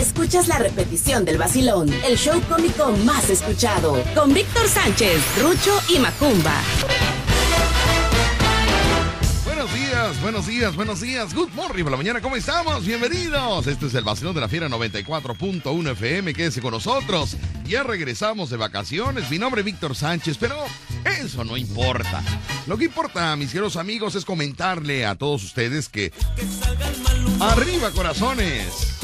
escuchas la repetición del vacilón, el show cómico más escuchado, con Víctor Sánchez, Rucho y Macumba. Buenos días, buenos días, buenos días. Good morning por la mañana, ¿cómo estamos? Bienvenidos. Este es el vacilón de la fiera 94.1 FM. Quédese con nosotros. Ya regresamos de vacaciones. Mi nombre es Víctor Sánchez, pero eso no importa. Lo que importa, mis queridos amigos, es comentarle a todos ustedes que. ¡Arriba, corazones!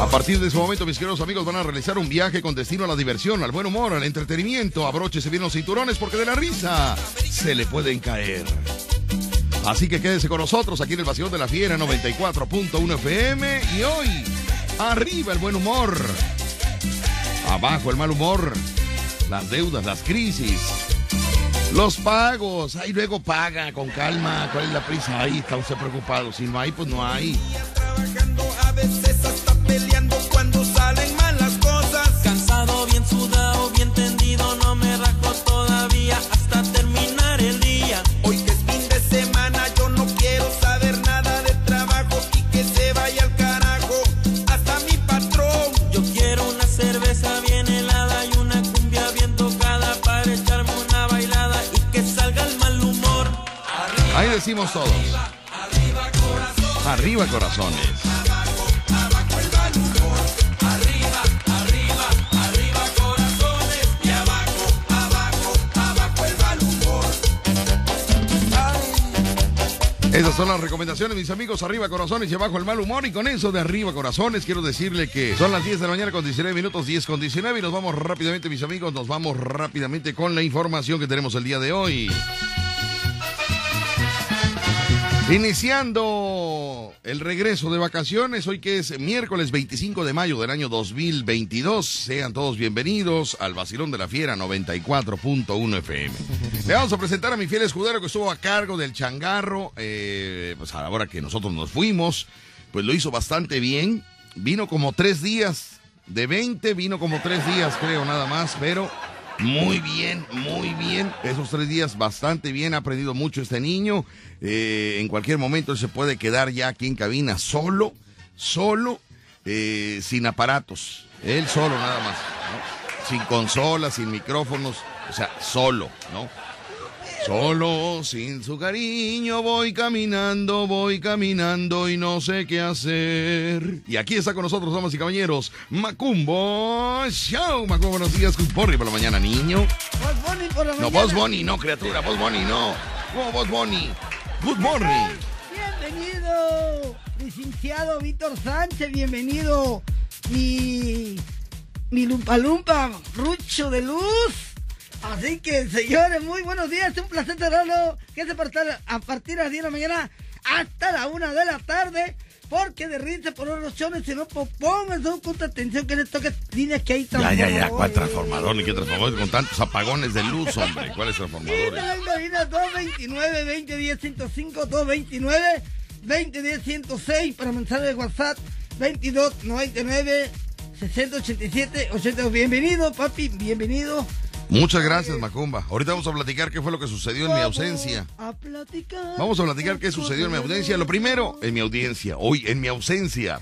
A partir de ese momento, mis queridos amigos, van a realizar un viaje con destino a la diversión, al buen humor, al entretenimiento. Abróchese bien los cinturones porque de la risa se le pueden caer. Así que quédese con nosotros aquí en el Vacío de la Fiera 94.1 FM. Y hoy, arriba el buen humor, abajo el mal humor, las deudas, las crisis, los pagos. Ahí luego paga con calma. ¿Cuál es la prisa? Ahí está usted preocupado. Si no hay, pues no hay. A veces decimos todos. Arriba corazones. Esas son las recomendaciones, mis amigos. Arriba corazones y abajo el mal humor. Y con eso de arriba corazones, quiero decirle que son las 10 de la mañana con 19 minutos, 10 con 19. Y nos vamos rápidamente, mis amigos. Nos vamos rápidamente con la información que tenemos el día de hoy. Iniciando el regreso de vacaciones, hoy que es miércoles 25 de mayo del año 2022. Sean todos bienvenidos al Vacilón de la Fiera 94.1 FM. Le vamos a presentar a mi fiel escudero que estuvo a cargo del changarro. eh, pues a la hora que nosotros nos fuimos, pues lo hizo bastante bien. Vino como tres días. De 20 vino como tres días, creo, nada más, pero muy bien, muy bien. Esos tres días bastante bien. Ha aprendido mucho este niño. Eh, en cualquier momento se puede quedar ya aquí en cabina solo, solo, eh, sin aparatos. Él solo nada más. Sin consolas, sin micrófonos. O sea, solo, ¿no? Solo, sin su cariño, voy caminando, voy caminando y no sé qué hacer. Y aquí está con nosotros, damas y caballeros, Macumbo Show. Macumbo, buenos días, good morning por la mañana, niño. Boss Bunny por la No, mañana. Boss Bunny, no, criatura, Boss Bunny, no. ¿Cómo Boss Bunny? Good morning. Bienvenido, licenciado Víctor Sánchez, bienvenido, mi, mi lumpa lumpa, Rucho de Luz. Así que, señores, muy buenos días, es un placer tenerlo. Que se estar a partir de las 10 de la mañana hasta la 1 de la tarde. Porque de risa por los chones, si no, pues pongan su puta atención que les toque líneas que hay Ya, ya, ya, ¿cuál transformador? Ni qué transformador con tantos apagones de luz, hombre. ¿Cuáles transformadores? 229 2010 105 229 2010 106 para mensaje de WhatsApp 2299 687 82 bienvenido papi bienvenido Muchas gracias, Macumba. Ahorita vamos a platicar qué fue lo que sucedió en mi ausencia. a platicar Vamos a platicar qué sucedió en mi audiencia. Lo primero, en mi audiencia. Hoy, en mi ausencia.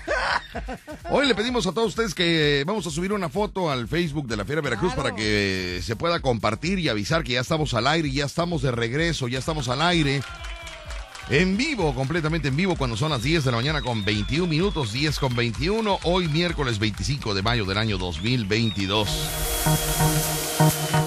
Hoy le pedimos a todos ustedes que vamos a subir una foto al Facebook de la Fiera Veracruz Claro. para que se pueda compartir y avisar que ya estamos al aire, ya estamos de regreso, ya estamos al aire. En vivo, completamente en vivo, cuando son las 10 de la mañana con 21 minutos, 10 con 21, hoy miércoles 25 de mayo del año 2022.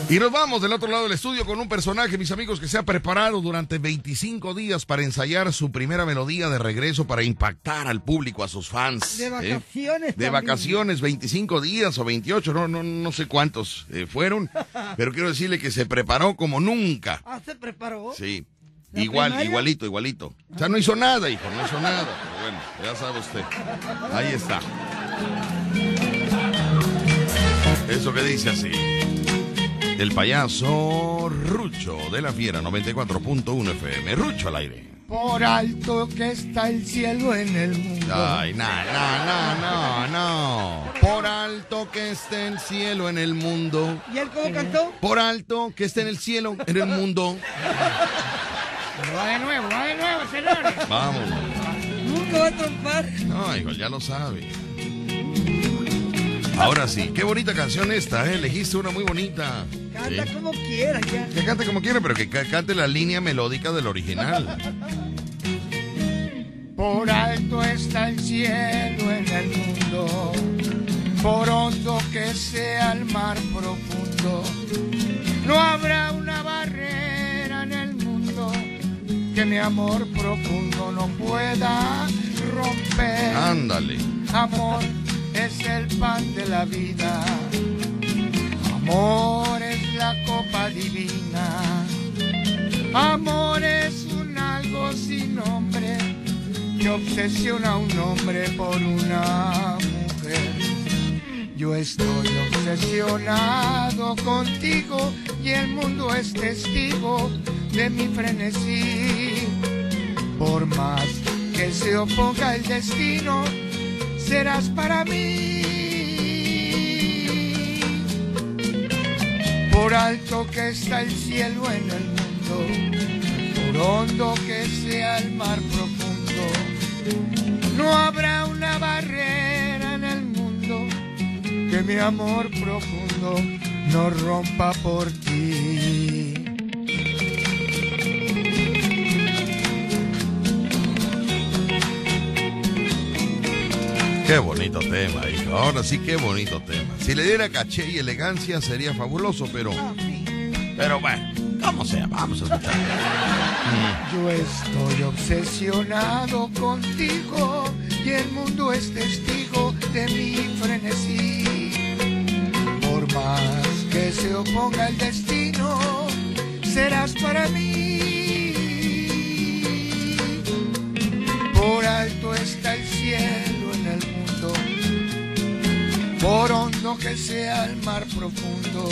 Y nos vamos del otro lado del estudio con un personaje, mis amigos, que se ha preparado durante 25 días para ensayar su primera melodía de regreso para impactar al público, a sus fans. de ¿eh? vacaciones De vacaciones, 25 días o 28, no, no, no sé cuántos eh, fueron, pero quiero decirle que se preparó como nunca. ah se preparó Sí. ¿La Igual, primaria? igualito, igualito. O sea, no hizo nada, hijo, no hizo nada. Pero bueno, ya sabe usted. Ahí está. Eso que dice así. El payaso Rucho de la Fiera 94.1 FM. Rucho al aire. Por alto que está el cielo en el mundo. Ay, no, no, no, no, no. Por alto que esté el cielo en el mundo. ¿Y él cómo cantó? Por alto que esté en el cielo en el mundo. Va de nuevo, va de nuevo, señores. Vamos. Nunca va a trompar. No, hijo, ya lo sabe. Ahora sí, qué bonita canción esta, ¿eh? Elegiste una muy bonita. Canta Sí. como quiera ya. Que cante como quiera, pero que ca- cante la línea melódica del original. Por alto está el cielo en el mundo, por hondo que sea el mar profundo, no habrá una barrera en el mundo que mi amor profundo no pueda romper. Ándale. Amor es el pan de la vida, amor es la copa divina, amor es un algo sin nombre que obsesiona a un hombre por una mujer. Yo estoy obsesionado contigo y el mundo es testigo de mi frenesí. Por más que se oponga el destino, serás para mí. Por alto que está el cielo en el mundo, por hondo que sea el mar profundo, no habrá una barrera en el mundo que mi amor profundo no rompa por ti. Qué bonito tema, hijo. Ahora sí, qué bonito tema. Si le diera caché y elegancia sería fabuloso, pero. Pero bueno, como sea, vamos a escuchar. Yo estoy obsesionado contigo y el mundo es testigo de mi frenesí. Por más que se oponga el destino, serás para mí. Por alto está el cielo por hondo que sea el mar profundo.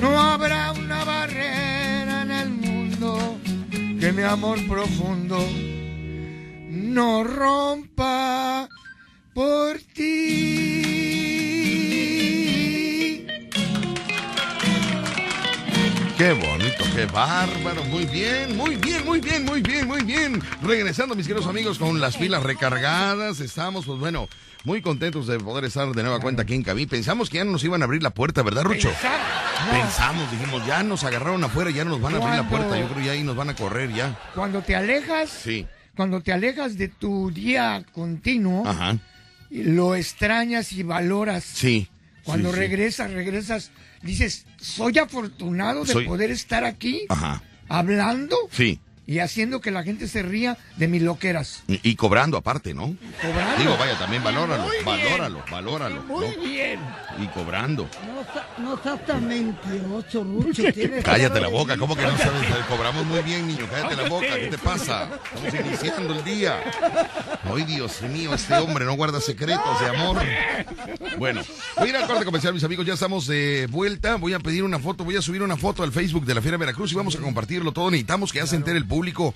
No habrá una barrera en el mundo que mi amor profundo no rompa por ti. Qué bonito, qué bárbaro. Muy bien, muy bien, muy bien, muy bien, muy bien. Regresando, mis queridos amigos, con las pilas recargadas. Estamos, pues bueno, muy contentos de poder estar de nueva cuenta aquí en Cabí. Pensamos que ya no nos iban a abrir la puerta, ¿verdad, Rucho? Pensamos, dijimos, ya nos agarraron afuera, ya no nos van a abrir la puerta. Yo creo ya ahí nos van a correr ya. Cuando te alejas, Sí. cuando te alejas de tu día continuo, Ajá. lo extrañas y valoras. Sí. Cuando Sí, sí. regresas, regresas, dices, soy afortunado de Soy- poder estar aquí Ajá. hablando Sí. Y haciendo que la gente se ría de mis loqueras. Y, y cobrando aparte, ¿no? Cobrando. Digo, vaya, también valóralo, Muy bien. valóralo, valóralo. Muy ¿no? bien. Y cobrando. No, no seas tan mentiroso, Rucho. Cállate la boca. ¿cómo que no sabes? Cobramos muy bien, niño, cállate la boca, ¿qué te pasa? Estamos iniciando el día. Ay, Dios mío, este hombre no guarda secretos de amor. Bueno, voy a ir al corte comercial, mis amigos, ya estamos de vuelta. Voy a pedir una foto, voy a subir una foto al Facebook de la Fiera Veracruz y vamos a compartirlo todo. Necesitamos que ya se entere el público.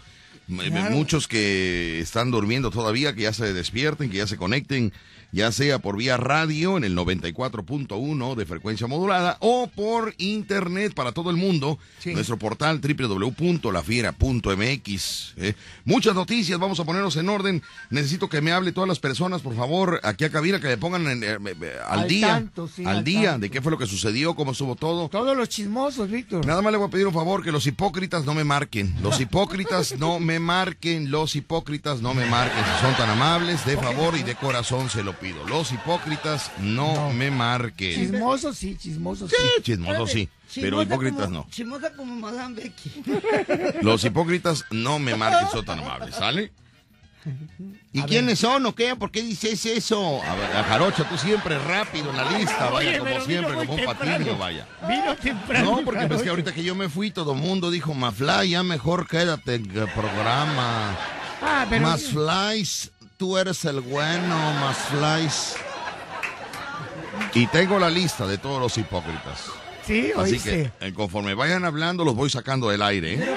M- Muchos que están durmiendo todavía, que ya se despierten, que ya se conecten, ya sea por vía radio en el 94.1 de frecuencia modulada o por internet para todo el mundo. Sí. Nuestro portal www.lafiera.mx. ¿eh? Muchas noticias, vamos a ponernos en orden. Necesito que me hable todas las personas, por favor, aquí a cabina, que me pongan en, eh, eh, al, Al día, tanto, sí, al al día tanto. de qué fue lo que sucedió, cómo estuvo todo. Todos los chismosos, Víctor. Nada más le voy a pedir un favor, que los hipócritas no me marquen. Los hipócritas no me marquen. Los hipócritas no me marquen. Si son tan amables, de favor y de corazón se lo pido. Los hipócritas no, me marquen. Chismosos sí, chismosos Sí, sí. chismosos sí, pero hipócritas como- no. Chismosa como Madame Becky. Los hipócritas no me marquen, son tan amables, ¿sale? ¿Y quiénes son o qué? ¿Por qué dices eso? A ver, a Jarocha, tú siempre rápido en la lista, vaya, Oye, como siempre, como un patiño, vaya. Vino temprano. No, porque pues que ahorita que yo me fui, todo el mundo dijo, Mafly, ya mejor quédate en el programa. Ah, pero Más flies, tú eres el bueno, más flies. Y tengo la lista de todos los hipócritas. sí, Así oíste. que eh, conforme vayan hablando, los voy sacando del aire. ¿eh?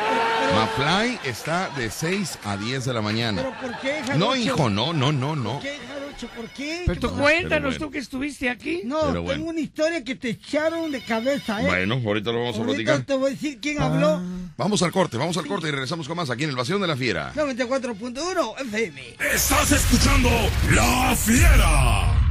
McFly está de 6 a 10 de la mañana. ¿Pero por qué, Jarocho? No, hijo, no, no, no, no. ¿Por qué, Jarocho? ¿Por qué? Pero ¿Qué tú cuéntanos bueno. tú que estuviste aquí. No, Pero tengo bueno. una historia que te echaron de cabeza, ¿eh? Bueno, ahorita lo vamos a Ahorita platicar. te voy a decir quién habló. Vamos al corte, vamos al corte y regresamos con más aquí en el Vacío de la Fiera. 94.1 FM. Estás escuchando La Fiera.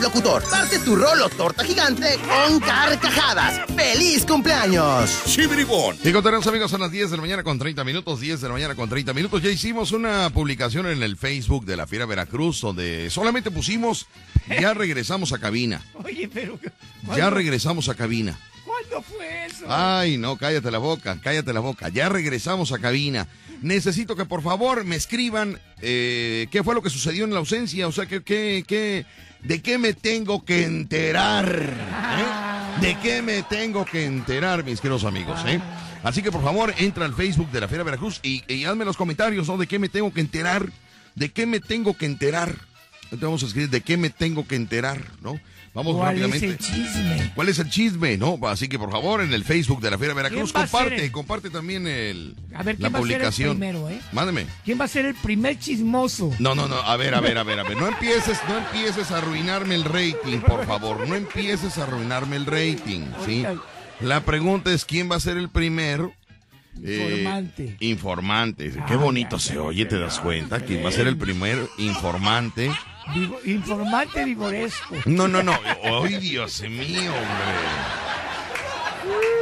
Locutor. Parte tu rolo torta gigante con carcajadas. ¡Feliz cumpleaños! Chibribón. Y continuamos amigos, son las 10 de la mañana con 30 minutos, 10 de la mañana con 30 minutos. Ya hicimos una publicación en el Facebook de la Fiera Veracruz donde solamente pusimos, ya regresamos a cabina, Oye, pero ya ¿cuándo, regresamos a cabina. ¿cuándo fue eso? Ay, no, cállate la boca, cállate la boca. Ya regresamos a cabina. Necesito que por favor me escriban eh, qué fue lo que sucedió en la ausencia, o sea, que, que, que- de qué me tengo que enterar. ¿eh? ¿De qué me tengo que enterar, mis queridos amigos? ¿eh? Así que por favor, entra al Facebook de la Fiera Veracruz y, y hazme los comentarios, ¿no? ¿De qué me tengo que enterar? ¿De qué me tengo que enterar? Entonces vamos a escribir, ¿de qué me tengo que enterar? ¿No? Vamos ¿Cuál es rápidamente. el chisme? ¿Cuál es el chisme? No, así que por favor en el Facebook de la Fiera Veracruz ¿Quién va a ser comparte, el- comparte también el A ver, la ¿quién va a ser el publicación. primero, eh? Mándeme. ¿Quién va a ser el primer chismoso? No, no, no, a ver, a ver, a ver, a ver. No empieces, no empieces a arruinarme el rating, por favor. No empieces a arruinarme el rating, ¿sí? La pregunta es quién va a ser el primero. Eh, Informante. informante. Qué bonito se oye, ¿te das cuenta? ¿Quién va a ser el primer informante? Vivo- informante vivoresco. No, no, no. ¡Ay, Dios mío, hombre!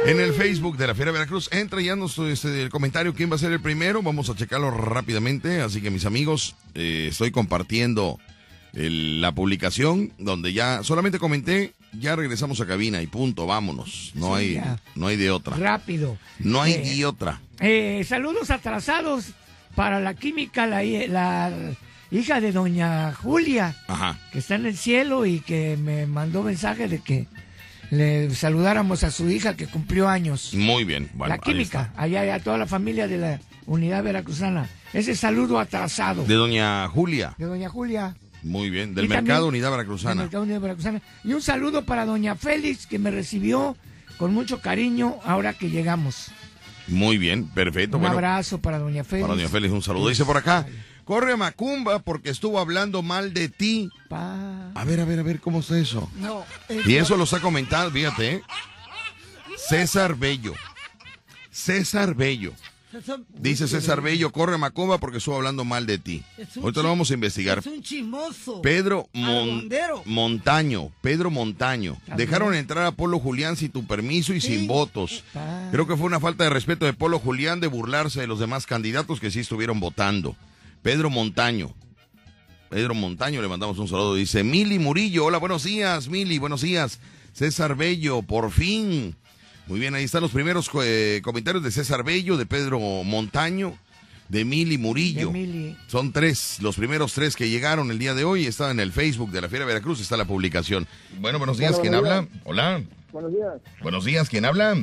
En el Facebook de la Fiera Veracruz, entra ya nos, este, el comentario quién va a ser el primero. Vamos a checarlo rápidamente. Así que, mis amigos, eh, estoy compartiendo el- la publicación donde ya solamente comenté. Ya regresamos a cabina y punto, vámonos. No Sí, hay, ya. no hay de otra. Rápido. No hay Eh, de otra. eh, saludos atrasados para la química, la, la hija de doña Julia, Ajá. que está en el cielo y que me mandó mensaje de que le saludáramos a su hija que cumplió años. Muy bien. Bueno, la química, allá a toda la familia de la unidad veracruzana. Ese saludo atrasado De doña Julia. de doña Julia. Muy bien. Del Y Mercado también Unidad del Veracruzana. Mercado Unidad Veracruzana. Y un saludo para doña Félix, que me recibió con mucho cariño ahora que llegamos. Muy bien, perfecto. Un bueno, abrazo para doña Félix. Para doña Félix, un saludo. Dice por acá, corre a Macumba porque estuvo hablando mal de ti. Pa- A ver, a ver, a ver, ¿cómo está eso? No. Y eso los ha comentado, fíjate, ¿eh? César Bello. César Bello. Dice César Bello, corre a Macumba porque estuvo hablando mal de ti. Ahorita lo vamos a investigar. Es un chismoso. Pedro Mon-. Montaño, Pedro Montaño. También. Dejaron entrar a Polo Julián sin tu permiso y Sí. sin votos. Ah. Creo que fue una falta de respeto de Polo Julián de burlarse de los demás candidatos que sí estuvieron votando. Pedro Montaño. Pedro Montaño, le mandamos un saludo. Dice Mili Murillo. Hola, buenos días, Mili, buenos días. César Bello, por fin. Muy bien, ahí están los primeros eh, comentarios de César Bello, de Pedro Montaño, de Mili Murillo. De Mili. Son tres, los primeros tres que llegaron el día de hoy. Está en el Facebook de la Fiera Veracruz, está la publicación. Bueno, buenos días, ¿quién habla? Hola. Buenos días. Buenos días, ¿quién habla?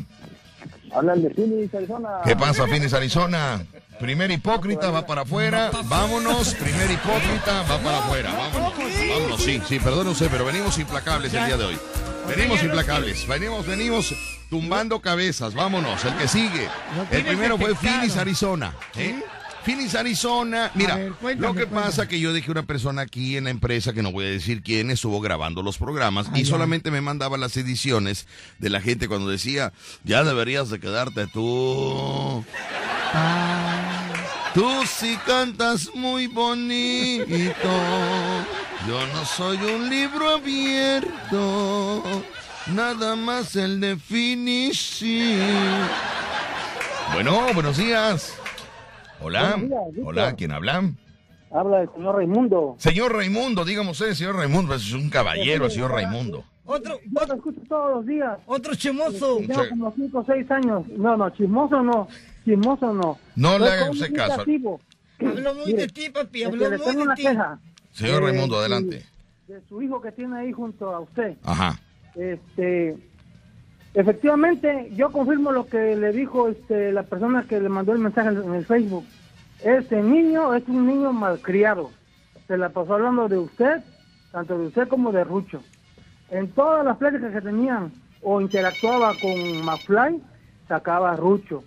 Hablan de Phoenix, Arizona. ¿Qué pasa, Phoenix, Arizona? Primer hipócrita va para afuera. Vámonos, primer hipócrita va para afuera. Vámonos, vámonos, sí, sí, perdón usted, pero venimos implacables el día de hoy. Venimos implacables, venimos, venimos tumbando cabezas. Vámonos, el que sigue. El primero fue. Phoenix, Arizona. ¿eh? Phoenix, Arizona. Mira, ver, cuéntame, lo que cuéntame. pasa que yo dejé una persona aquí en la empresa, que no voy a decir quién, estuvo grabando los programas y solamente me mandaba las ediciones de la gente cuando decía, ya deberías de quedarte tú. Ah, Tú sí cantas muy bonito. Yo no soy un libro abierto. Nada más el de finishing. Bueno, buenos días. Hola. Buenos días, Víctor. Hola, ¿quién habla? Habla el señor Raimundo. Señor Raimundo, dígame usted, señor Raimundo, es un caballero, el señor Raimundo. Otro, Yo lo escucho todos los días. otro chismoso. Tengo como 5 o 6 años. No, no, chismoso no. Chismoso no. No le haga usted caso. Habló muy Mire, de ti, papi, habló muy tengo de una ti. queja. Señor Eh, Raimundo, adelante. De su hijo que tiene ahí junto a usted. Ajá. Este, efectivamente, yo confirmo lo que le dijo este, la persona que le mandó el mensaje en el Facebook. Este niño es un niño malcriado. Se la pasó hablando de usted, tanto de usted como de Rucho. En todas las pláticas que tenían o interactuaba con McFly, sacaba a Rucho.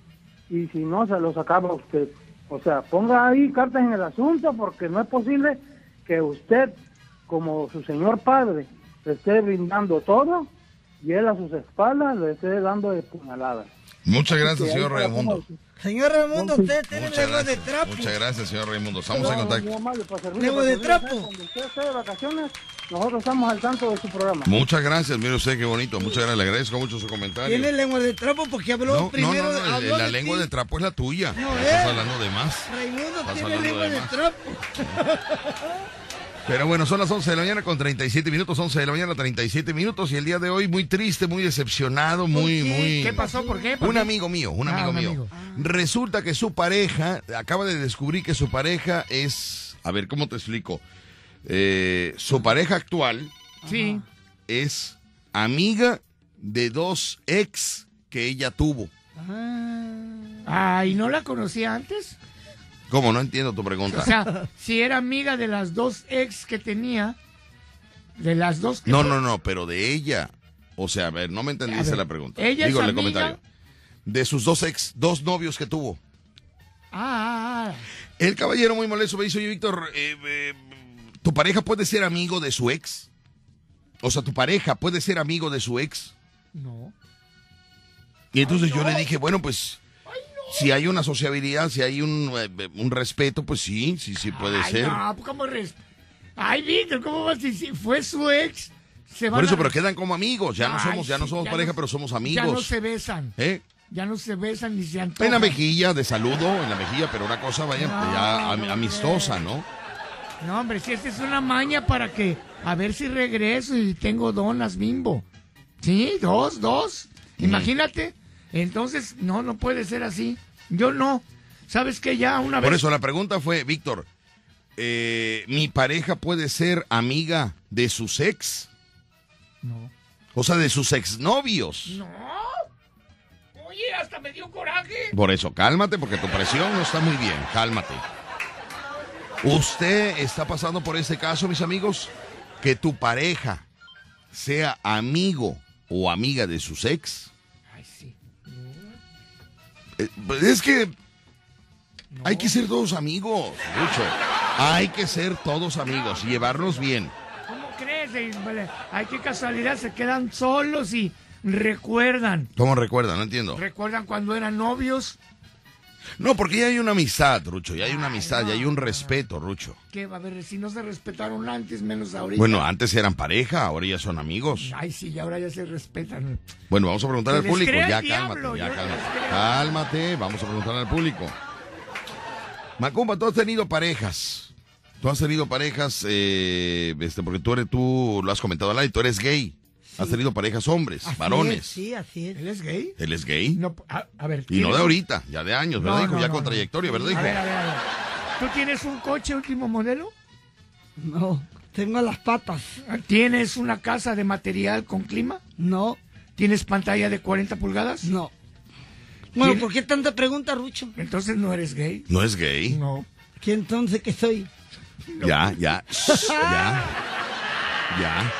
Y si no, se lo sacaba usted. O sea, ponga ahí cartas en el asunto porque no es posible que usted, como su señor padre, le esté brindando todo y él a sus espaldas le esté dando de puñaladas. Muchas gracias, señor Raimundo. Señor Raimundo, usted tiene Muchas lengua de trapo. Muchas gracias, señor Raimundo. Estamos en No, contacto. Lengua de trapo. Cuando usted esté de vacaciones, nosotros estamos al tanto de su programa. Muchas gracias, mire usted qué bonito. Muchas gracias, le agradezco mucho su comentario. Tiene lengua de trapo porque habló No, no, primero. no, no, habló la de lengua ti. de trapo es la tuya. No, Estás él. hablando de más. Raimundo tiene lengua de de, trapo. Pero bueno, son las 11 de la mañana con 37 minutos, 11 de la mañana 37 minutos y el día de hoy muy triste, muy decepcionado, muy, qué? muy... ¿Qué pasó? ¿Por qué? ¿Por Un qué? amigo mío, un Ah, amigo un mío. amigo. Resulta que su pareja, acaba de descubrir que su pareja es, a ver, ¿cómo te explico? Eh, su pareja actual Sí. es amiga de dos ex que ella tuvo. Ah, ¿y no la conocía antes? ¿Cómo? No entiendo tu pregunta. O sea, si era amiga de las dos ex que tenía, de las dos que No, no, no, pero de ella. O sea, a ver, no me entendiste la pregunta. ¿ella es Digo el amiga? comentario. De sus dos ex, dos novios que tuvo. Ah, ah, El caballero muy molesto me dice, oye, Víctor, eh, eh, ¿tu pareja puede ser amigo de su ex? O sea, ¿tu pareja puede ser amigo de su ex? no. Y entonces yo le dije, bueno, pues, si hay una sociabilidad, si hay un, eh, un respeto, pues sí, sí, sí puede Ay, ser. No, ¿cómo res... Ay, Víctor, ¿cómo vas decir? Fue su ex. Se van Por eso, a- pero quedan como amigos. Ya no somos, ya no somos ya pareja, no- pero somos Ya no amigos. se besan. ¿Eh? Ya no se besan ni se antojan. En la mejilla, de saludo, en la mejilla, pero una cosa, vaya, No, ya am- amistosa, ¿no? No, hombre, si esta es una maña para que a ver si regreso y tengo donas bimbo. Sí, dos, dos. Imagínate. Entonces, no, no puede ser así. Yo no. ¿Sabes qué? Ya una Por vez. eso la pregunta fue, Víctor, eh, ¿mi pareja puede ser amiga de sus ex? No. O sea, de sus exnovios. No. Oye, hasta me dio coraje. Por eso, cálmate, porque tu presión no está muy bien. Cálmate. ¿Usted está pasando por este caso, mis amigos? Que tu pareja sea amigo o amiga de sus ex. Pues es que hay que ser todos amigos, Lucho. Hay que ser todos amigos y llevarnos bien. ¿Cómo crees? Eh, vale, Ay, qué casualidad. Se quedan solos y recuerdan. ¿Cómo recuerda? No entiendo. ¿Recuerdan cuando eran novios? No, porque ya hay una amistad, Rucho. Ya hay una amistad, ya hay un respeto, Rucho. Que a ver, si no se respetaron antes, menos ahorita. Bueno, antes eran pareja, ahora ya son amigos. Ay, sí, y ahora ya se respetan. Bueno, vamos a preguntar al público. Ya diablo, cálmate, ya cálmate. Cálmate, vamos a preguntar al público. Macumba, tú has tenido parejas. Tú has tenido parejas, eh, este, porque tú eres, tú lo has comentado al aire, tú eres gay. Has tenido parejas hombres, Así varones. es, sí, así es. ¿Él es gay? Él es gay. No, a, a ver. y no ¿tienes- de ahorita, ya de años, ¿verdad, No, hijo? no, ya no, con no. trayectoria, ¿verdad, hijo? A ver, a ver, a ver. ¿Tú tienes un coche último modelo? No, tengo las patas. ¿Tienes una casa de material con clima? No, ¿Tienes pantalla de 40 pulgadas? no. Bueno, ¿Tiene- ¿por qué tanta pregunta, Rucho? Entonces no eres gay. No es gay. No. ¿Qué entonces que soy? Ya, ya. ya. Ya.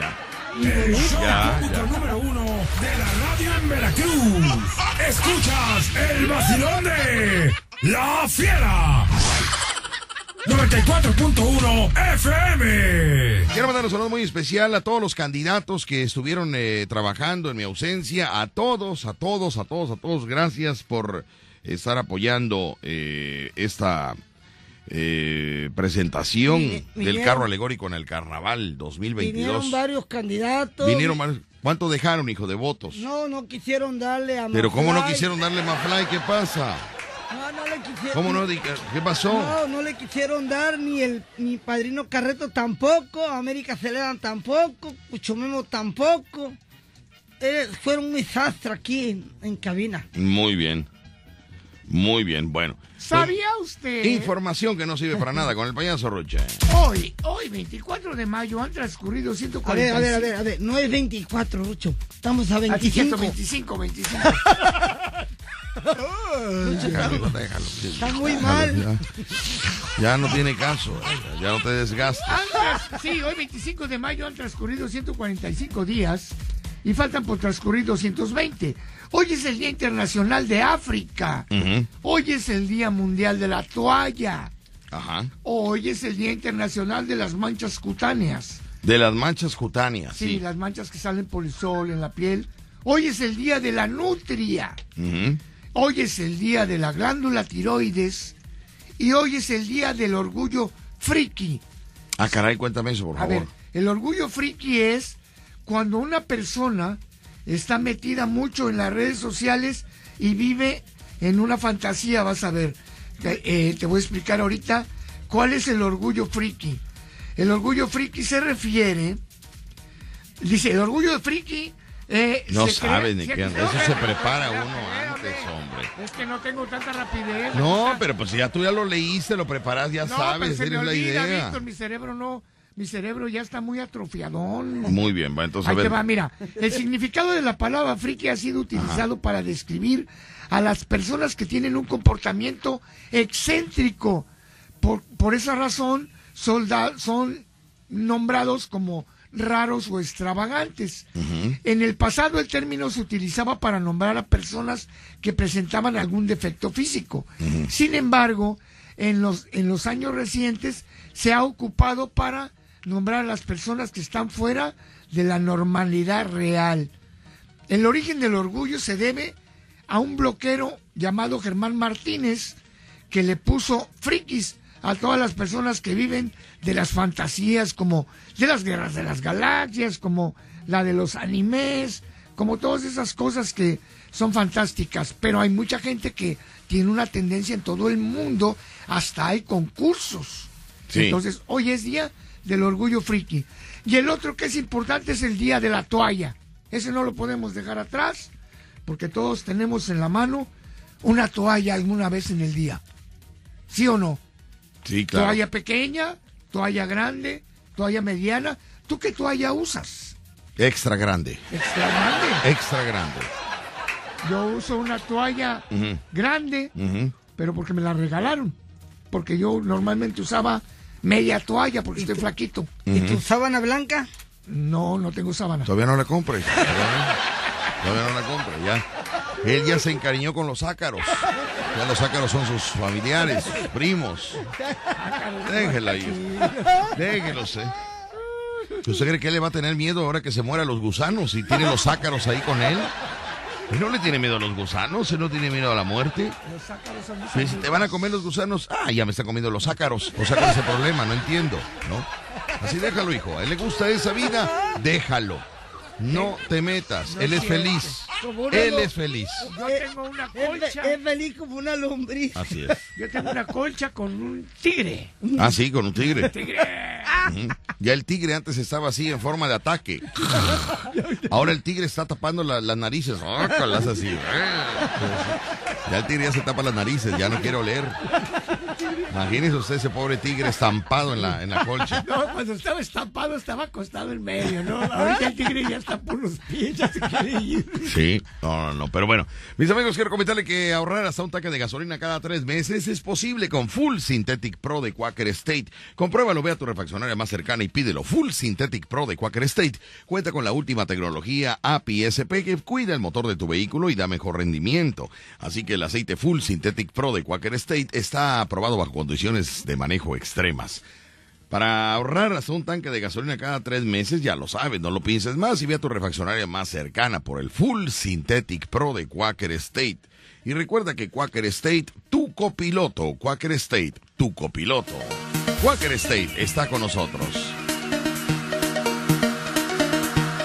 Ya. El show Ya, número uno de la radio en Veracruz. Escuchas el vacilón de La Fiera. 94.1 FM. Quiero mandar un saludo muy especial a todos los candidatos que estuvieron eh, trabajando en mi ausencia. A todos, a todos, a todos, a todos. Gracias por estar apoyando eh, esta eh, presentación Vine- del carro alegórico en el Carnaval 2022. Vinieron varios candidatos. Vinieron varios- ¿Cuánto dejaron, hijo de votos? No, no quisieron darle a Pero ¿cómo no quisieron darle más fly? ¿Qué pasa? No, no le quisieron. ¿Cómo no? ¿Qué pasó? No, no le quisieron dar ni el ni Padrino Carreto tampoco, América Celeda tampoco, Cuchomemo tampoco. Eh, fueron un desastre aquí en, en cabina. Muy bien. Muy bien, bueno. ¿Sabía usted? Información que no sirve para nada con el payaso Rocha. Hoy, hoy, 24 de mayo, han transcurrido A 145. ver, a ver, a ver, a ver, no es 24, Rucho. Estamos a Ah, sí, 25. cierto, 25, 25. Déjalo, déjalo. Está muy Déjalo, mal. Ya, Ya no tiene caso. Ya, no te desgastes. Han tras- sí, hoy 25 de mayo han transcurrido 145 días y faltan por transcurrir 220. Hoy es el Día Internacional de África. Hoy es el Día Mundial de la Toalla. Ajá. Hoy es el Día Internacional de las Manchas Cutáneas. De las manchas cutáneas. Sí, Sí. las manchas que salen por el sol en la piel. Hoy es el Día de la Nutria. Hoy es el Día de la Glándula Tiroides. Y hoy es el Día del Orgullo Friki. Ah, caray, cuéntame eso, por A favor. ver, el orgullo friki es cuando una persona está metida mucho en las redes sociales y vive en una fantasía, vas a ver. Te, eh, te voy a explicar ahorita cuál es el orgullo friki. El orgullo friki se refiere, dice, el orgullo friki... eh, No sabes ni qué. Eso se espérame, prepara uno antes, hombre. Es que no tengo tanta rapidez. No, pero pues si ya tú ya lo leíste, lo preparas, ya no, sabes, pero se me tienes la olvida, idea. Víctor, mi cerebro no, mi cerebro ya está muy atrofiadón. Muy bien, va, entonces Ahí te ver. va, mira. El significado de la palabra friki ha sido utilizado para describir a las personas que tienen un comportamiento excéntrico. Por, por esa razón son, da- son nombrados como raros o extravagantes. En el pasado el término se utilizaba para nombrar a personas que presentaban algún defecto físico. Sin embargo, en los, en los años recientes se ha ocupado para nombrar a las personas que están fuera de la normalidad real. El origen del orgullo se debe a un bloquero llamado Germán Martínez que le puso frikis a todas las personas que viven de las fantasías como de las guerras de las galaxias, como la de los animes, como todas esas cosas que son fantásticas. Pero hay mucha gente que tiene una tendencia en todo el mundo, hasta hay concursos. Sí. Entonces, hoy es día del orgullo friki. Y el otro que es importante es el día de la toalla. Ese no lo podemos dejar atrás, porque todos tenemos en la mano una toalla alguna vez en el día. ¿Sí o no? Sí, claro. Toalla pequeña, toalla grande, toalla mediana. ¿Tú qué toalla usas? Extra grande. Extra grande. Extra grande. Yo uso una toalla grande, pero porque me la regalaron. Porque yo normalmente usaba media toalla porque estoy flaquito. ¿Y tu sábana blanca? No, no tengo sábana. Todavía no la compres. Todavía, no la compres, ya. Él ya se encariñó con los ácaros. Ya los ácaros son sus familiares, sus primos. Déjela ahí. Déjelos, eh. ¿Usted cree que él le va a tener miedo ahora que se muera los gusanos y tiene los ácaros ahí con él? Él no le tiene miedo a los gusanos, él no tiene miedo a la muerte. Los ácaros son Me dice. ¿te van a comer los gusanos? Ah, ya me están comiendo los ácaros. O sea, ¿cuál es el problema? No entiendo, ¿no? Así déjalo, hijo. A él le gusta esa vida, déjalo. No te metas. Él es feliz. Él es feliz. Yo tengo una colcha. es feliz como una lombriz. Así es. Yo tengo una colcha con un tigre. Ah, sí, con un tigre. Tigre. Ya el tigre antes estaba así en forma de ataque. Ahora el tigre está tapando la- las narices. Ócalas así. Ya el tigre ya se tapa las narices, ya no quiere oler. Imagínese usted ese pobre tigre estampado en la, en la colcha. No, cuando estaba estampado estaba acostado en medio, ¿no? Ahorita el tigre ya está por los pies, ya se quiere ir. Sí, no, no, no, pero bueno. Mis amigos, quiero comentarle que ahorrar hasta un tanque de gasolina cada tres meses es posible con Full Synthetic Pro de Quaker State. Compruébalo, ve a tu refaccionaria más cercana y pídelo. Full Synthetic Pro de Quaker State cuenta con la última tecnología API-SP que cuida el motor de tu vehículo y da mejor rendimiento. Así que el aceite Full Synthetic Pro de Quaker State está aprobado bajo condiciones de manejo extremas. Para ahorrar hasta un tanque de gasolina cada tres meses, ya lo sabes, no lo pienses más y ve a tu refaccionaria más cercana por el Full Synthetic Pro de Quaker State. Y recuerda que Quaker State, tu copiloto, Quaker State, tu copiloto. Quaker State está con nosotros.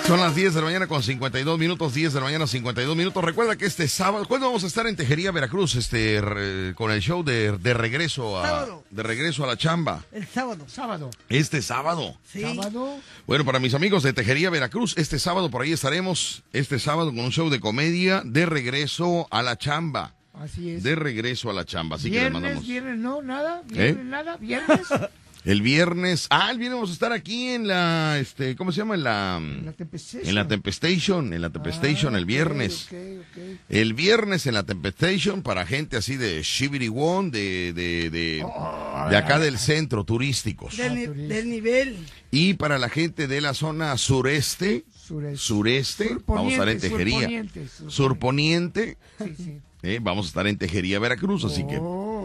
Son las 10 de la mañana con 52 minutos, 10 de la mañana 52 minutos. Recuerda que este sábado, ¿cuándo vamos a estar en Tejería, Veracruz? Este, re- con el show de, de regreso a, Sábado. de regreso a la chamba. El sábado. Sábado. Este sábado. Sí. Sábado. Bueno, para mis amigos de Tejería Veracruz, este sábado por ahí estaremos, este sábado con un show de comedia de regreso a la chamba. Así es. De regreso a la chamba. Así que les viernes, mandamos. viernes, no, nada. Viernes, ¿Eh? nada. Viernes. El viernes, ah, el viernes vamos a estar aquí en la, este, ¿cómo se llama? En la, La Tempestation. en la Tempestation, en la Tempestation el viernes. Ah, Ok, ok. El viernes en la Tempestation para gente así de Shibiriwon, de, de, de, Oh, de acá del centro, turísticos. Del, ni- del nivel. Y para la gente de la zona sureste, Sureste. sureste, vamos a estar en Tejería. surponiente, Surponiente, Sí, sí. eh, vamos a estar en Tejería, Veracruz, así que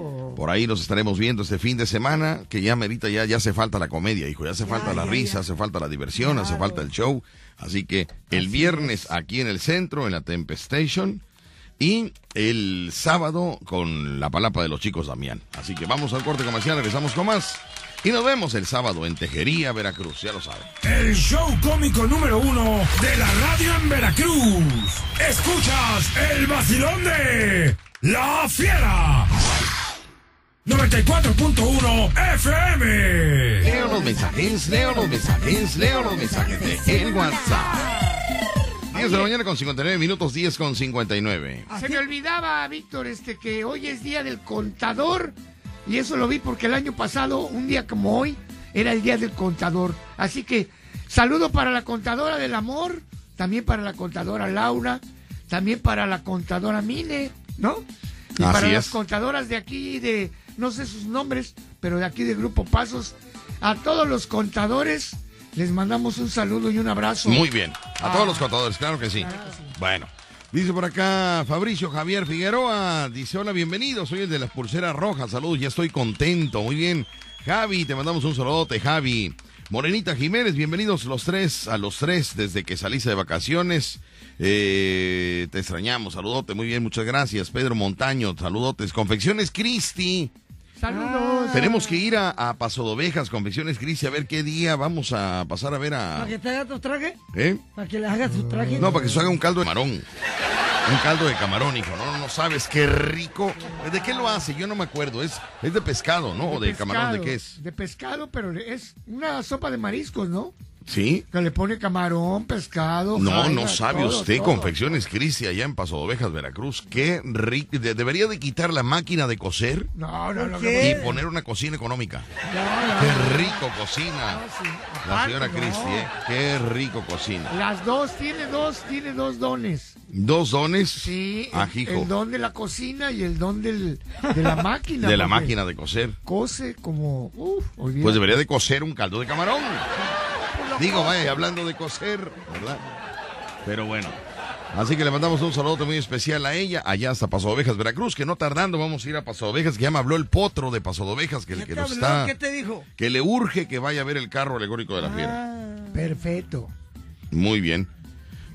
Oh. por ahí nos estaremos viendo este fin de semana, que ya merita, ya, ya hace falta la comedia, hijo, ya hace falta la ya, risa, ya. hace falta la diversión, hace falta el show. Así que el viernes aquí en el centro, en la Tempestation, y el sábado con la palapa de los chicos Damián. Así que vamos al corte comercial, regresamos con más. Y nos vemos el sábado en Tejería, Veracruz, ya lo saben. El show cómico número uno de la radio en Veracruz. Escuchas el vacilón de La Fiera. 94.1 FM. Leo los mensajes, leo los mensajes, leo los mensajes de el WhatsApp. 10 de la mañana con 59 minutos, 10 con 59. Se me olvidaba, Víctor, este que hoy es día del contador. Y eso lo vi porque el año pasado, un día como hoy, era el día del contador. Así que saludo para la contadora del amor, también para la contadora Laura, también para la contadora Mine, ¿no? Y Así para es. las contadoras de aquí de, no sé sus nombres, pero de aquí de Grupo Pasos. A todos los contadores les mandamos un saludo y un abrazo. Muy bien. A Ah. todos los contadores, claro que sí. Bueno. Dice por acá Fabricio Javier Figueroa. Dice, hola, bienvenido. Soy el de las pulseras rojas. Saludos, ya estoy contento. Muy bien. Javi, te mandamos un saludote, Javi. Morenita Jiménez, bienvenidos los tres, a los tres desde que saliste de vacaciones. Eh, te extrañamos, saludote, muy bien, muchas gracias. Pedro Montaño, saludotes. Confecciones Cristi. Saludos. Tenemos que ir a, a Paso de Ovejas, Confecciones Cristi, a ver qué día vamos a pasar a ver ¿Para a... que te haga tu traje? ¿Eh? ¿Para que le haga su traje? No, para que se haga un caldo de camarón. Un caldo de camarón, hijo. No, no sabes qué rico. ¿De qué lo hace? Yo no me acuerdo. Es, es de pescado, ¿no? ¿O de, camarón de qué es? De pescado, pero es una sopa de mariscos, ¿no? ¿Sí? Que le pone camarón, pescado. No, no sabe todo, usted. todo. Confecciones Cristi allá en Paso de Ovejas, Veracruz. Qué rico. De- debería de quitar la máquina de coser No, no, no. qué? y poner una cocina económica. no, no, Qué rico cocina. sí. La señora no. Cristi, ¿eh? Qué rico cocina. Las dos, tiene dos, tiene dos dones. Dos dones. Sí, el- Ajijo. el don de la cocina y el don del, de la máquina. De la máquina de coser. Cose como, uf. Pues debería de coser un caldo de camarón. Digo, vaya, hablando de coser, ¿verdad? Pero bueno. Así que le mandamos un saludo muy especial a ella, allá hasta Paso de Ovejas, Veracruz, que no tardando vamos a ir a Paso de Ovejas, que ya me habló el potro de Paso de Ovejas, que, el ¿Qué que te nos habló? está, ¿Qué te dijo? que le urge que vaya a ver el carro alegórico de la fiera. Ah, Perfecto. Muy bien.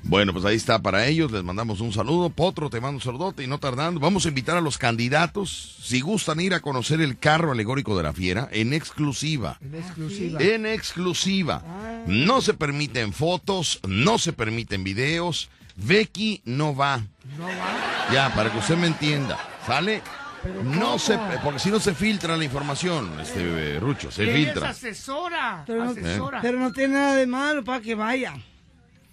Bueno, pues ahí está para ellos, les mandamos un saludo. Potro, te mando un saludote y no tardando. Vamos a invitar a los candidatos, si gustan ir a conocer el carro alegórico de la fiera, en exclusiva. En exclusiva. En exclusiva. No se permiten fotos, no se permiten videos. Becky no va. No va. Ya, para que usted me entienda. ¿Sale? Pero No se, porque si no se filtra la información, este eh, Rucho, se Ella filtra. es asesora. pero, no, asesora. pero no tiene nada de malo para que vaya.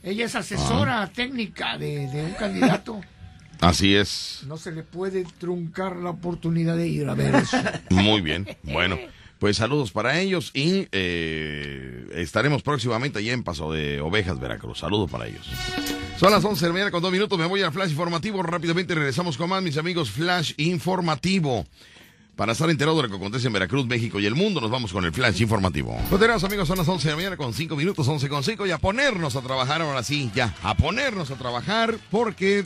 Ella es asesora Ah. técnica de, de un candidato. Así es. No se le puede truncar la oportunidad de ir a ver eso. Muy bien. Bueno, pues saludos para ellos y eh, estaremos próximamente allá en Paso de Ovejas, Veracruz. Saludos para ellos. Son las 11 de la mañana con dos minutos. Me voy al flash informativo. Rápidamente regresamos con más, mis amigos. Flash informativo. Para estar enterado de lo que acontece en Veracruz, México y el mundo, nos vamos con el flash informativo. Pues amigos, son las 11 de la mañana con 5 minutos, 11 con 5, y a ponernos a trabajar ahora sí, ya, a ponernos a trabajar, porque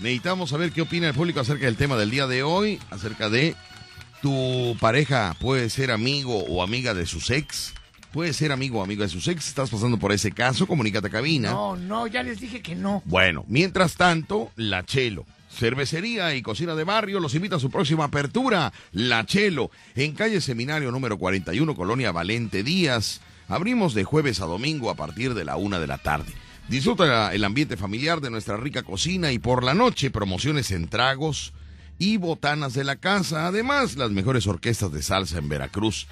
necesitamos saber qué opina el público acerca del tema del día de hoy, acerca de tu pareja puede ser amigo o amiga de sus ex, puede ser amigo o amiga de sus ex, estás pasando por ese caso, comunícate a cabina. No, no, ya les dije que no. Bueno, mientras tanto, La Chelo. Cervecería y cocina de barrio los invita a su próxima apertura, La Chelo, en calle Seminario número 41, Colonia Valente Díaz. Abrimos de jueves a domingo a partir de la una de la tarde. Disfruta el ambiente familiar de nuestra rica cocina y por la noche promociones en tragos y botanas de la casa. Además, las mejores orquestas de salsa en Veracruz.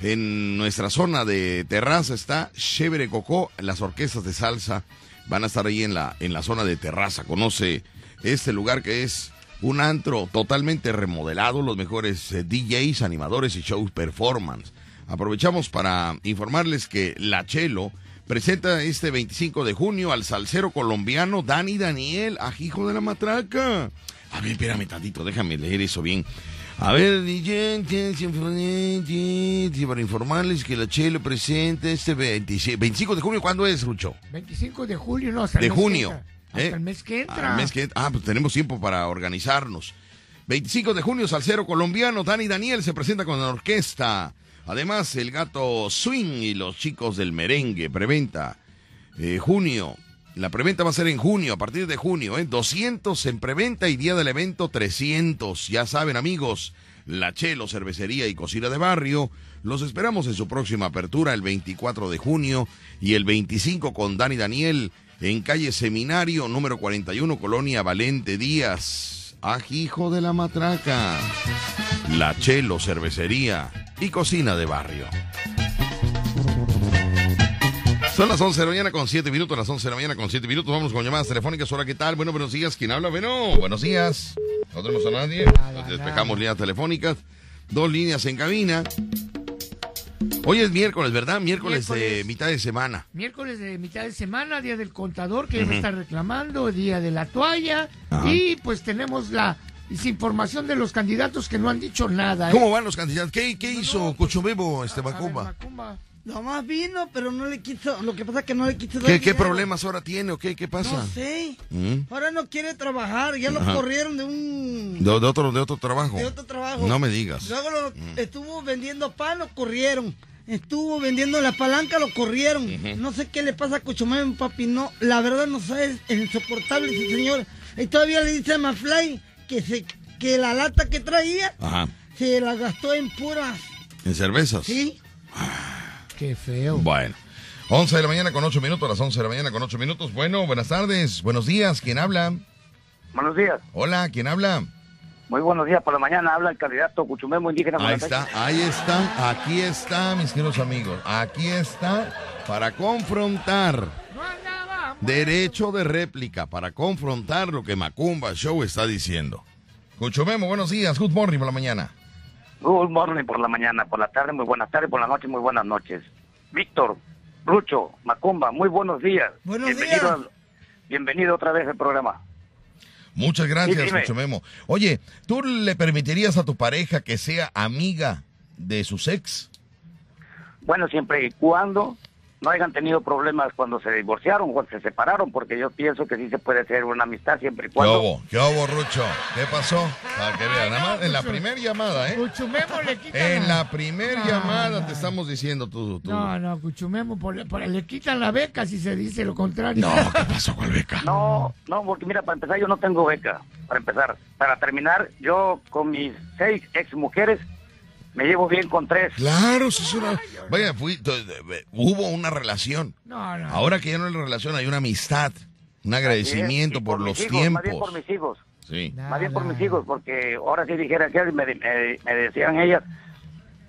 En nuestra zona de terraza está Chévere Cocó. Las orquestas de salsa van a estar ahí en la, en la zona de terraza. Conoce este lugar que es un antro totalmente remodelado, los mejores eh, DJs, animadores y shows performance. Aprovechamos para informarles que La Chelo presenta este 25 de junio al salsero colombiano Dani Daniel, ajijo de la matraca. A ver, espérame tantito, déjame leer eso bien. A ver, para informarles que la Chelo presenta este 26 25 de junio, ¿cuándo es, Rucho? 25 de julio, no, De que entra. ¿eh? Hasta el mes que entra. Mes que. Ah, pues tenemos tiempo para organizarnos. 25 de junio, Salsero colombiano, Dani Daniel se presenta con la orquesta. Además, el gato Swing y los chicos del merengue, preventa. Eh, junio, la preventa va a ser en junio, a partir de junio, ¿eh? 200 en preventa y día del evento 300. Ya saben, amigos, La Chelo, Cervecería y Cocina de Barrio. Los esperamos en su próxima apertura el 24 de junio y el 25 con Dani Daniel en calle Seminario, número 41, Colonia Valente Díaz. Ajijo de la Matraca. La Chelo, Cervecería y Cocina de Barrio. Son las 11 de la mañana con 7 minutos, las 11 de la mañana con 7 minutos. Vamos con llamadas telefónicas. Hola, ¿qué tal? Bueno, buenos días. ¿Quién habla? Bueno, buenos días. No tenemos a nadie. Despejamos líneas telefónicas. Dos líneas en cabina. Hoy es miércoles, ¿verdad? Miércoles, de Miércoles. mitad de semana. Miércoles de mitad de semana, día del contador que me está reclamando, día de la toalla. Y pues tenemos la información de los candidatos que no han dicho nada. ¿eh? ¿Cómo van los candidatos? ¿Qué, qué hizo Cuchumebo, este A ver, Macumba? Nomás vino, pero no le quiso. Lo que pasa es que no le quiso ¿Qué, qué problemas ahora tiene o qué, qué pasa? No sé. ¿Mm? Ahora no quiere trabajar. Ya lo corrieron de un. De, de otro, de otro trabajo. De otro trabajo. No me digas. Luego lo- estuvo vendiendo pan, lo corrieron. Estuvo vendiendo la palanca, lo corrieron. No sé qué le pasa a Cuchumén, papi. No, la verdad no sé, es insoportable ese señor. Y todavía le dice a Mafly que, se, que la lata que traía Ajá. se la gastó en puras. ¿En cervezas? Sí. Qué feo. Bueno. 11 de la mañana con 8 minutos, a las 11 de la mañana con 8 minutos. Bueno, buenas tardes, buenos días, ¿quién habla? Buenos días. Hola, ¿quién habla? Muy buenos días. Por la mañana habla el candidato Cuchumemo Indígena. Ahí está, ahí está, aquí está, mis queridos amigos. Aquí está para confrontar. Derecho de réplica para confrontar lo que Macumba Show está diciendo. Cuchumemo, buenos días, good morning por la mañana. Good morning por la mañana, por la tarde, muy buenas tardes, por la noche, muy buenas noches. Víctor, Rucho, Macumba, muy buenos días. Buenos bienvenido, días. al- bienvenido otra vez al programa. Muchas gracias, Sí. Cuchumemo. Oye, ¿tú le permitirías a tu pareja que sea amiga de su ex? Bueno, siempre y cuando no hayan tenido problemas cuando se divorciaron o se separaron, porque yo pienso que sí se puede hacer una amistad siempre y ¿Qué cuando... hubo? ¿Qué hubo, Rucho? ¿Qué pasó? Para que vean, nada más en la primera llamada, ¿eh? Cuchumemo le quitan En la primera No, llamada no. te estamos diciendo tú. tú. No, no, Cuchumemo, por- por- le quitan la beca si se dice lo contrario. No, ¿qué pasó con beca? No, no, porque mira, para empezar yo no tengo beca, para empezar. Para terminar, yo con mis seis ex mujeres me llevo bien con tres. Claro, sí es una... Vaya, fui, hubo una relación. No, no. Ahora que ya no hay relación, hay una amistad, un agradecimiento por, los hijos, tiempos. Más bien por mis hijos. Sí. Más bien por mis hijos, porque ahora sí dijera que me, me- me decían ellas,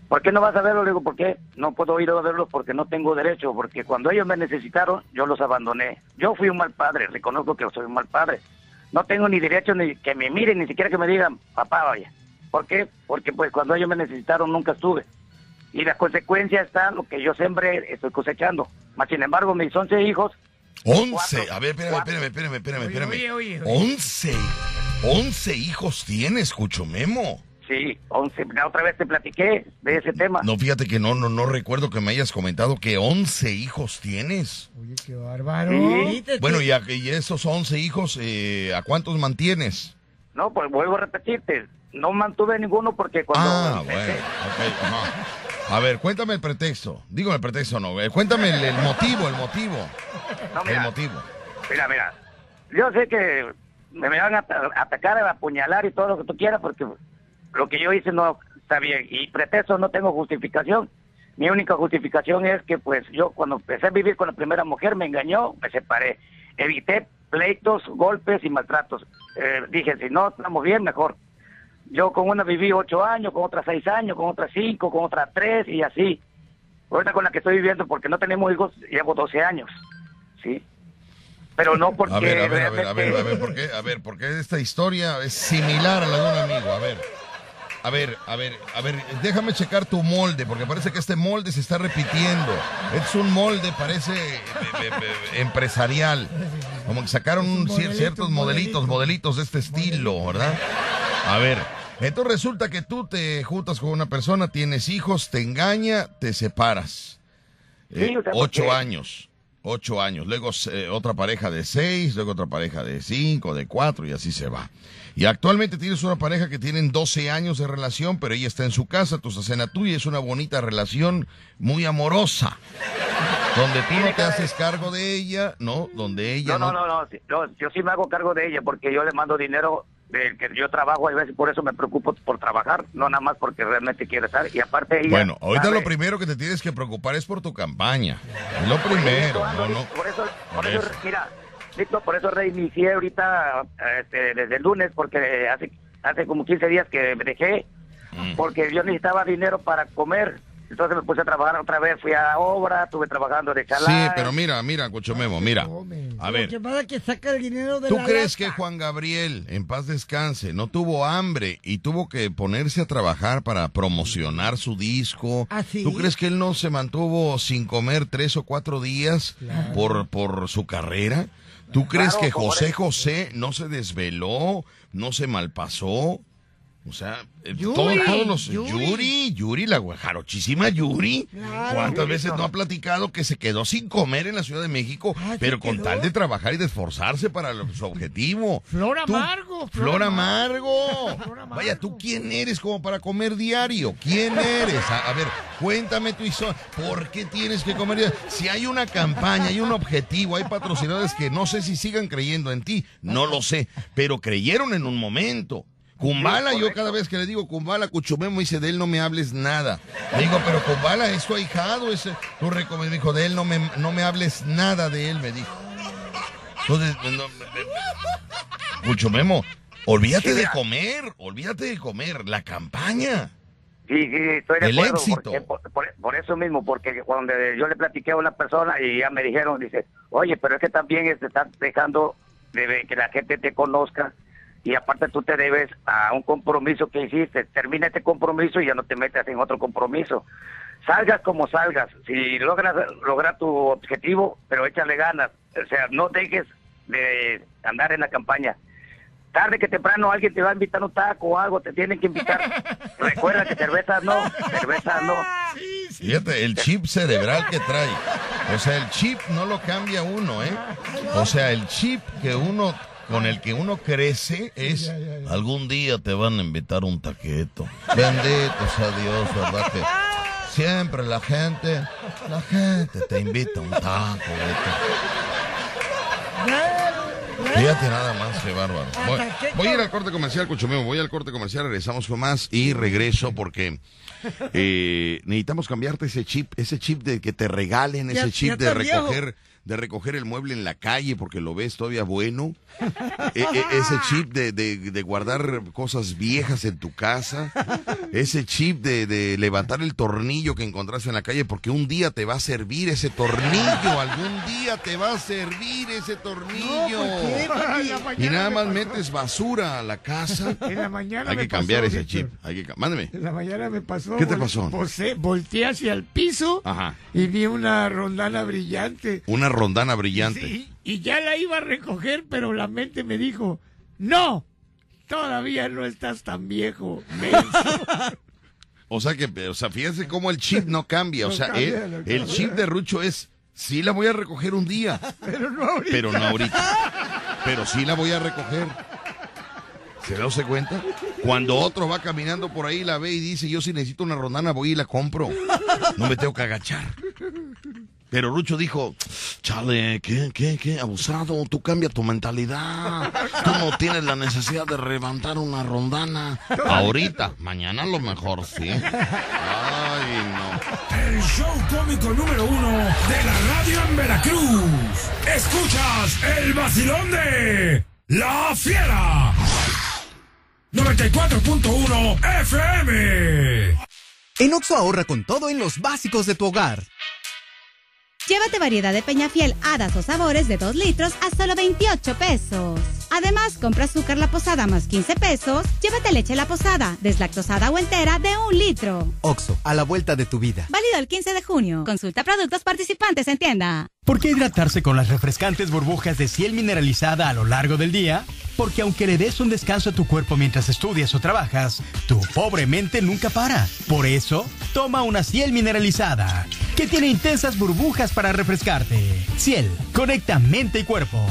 ¿por qué no vas a verlos? Le digo, ¿por qué? No puedo ir a verlos porque no tengo derecho, porque cuando ellos me necesitaron, yo los abandoné. Yo fui un mal padre, reconozco que soy un mal padre. No tengo ni derecho ni que me miren, ni siquiera que me digan, papá, vaya. ¿Por qué? Porque pues cuando ellos me necesitaron nunca estuve. Y la consecuencia está lo que yo sembré, estoy cosechando. Más sin embargo, mis 11 hijos, Once. A ver, espérame, espérame, espérame, espérame, espérame. oye, oye, oye. Once. Once hijos tienes, Cuchumemo. sí, 11, la otra vez te platiqué de ese tema. No, fíjate que no, no, no recuerdo que me hayas comentado que once hijos tienes. Oye, qué bárbaro. Sí. Bueno, y, a- y esos once hijos, eh, ¿a cuántos mantienes? No, pues vuelvo a repetirte, no mantuve ninguno porque cuando... Ah, bueno, ok, ajá. A ver, cuéntame el pretexto. Digo el pretexto, no. eh, Cuéntame el, el motivo, el motivo. No, El mira, motivo. mira, mira, yo sé que me van a ata- atacar, a apuñalar y todo lo que tú quieras porque lo que yo hice no está bien y pretexto no tengo justificación. Mi única justificación es que pues yo cuando empecé a vivir con la primera mujer me engañó, me separé. Evité pleitos, golpes y maltratos. Eh, dije, si no estamos bien, mejor. Yo con una viví ocho años, con otra seis años, con otra cinco, con otra tres y así. Ahorita con la que estoy viviendo, porque no tenemos hijos, llevo 12 años. ¿Sí? Pero no porque... A ver, a ver, a ver, a ver, a ver, ¿por qué? A ver, porque esta historia es similar a la de un amigo. A ver, a ver, a ver, a ver, déjame checar tu molde, porque parece que este molde se está repitiendo. Es un molde, parece eh, eh, eh, empresarial. Como que sacaron un cier- ciertos modelitos, modelitos de este estilo, ¿verdad? A ver, entonces resulta que tú te juntas con una persona, tienes hijos, te engaña, te separas. Eh, Sí, o sea, ocho porque- años. Ocho años. Luego eh, otra pareja de seis, luego otra pareja de cinco, de cuatro y así se va. Y actualmente tienes una pareja que tienen 12 años de relación, pero ella está en su casa, tú estás en la tuya, es una bonita relación muy amorosa. Donde tú no te haces cargo de ella, ¿no? Donde ella No, no, no, no, no, yo sí me hago cargo de ella porque yo le mando dinero del que yo trabajo, a veces por eso me preocupo por trabajar, no nada más porque realmente quiero estar. Y aparte ella... Bueno, ahorita sabe- lo primero que te tienes que preocupar es por tu campaña. Es lo primero, no, no. Por eso, por eso, mira, Víctor, por eso reinicié ahorita este, desde el lunes, porque hace, hace como 15 días que me dejé, Mm. porque yo necesitaba dinero para comer. Entonces me puse a trabajar otra vez, fui a obra, estuve trabajando de Sí, chalán. pero mira, mira, Cucho Memo, mira. A ver, que pasa es que saca el dinero de ¿Tú la crees que. Juan Gabriel, en paz descanse, no tuvo hambre y tuvo que ponerse a trabajar para promocionar su disco? ¿Ah, sí? ¿Tú crees que él no se mantuvo sin comer tres o cuatro días por, por su carrera? ¿Tú crees Claro, que José José no se desveló, no se malpasó? O sea, eh, Yuri, todos, los... Yuri. Yuri, Yuri, la jarochísima Yuri. Claro. ¿Cuántas veces no ha platicado que se quedó sin comer en la Ciudad de México, Ah, ¿se pero con quedó? tal de trabajar y de esforzarse para lo- su objetivo? Flor amargo, flor amargo. amargo. Flor amargo. Vaya, ¿tú quién eres como para comer diario? ¿Quién eres? A, a ver, cuéntame tu historia. ¿Por qué tienes que comer diario? Si hay una campaña, hay un objetivo, hay patrocinadores que no sé si sigan creyendo en ti, no lo sé, pero creyeron en un momento. Kumbala, yo cada vez que le digo Kumbala, Cuchumemo dice, de él no me hables nada. Le digo, pero Kumbala es tu ahijado, es tu recomendado. Me dijo, de él no me, no me hables nada de él, me dijo. Entonces, no, Mucho Memo, olvídate Sí, de comer, olvídate de comer, la campaña. Sí, sí, estoy de El acuerdo. éxito. porque- por, por- por eso mismo, porque cuando yo le platiqué a una persona y ya me dijeron, dice, oye, pero es que también te estás dejando de que la gente te conozca y aparte tú te debes a un compromiso que hiciste. Termina este compromiso y ya no te metas en otro compromiso. Salgas como salgas, si logras lograr tu objetivo, pero échale ganas. O sea, no dejes de andar en la campaña. Tarde que temprano alguien te va a invitar a un taco o algo, te tienen que invitar. Recuerda que cerveza no, cerveza no. Fíjate, el chip cerebral que trae. O sea, el chip no lo cambia uno, ¿eh? O sea, el chip que uno con el que uno crece es algún día te van a invitar un taquito. Bendito sea Dios, ¿verdad? Que siempre la gente, la gente te invita a un taco. Fíjate nada más, qué bárbaro. Voy, voy a ir al corte comercial, Cuchumeo, voy al corte comercial, regresamos con más y regreso porque eh, necesitamos cambiarte ese chip, ese chip de que te regalen, Ya- ese chip ya de viejo. De recoger el mueble en la calle porque lo ves todavía bueno. E- e- ese chip de, de- de guardar cosas viejas en tu casa. Ese chip de, de levantar el tornillo que encontraste en la calle porque un día te va a servir ese tornillo. Algún día te va a servir ese tornillo. Y nada más metes basura a la casa. En la mañana Hay me que cambiar pasó, ese chip. Hay que, ca- mándeme. En la mañana me pasó. ¿Qué te pasó? volteé- volteé hacia el piso Ajá. y vi una rondana brillante. Una rondana brillante. Sí, y ya la iba a recoger, pero la mente me dijo, no, todavía no estás tan viejo. menso". O sea que, o sea, fíjense cómo el chip no cambia. O No sea, cambia, el, no el chip de Rucho es, sí la voy a recoger un día, pero no ahorita. pero no ahorita. Pero sí la voy a recoger. ¿Se da usted cuenta? Cuando otro va caminando por ahí, la ve y dice, yo si necesito una rondana, voy y la compro. No me tengo que agachar. Pero Rucho dijo, chale, ¿qué, qué, qué? Abusado, tú cambia tu mentalidad. Tú no tienes la necesidad de levantar una rondana. Ahorita, mañana a lo mejor sí. Ay, no. El show cómico número uno de la radio en Veracruz. Escuchas el vacilón de La Fiera. 94.1 FM. En Oxo ahorra con todo en los básicos de tu hogar. Llévate variedad de Peñafiel, hadas o sabores de 2 litros a solo 28 pesos. Además, compra azúcar la posada más 15 pesos, llévate leche la posada, deslactosada o entera de un litro. Oxo, a la vuelta de tu vida. Válido el 15 de junio. Consulta productos participantes en tienda. ¿Por qué hidratarse con las refrescantes burbujas de ciel mineralizada a lo largo del día? Porque aunque le des un descanso a tu cuerpo mientras estudias o trabajas, tu pobre mente nunca para. Por eso, toma una ciel mineralizada, que tiene intensas burbujas para refrescarte. Ciel, conecta mente y cuerpo.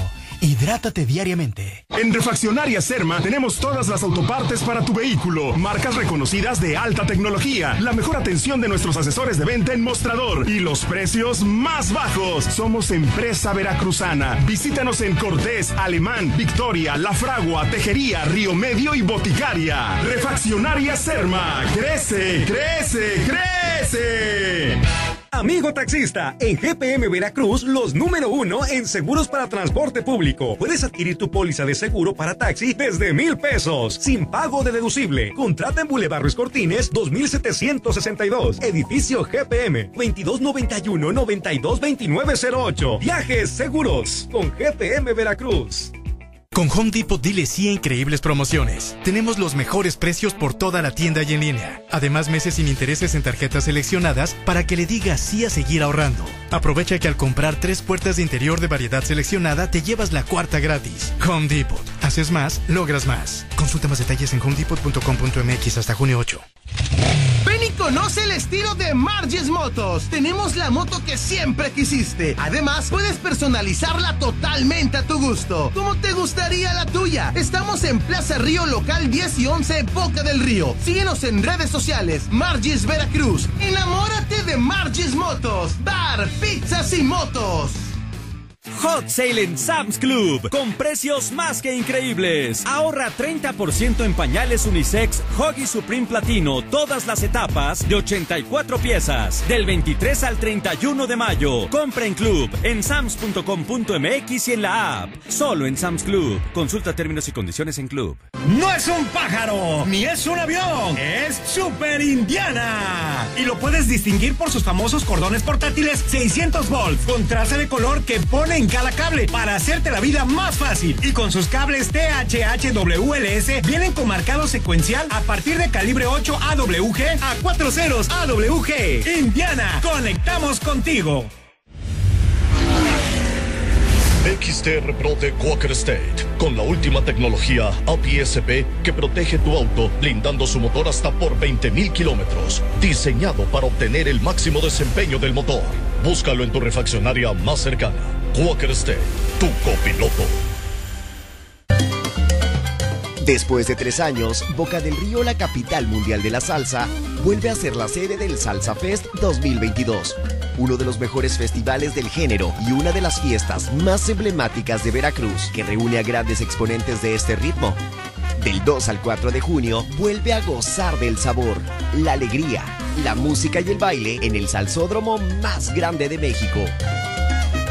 Hidrátate diariamente. En Refaccionaria Serma tenemos todas las autopartes para tu vehículo, marcas reconocidas de alta tecnología, la mejor atención de nuestros asesores de venta en mostrador y los precios más bajos. Somos empresa veracruzana. Visítanos en Cortés, Alemán, Victoria, La Fragua, Tejería, Río Medio y Boticaria. Refaccionaria Serma. Crece, crece, crece. Amigo taxista, en GPM Veracruz, los número uno en seguros para transporte público. Puedes adquirir tu póliza de seguro para taxi desde mil pesos, sin pago de deducible. Contrata en Boulevard Ruiz Cortines, 2762. Edificio GPM, 2291-922908. Viajes seguros con GPM Veracruz. Con Home Depot dile sí a increíbles promociones. Tenemos los mejores precios por toda la tienda y en línea. Además, meses sin intereses en tarjetas seleccionadas para que le digas sí a seguir ahorrando. Aprovecha que al comprar tres puertas de interior de variedad seleccionada te llevas la cuarta gratis. Home Depot. Haces más, logras más. Consulta más detalles en homedepot.com.mx hasta junio 8. Conoce el estilo de Margis Motos. Tenemos la moto que siempre quisiste. Además, puedes personalizarla totalmente a tu gusto. ¿Cómo te gustaría la tuya? Estamos en Plaza Río Local 10 y 11, Boca del Río. Síguenos en redes sociales. Margis Veracruz. Enamórate de Margis Motos. Bar, pizzas y motos. Hot Sale en Sam's Club con precios más que increíbles. Ahorra 30% en pañales unisex Hoggy Supreme Platino, todas las etapas de 84 piezas. Del 23 al 31 de mayo. Compra en club en sams.com.mx y en la app. Solo en Sam's Club. Consulta términos y condiciones en club. No es un pájaro, ni es un avión, es Super Indiana. Y lo puedes distinguir por sus famosos cordones portátiles 600 volts con traza de color que pone en cada cable para hacerte la vida más fácil. Y con sus cables THHWLS vienen con marcado secuencial a partir de calibre 8 AWG a 4 ceros AWG. Indiana, conectamos contigo. XTR Pro de Quaker State, con la última tecnología APSP que protege tu auto, blindando su motor hasta por 20.000 kilómetros. Diseñado para obtener el máximo desempeño del motor. Búscalo en tu refaccionaria más cercana. Quaker State, tu copiloto. Después de tres años, Boca del Río, la capital mundial de la salsa, vuelve a ser la sede del Salsa Fest 2022, uno de los mejores festivales del género y una de las fiestas más emblemáticas de Veracruz, que reúne a grandes exponentes de este ritmo. Del 2 al 4 de junio, vuelve a gozar del sabor, la alegría, la música y el baile en el salsódromo más grande de México.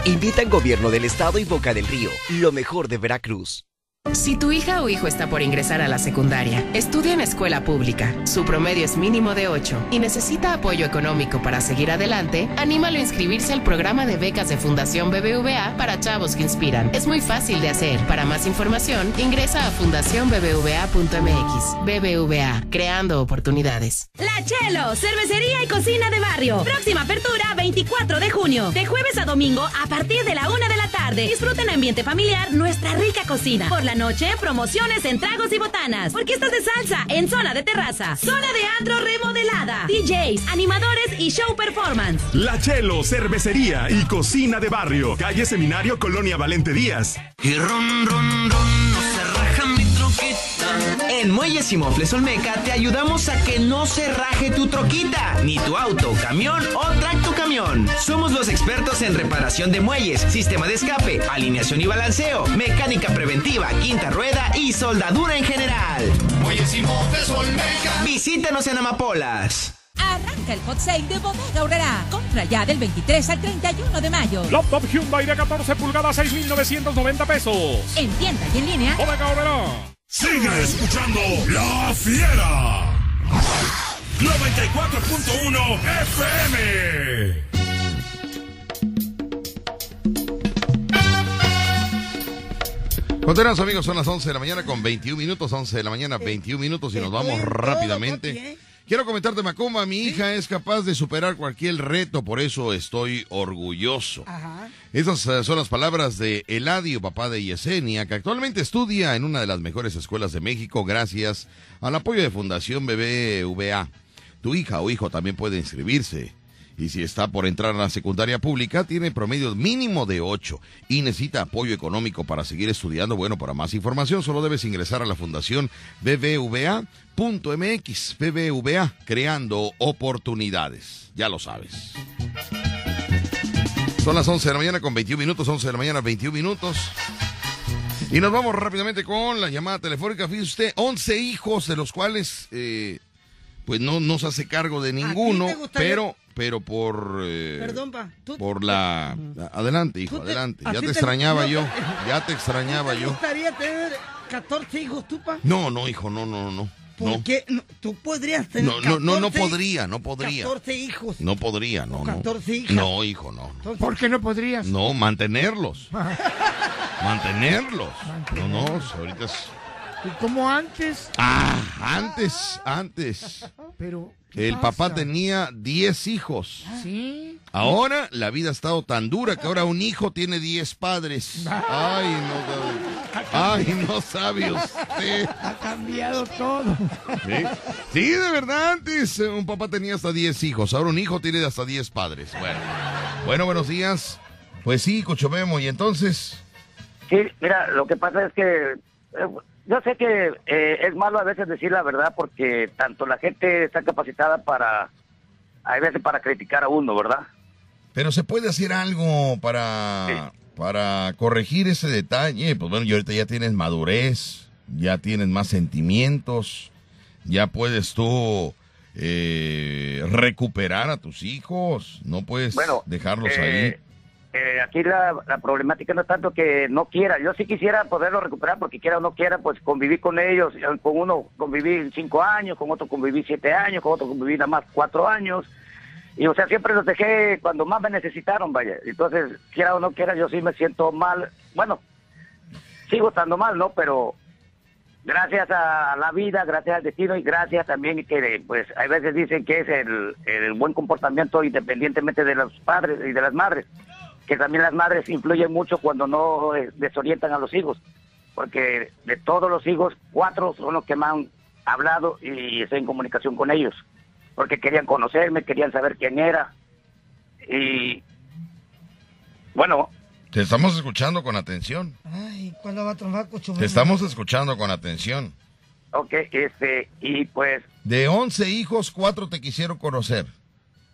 Invitan Gobierno del Estado y Boca del Río, lo mejor de Veracruz. Si tu hija o hijo está por ingresar a la secundaria, estudia en escuela pública, su promedio es mínimo de 8 y necesita apoyo económico para seguir adelante, anímalo a inscribirse al programa de becas de Fundación BBVA para chavos que inspiran. Es muy fácil de hacer. Para más información, ingresa a fundacionbbva.mx. BBVA, creando oportunidades. La Chelo, cervecería y cocina de barrio. Próxima apertura 24 de junio, de jueves a domingo a partir de la una de la tarde. Disfruten ambiente familiar nuestra rica cocina. Por la noche, promociones en tragos y botanas. Orquestas de salsa en zona de terraza. Zona de antro remodelada. DJs, animadores y show performance. La Chelo, cervecería y cocina de barrio. Calle Seminario, Colonia Valente Díaz. Y ron, ron, ron, no se raja mi troquita. En Muelles y Mofles Olmeca te ayudamos a que no se raje tu troquita, ni tu auto, camión o tracto camión. Somos los expertos en reparación de muelles, sistema de escape, alineación y balanceo, mecánica preventiva, quinta rueda y soldadura en general. Muelles y Mofles Olmeca. Visítanos en Amapolas. Arranca el hot sale de Bodega Aurrera. Compra ya del 23 al 31 de mayo. Laptop Hyundai de 14 pulgadas, 6,990 pesos. En tienda y en línea. Bodega Aurrera. Sigue escuchando La Fiera. 94.1 FM. Continuamos amigos, son las 11 de la mañana con 21 minutos, 11 de la mañana 21 minutos y nos vamos rápidamente. Quiero comentarte, Macumba, mi hija es capaz de superar cualquier reto, por eso estoy orgulloso. Esas eh, son las palabras de Eladio, papá de Yesenia, que actualmente estudia en una de las mejores escuelas de México gracias al apoyo de Fundación BBVA. Tu hija o hijo también puede inscribirse. Y si está por entrar a la secundaria pública, tiene promedio mínimo de 8 y necesita apoyo económico para seguir estudiando. Bueno, para más información solo debes ingresar a la fundación bbva.mx, BBVA, creando oportunidades. Ya lo sabes. Son las 11 de la mañana con 21 minutos, 11 de la mañana 21 minutos. Y nos vamos rápidamente con la llamada telefónica. Fíjese usted, 11 hijos, de los cuales, eh, pues no, no se hace cargo de ninguno, pero pero por eh, Perdón, pa. ¿Tú- por la adelante hijo te- adelante ya te te- extrañaba no, yo ya te extrañaba ¿Te yo gustaría tener 14 hijos tú, pa? no no hijo no no no ¿Por no qué? No, tú podrías tener no no no no 14 podría no podría 14 hijos. no podría no no 14 hijas. no hijo no ¿Por qué no podrías? no mantenerlos mantenerlos no no ahorita es ¿Y como antes? ah antes antes Pero. ¿Qué el papá tenía 10 hijos Sí. Ahora la vida ha estado tan dura que ahora un hijo tiene 10 padres. Ay, no, sabe- ay, no sabe usted. Ha cambiado todo. ¿Sí? Sí, de verdad, antes eh, un papá tenía hasta 10 hijos, ahora un hijo tiene hasta 10 padres. Bueno, bueno, buenos días. Pues sí, Cocho Memo, y entonces, Sí, mira, lo que pasa es que eh, yo sé que eh, es malo a veces decir la verdad porque tanto la gente está capacitada para, a veces para criticar a uno, ¿verdad? pero se puede hacer algo para, para corregir ese detalle. Pues bueno, y ahorita ya tienes madurez, ya tienes más sentimientos, ya puedes tú eh, recuperar a tus hijos, no puedes Bueno, dejarlos eh, ahí. Eh, aquí la, la problemática no es tanto que no quiera, yo sí quisiera poderlo recuperar porque quiera o no quiera, pues convivir con ellos, eh, con uno conviví cinco años, con otro conviví siete años, con otro conviví nada más cuatro años, y o sea, siempre los dejé cuando más me necesitaron, vaya, entonces quiera o no quiera, yo sí me siento mal, bueno, sigo estando mal, ¿no? Pero gracias a la vida, gracias al destino y gracias también que pues hay veces dicen que es el buen comportamiento independientemente de los padres y de las madres, que también las madres influyen mucho cuando no eh, desorientan a los hijos, porque de todos los hijos, cuatro son los que me han hablado y estoy en comunicación con ellos, porque querían conocerme, querían saber quién era y bueno, Te estamos escuchando con atención. Ay, ¿cuándo va a trombar Cocho Te estamos escuchando con atención. ok, este, y pues De 11 hijos, cuatro te quisieron conocer.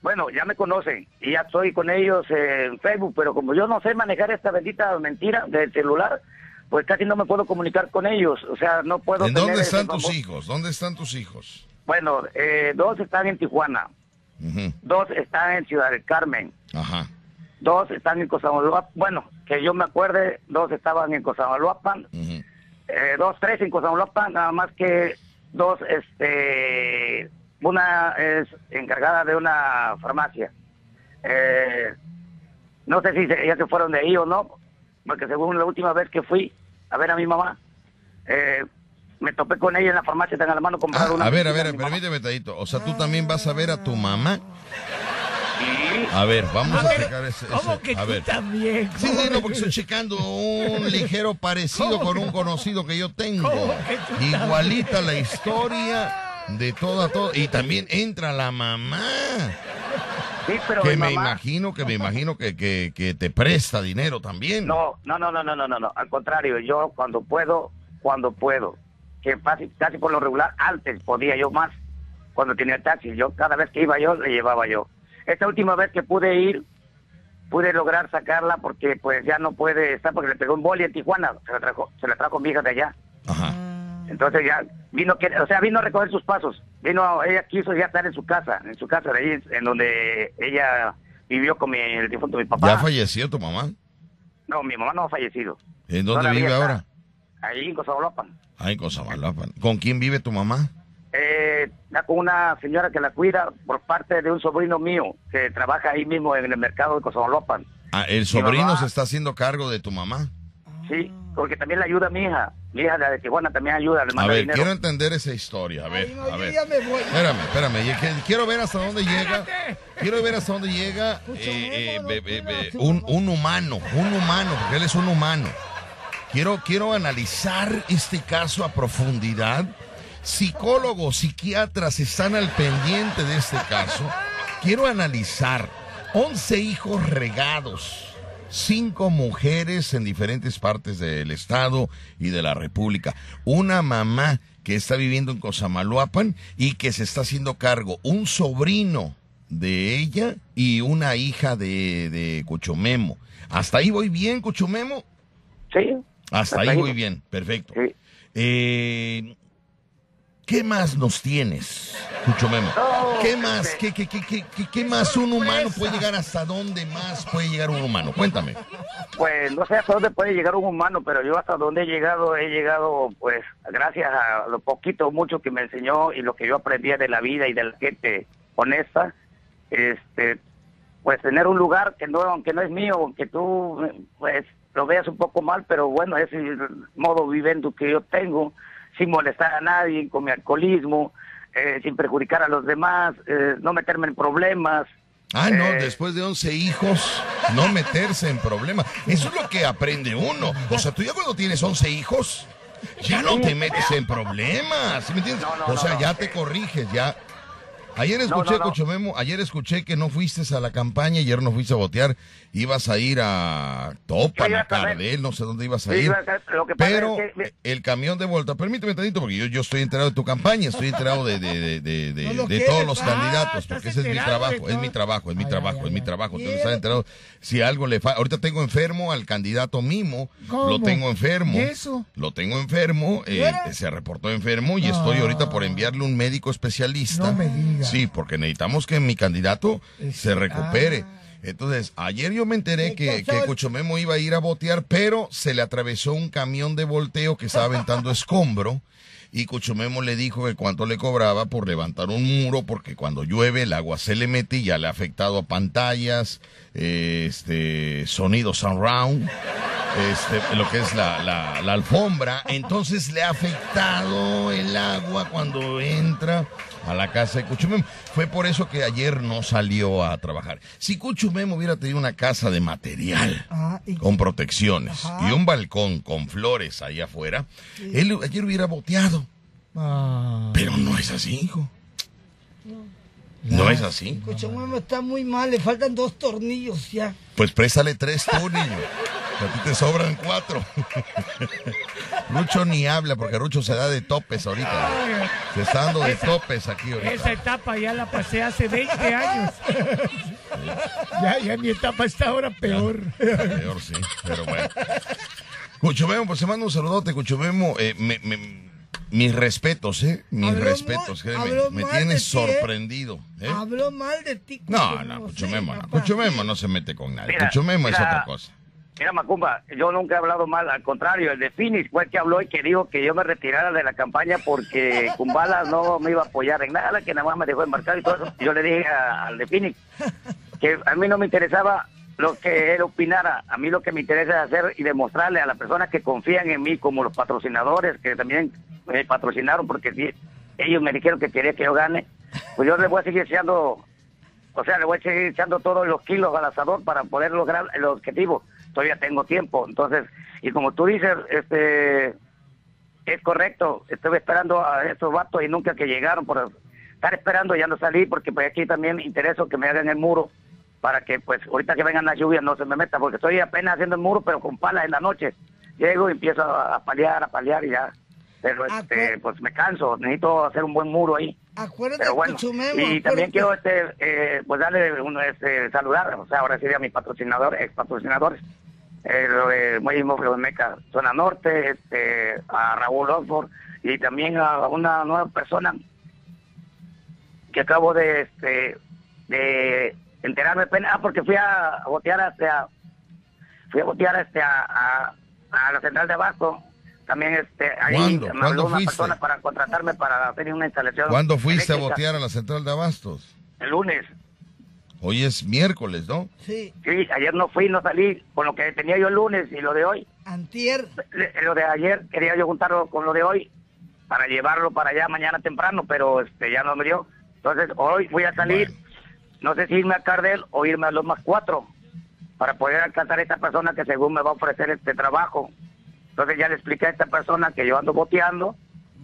Bueno, ya me conocen y ya estoy con ellos en Facebook, pero como yo no sé manejar esta bendita mentira del celular, pues casi no me puedo comunicar con ellos. O sea, no puedo. ¿En tener dónde están tus hijos? ¿Dónde están tus hijos? Bueno, eh, dos están en Tijuana, dos están en Ciudad del Carmen, Ajá. dos están en Cosamaloapan. Bueno, que yo me acuerde, dos estaban en Cosamaloapan, eh, dos, tres en Cosamaloapan, nada más que dos, este, una es encargada de una farmacia. Eh, no sé si se- ya se fueron de ahí o no, porque según la última vez que fui a ver a mi mamá, eh, me topé con ella en la farmacia, tenga la mano comprar una. Ah, A ver, a ver, permíteme, Tadito. O sea, tú también vas a ver a tu mamá. A ver, vamos a checar ese. ¿Cómo ese- que a tú ver. también? Sí, ¿Cómo sí, no, que porque estoy checando un ligero parecido con un conocido que yo tengo. ¿Cómo que tú Igualita la historia de toda, todo. Y también entra la mamá. Sí, pero que mi me mamá- imagino, que me imagino que, que, que te presta dinero también. No, no, no, no, no, no, no, no. Al contrario, yo cuando puedo, cuando puedo. Que casi, casi por lo regular, antes podía yo más cuando tenía taxi. Yo cada vez que iba yo, le llevaba yo. Esta última vez que pude ir, pude lograr sacarla porque pues ya no puede estar porque le pegó un boli en Tijuana. Se la trajo, se la trajo mi hija de allá. Entonces ya vino, que, o sea, vino a recoger sus pasos. vino, ella quiso ya estar en su casa, en su casa de ahí, en donde ella vivió con mi, el difunto mi papá. ¿Ya falleció tu mamá? No, mi mamá no ha fallecido. ¿En dónde Todavía vive ahora? Ahí en Cozabalopan. Ah, en Cosamaloapan. ¿Con quién vive tu mamá? Eh, con una señora que la cuida por parte de un sobrino mío que trabaja ahí mismo en el mercado de Cozabalopan. Ah, el sobrino mamá- se está haciendo cargo de tu mamá. Sí, porque también le ayuda a mi hija. Mi hija la de Tijuana también ayuda, le A ver, dinero. quiero entender esa historia. A ver, a ver. voy. Espérame, espérame. Quiero ver hasta dónde llega. Quiero ver hasta dónde llega eh, eh, be- be- be- un, un humano, un humano, porque él es un humano. Quiero, quiero analizar este caso a profundidad. Psicólogos, psiquiatras están al pendiente de este caso. Quiero analizar 11 hijos regados, cinco mujeres en diferentes partes del estado y de la república, una mamá que está viviendo en Cosamaloapan y que se está haciendo cargo, un sobrino de ella y una hija de, de Cuchumemo. ¿Hasta ahí voy bien, Cuchumemo? Sí. Hasta ahí voy bien, perfecto. Eh, ¿Qué más nos tienes, Cuchumemo? ¿Qué más? ¿Qué, qué, qué, qué, qué- más un humano puede llegar? ¿Hasta dónde más puede llegar un humano? Cuéntame. Pues no sé hasta dónde puede llegar un humano, pero yo hasta donde he llegado, he llegado pues gracias a lo poquito o mucho que me enseñó y lo que yo aprendía de la vida y de la gente honesta, este, pues tener un lugar que no, aunque no es mío, aunque tú pues lo veas un poco mal, pero bueno, es el modo viviendo que yo tengo, sin molestar a nadie, con mi alcoholismo, eh, sin perjudicar a los demás, eh, no meterme en problemas. Ah, no, Eh, después de 11 hijos, no meterse en problemas. Eso es lo que aprende uno. O sea, tú ya cuando tienes 11 hijos, ya no te metes en problemas. ¿sí me entiendes? No, no, o sea, no, ya te corriges, ya. Ayer No, escuché, no, no. Ayer escuché que no fuiste a la campaña, ayer no fuiste a votear, ibas a ir a Topan, a. Cardel, no sé dónde ibas a ir. iba a saber, lo que pasa Pero es que- el camión de vuelta, permíteme tantito, porque yo, yo estoy enterado de tu campaña, estoy enterado de, de, de, de, de- No lo de quieres, todos los ah, candidatos, estás porque ese es mi trabajo, es mi trabajo, es mi trabajo, es mi trabajo. Entonces estar enterado, si algo le falta, ahorita tengo enfermo al candidato Mimo, ¿Cómo? lo tengo enfermo. ¿Y eso? Lo tengo enfermo, eh, se reportó enfermo y estoy ahorita por enviarle un médico especialista. No me digas. Sí, porque necesitamos que mi candidato se recupere. Entonces, ayer yo me enteré que, que Cuchomemo iba a ir a botear, pero se le atravesó un camión de volteo que estaba aventando escombro. Y Cuchumemo le dijo que cuánto le cobraba por levantar un muro, porque cuando llueve el agua se le mete y ya le ha afectado a pantallas, eh, este, sonido surround, este, lo que es la, la- la alfombra. Entonces le ha afectado el agua cuando entra a la casa de Cuchumemo. Fue por eso que ayer no salió a trabajar. Si Cuchumemo hubiera tenido una casa de material, con protecciones y un balcón con flores ahí afuera, él ayer hubiera boteado. Pero no es así, hijo. No es así. Cuchumemo está muy mal, le faltan dos tornillos ya. Pues préstale tres tú, niño. A ti te sobran cuatro. Rucho ni habla porque Rucho se da de topes ahorita. Se está dando de topes aquí ahorita. Esa etapa ya la pasé hace 20 años. ya, ya mi etapa está ahora peor. Peor, sí, pero bueno. Cuchumemo, pues se manda un saludote, Cuchumemo. Eh, me- me- mis respetos, ¿eh? Mis Habló respetos, mal- créeme. habló Me tienes ti, ¿eh? sorprendido. ¿eh? Habló mal de ti. No, no, Cuchumemo no. Cuchumemo no se mete con nadie. Cuchumemo es otra cosa. Mira, Macumba, yo nunca he hablado mal, al contrario, el de Phoenix fue el que habló y que dijo que yo me retirara de la campaña porque Kumbala no me iba a apoyar en nada, que nada más me dejó embarcado y todo eso. Yo le dije a- al de Phoenix que a mí no me interesaba lo que él opinara, a mí lo que me interesa es hacer y demostrarle a las personas que confían en mí, como los patrocinadores que también me patrocinaron, porque ellos me dijeron que quería que yo gane, pues yo le voy a seguir echando o sea, le voy a seguir echando todos los kilos al asador para poder lograr el objetivo. Todavía tengo tiempo. Entonces, y como tú dices, este es correcto. Estuve esperando a estos vatos y nunca que llegaron por estar esperando ya no salí porque pues aquí también me interesa que me hagan el muro para que pues ahorita que vengan las lluvias no se me meta porque estoy apenas haciendo el muro pero con palas en la noche. Llego y empiezo a, paliar, a paliar y ya. Pero este, pues me canso, necesito hacer un buen muro ahí. Acuérdate, Pero bueno, Cuchumemo, y también quiero este, eh, pues darle un, este, saludar, o sea, ahora sí a mis patrocinadores, ex patrocinadores, Muelle Inmóvil de Meca, Zona Norte, este, a Raúl Oxford y también a una nueva persona que acabo de, este, de enterarme apenas, ah, porque fui a botear hasta, fui a botear este, a, a, a la central de abasto. También este, ahí ¿Cuándo? me ¿Cuándo habló una fuiste? persona para contratarme para hacer una instalación. ¿Cuándo fuiste a botear a la central de abastos? El lunes. Hoy es miércoles, ¿no? Sí. Sí, ayer no fui, no salí con lo que tenía yo el lunes y lo de hoy. Antier. Lo de ayer quería yo juntarlo con lo de hoy para llevarlo para allá mañana temprano, pero este ya no me dio. Entonces hoy voy a salir, no sé si irme a Cardel o irme a los más cuatro para poder alcanzar a esta persona que según me va a ofrecer este trabajo. Entonces ya le expliqué a esta persona que yo ando boteando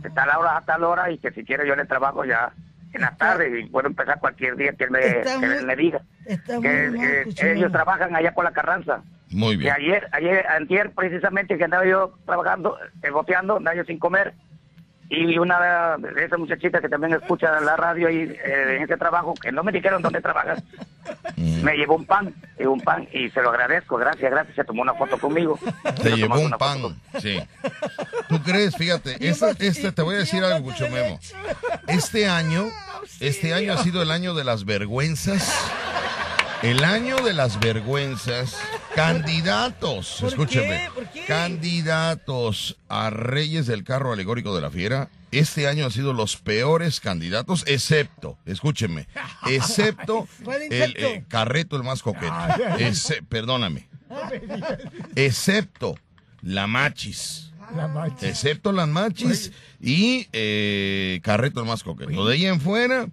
de tal hora a tal hora y que si quiere yo le trabajo ya en la tarde y puedo empezar cualquier día que él me, que muy- él me diga. Que, mal, ellos trabajan allá por la Carranza. Muy Y bien. ayer, ayer, antier, precisamente que andaba yo trabajando, eh, boteando, andaba yo sin comer. Y una de esas muchachitas que también escucha la radio y eh, en ese trabajo, que no me dijeron dónde trabajas, me llevó un pan, y un pan, y se lo agradezco, gracias, gracias, se tomó una foto conmigo. Te llevó un pan, sí. ¿Tú crees? Fíjate, este, este, te voy a decir algo, Cucho Memo. Este año, este año ha sido el año de las vergüenzas. El año de las vergüenzas. Candidatos, ¿Por escúcheme. qué? ¿Por qué? Candidatos a Reyes del Carro Alegórico de la Fiera. Este año han sido los peores candidatos, excepto, escúcheme, excepto ¿Cuál el eh, Carreto, el más coqueto. Ese- perdóname excepto la machis. La. Excepto las machis y eh, Carreto el más coqueto. De ahí en fuera,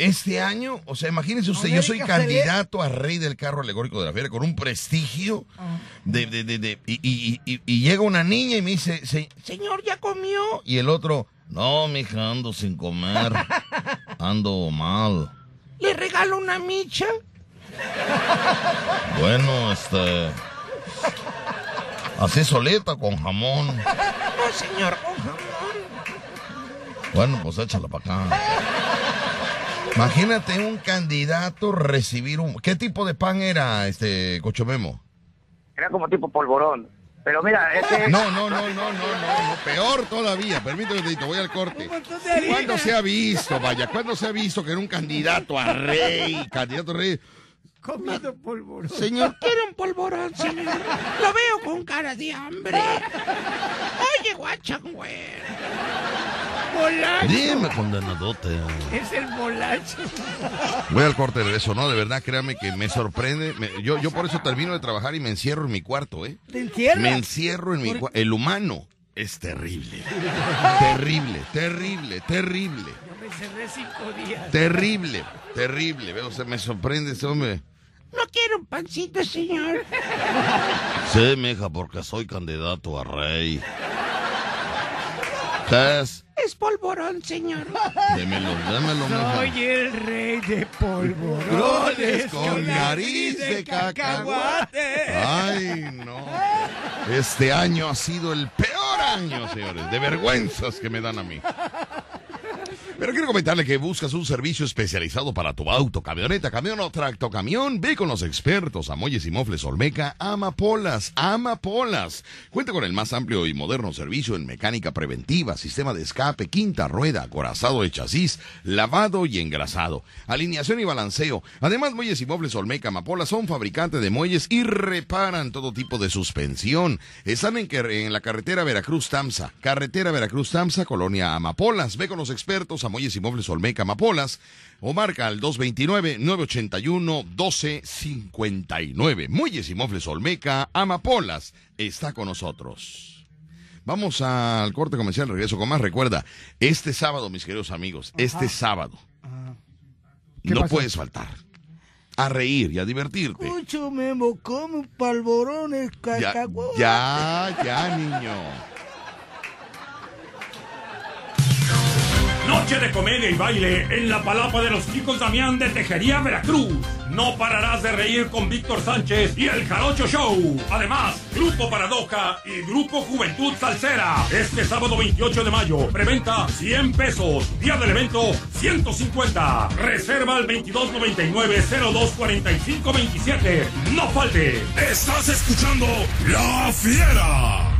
este año, o sea, imagínense usted, yo soy candidato a rey del carro alegórico de la feria con un prestigio Ah. de, de, de, de- y, y- y- y llega una niña y me dice, "Se- señor, ¿ya comió? Y el otro, no, mija, ando sin comer, ando mal. ¿Le regalo una micha? Bueno, este... Así solita, con jamón. No, señor, con jamón. Bueno, pues échala para acá. Imagínate un candidato recibir un... ¿Qué tipo de pan era, este, Cochomemo? Era como tipo polvorón. Pero mira, ese... No, no, no, no, no, no, no, peor todavía. Permíteme, Tito, voy al corte. ¿Cuándo se ha visto, vaya? ¿Cuándo se ha visto que era un candidato a rey, candidato a rey? Comido polvorón. Señor, ¿Quiere un polvorón, señor? Lo veo con cara de hambre. Oye, guachangüer. Bolacho. Dime, condenadote. Es el bolacho. Voy al corte de eso, ¿no? De verdad, créame que me sorprende. Me- yo, yo por eso termino de trabajar y me encierro en mi cuarto, ¿eh? ¿Te encierras? Me encierro en mi ¿Por- cuarto. El humano es terrible. terrible, terrible, terrible. Yo me cerré cinco días. Terrible, terrible. Veo, se me sorprende ese hombre. No quiero un pancito, señor. Sí, mija, porque soy candidato a rey. ¿Qué es? Es polvorón, señor. Démelo, démelo, mija. Soy el rey de polvorones Brones con nariz de cacahuate. Ay, no. Este año ha sido el peor año, señores, de vergüenzas que me dan a mí. Pero quiero comentarle que buscas un servicio especializado para tu auto, camioneta, camión o tractocamión. Ve con los expertos Amoyes y Mofles Olmeca, Amapolas, Amapolas. Cuenta con el más amplio y moderno servicio en mecánica preventiva, sistema de escape, quinta rueda, acorazado de chasis, lavado y engrasado, alineación y balanceo. Además, Muelles y Muebles Olmeca Amapolas son fabricantes de muelles y reparan todo tipo de suspensión. Están en, en la carretera Veracruz-Tamsa, carretera Veracruz-Tamsa, colonia Amapolas. Ve con los expertos Amoyes y Muebles Olmeca Amapolas o marca al 229-981-1259. Muelles y Muebles Olmeca Amapolas está con nosotros. Vamos al corte comercial, regreso con más. Recuerda, este sábado, mis queridos amigos, este sábado, ¿Qué no pasó? puedes faltar a reír y a divertirte. Mucho memo, come polvorones, Ya, ya, ya, niño. Noche de comedia y baile en la palapa de los chicos Damián de Tejería, Veracruz. No pararás de reír con Víctor Sánchez y el Jarocho Show. Además, Grupo Paradoja y Grupo Juventud Salsera. Este sábado 28 de mayo, preventa 100 pesos. Día del evento 150. Reserva al 2299-024527. No falte. Estás escuchando La Fiera.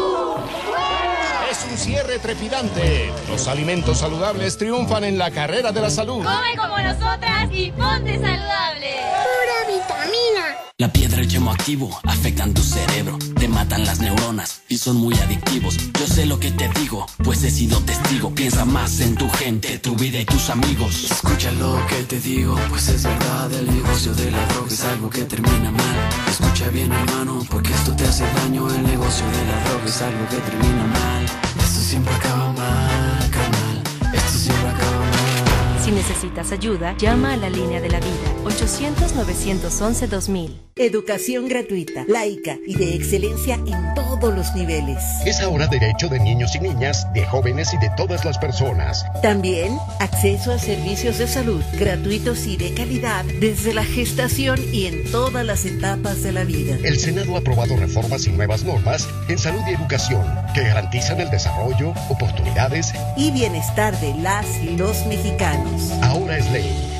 Un cierre trepidante. Los alimentos saludables triunfan en la carrera de la salud. Come como nosotras y ponte saludable. Pura vitamina. La piedra y el yemo activo afectan tu cerebro, te matan las neuronas y son muy adictivos. Yo sé lo que te digo, pues he sido testigo. Piensa más en tu gente, tu vida y tus amigos. Escucha lo que te digo, pues es verdad. El negocio de la droga es algo que termina mal. Escucha bien, hermano, porque esto te hace daño. El negocio de la droga es algo que termina mal. Esto siempre acaba mal, carnal. Esto siempre acaba mal. Si necesitas ayuda, llama a la línea de la vida 800-911-2000. Educación gratuita, laica y de excelencia en todos los niveles. Es ahora derecho de niños y niñas, de jóvenes y de todas las personas. También acceso a servicios de salud gratuitos y de calidad desde la gestación y en todas las etapas de la vida. El Senado ha aprobado reformas y nuevas normas en salud y educación que garantizan el desarrollo, oportunidades y bienestar de las y los mexicanos. Ahora es ley.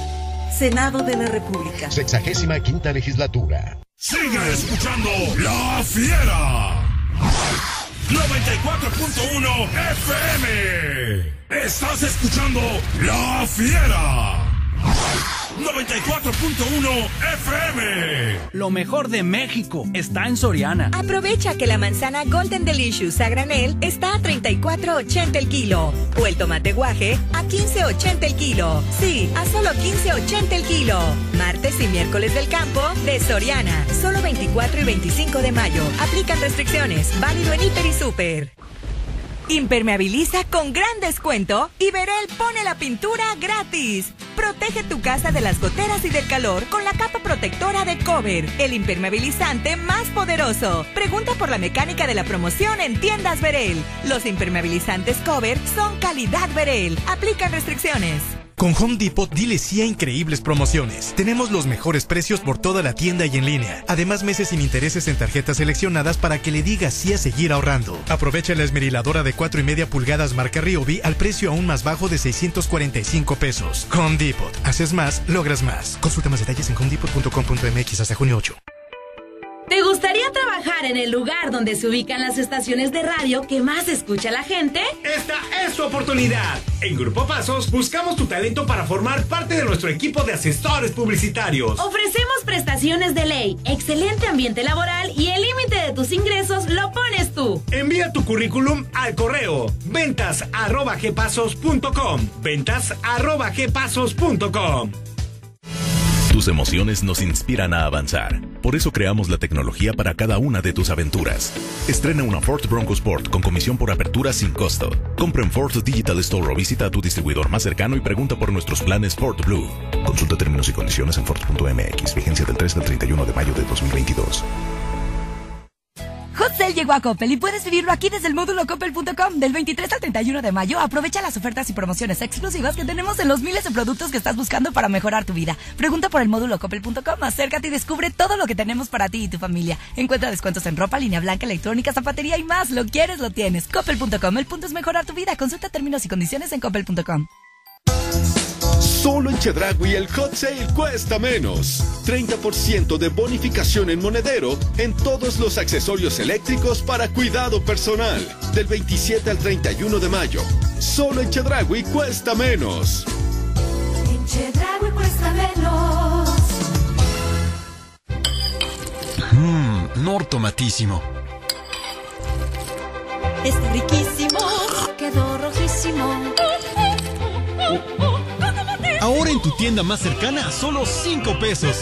Senado de la República. Sexagésima quinta legislatura. Sigue escuchando La Fiera. 94.1 FM. Estás escuchando La Fiera. 94.1 FM. Lo mejor de México está en Soriana. Aprovecha que la manzana Golden Delicious a granel está a 34.80 el kilo o el tomate guaje a 15.80 el kilo. Sí, a solo 15.80 el kilo. Martes y miércoles del campo de Soriana, solo 24 y 25 de mayo. Aplican restricciones. Válido en Hiper y Super. Impermeabiliza con gran descuento y Verel pone la pintura gratis. Protege tu casa de las goteras y del calor con la capa protectora de Cover, el impermeabilizante más poderoso. Pregunta por la mecánica de la promoción en tiendas Verel. Los impermeabilizantes Cover son calidad Verel. Aplican restricciones. Con Home Depot dile sí a increíbles promociones. Tenemos los mejores precios por toda la tienda y en línea. Además, meses sin intereses en tarjetas seleccionadas para que le digas sí a seguir ahorrando. Aprovecha la esmeriladora de 4 y media pulgadas marca Ryobi al precio aún más bajo de 645 pesos. Home Depot. Haces más, logras más. Consulta más detalles en homedepot.com.mx hasta junio 8. ¿Te gustaría trabajar en el lugar donde se ubican las estaciones de radio que más escucha la gente? Esta es tu oportunidad. En Grupo Pasos buscamos tu talento para formar parte de nuestro equipo de asesores publicitarios. Ofrecemos prestaciones de ley, excelente ambiente laboral y el límite de tus ingresos lo pones tú. Envía tu currículum al correo ventas arroba gpasos.com ventas arroba gpasos.com Tus emociones nos inspiran a avanzar. Por eso creamos la tecnología para cada una de tus aventuras. Estrena una Ford Bronco Sport con comisión por apertura sin costo. Compra en Ford Digital Store o visita a tu distribuidor más cercano y pregunta por nuestros planes Ford Blue. Consulta términos y condiciones en Ford.mx. Vigencia del 3 al 31 de mayo de 2022. Hot llegó a Coppel y puedes vivirlo aquí desde el módulo coppel.com. Del 23 al 31 de mayo, aprovecha las ofertas y promociones exclusivas que tenemos en los miles de productos que estás buscando para mejorar tu vida. Pregunta por el módulo coppel.com, acércate y descubre todo lo que tenemos para ti y tu familia. Encuentra descuentos en ropa, línea blanca, electrónica, zapatería y más. Lo quieres, lo tienes. Coppel.com, el punto es mejorar tu vida. Consulta términos y condiciones en coppel.com. Solo en Chedragui el hot sale cuesta menos. 30% de bonificación en monedero en todos los accesorios eléctricos para cuidado personal. Del 27 al 31 de mayo. Solo en Chedragui cuesta menos. En Chedraui cuesta menos. Mmm, nortomatísimo. Está riquísimo. Quedó rojísimo. Ahora en tu tienda más cercana a solo 5 pesos.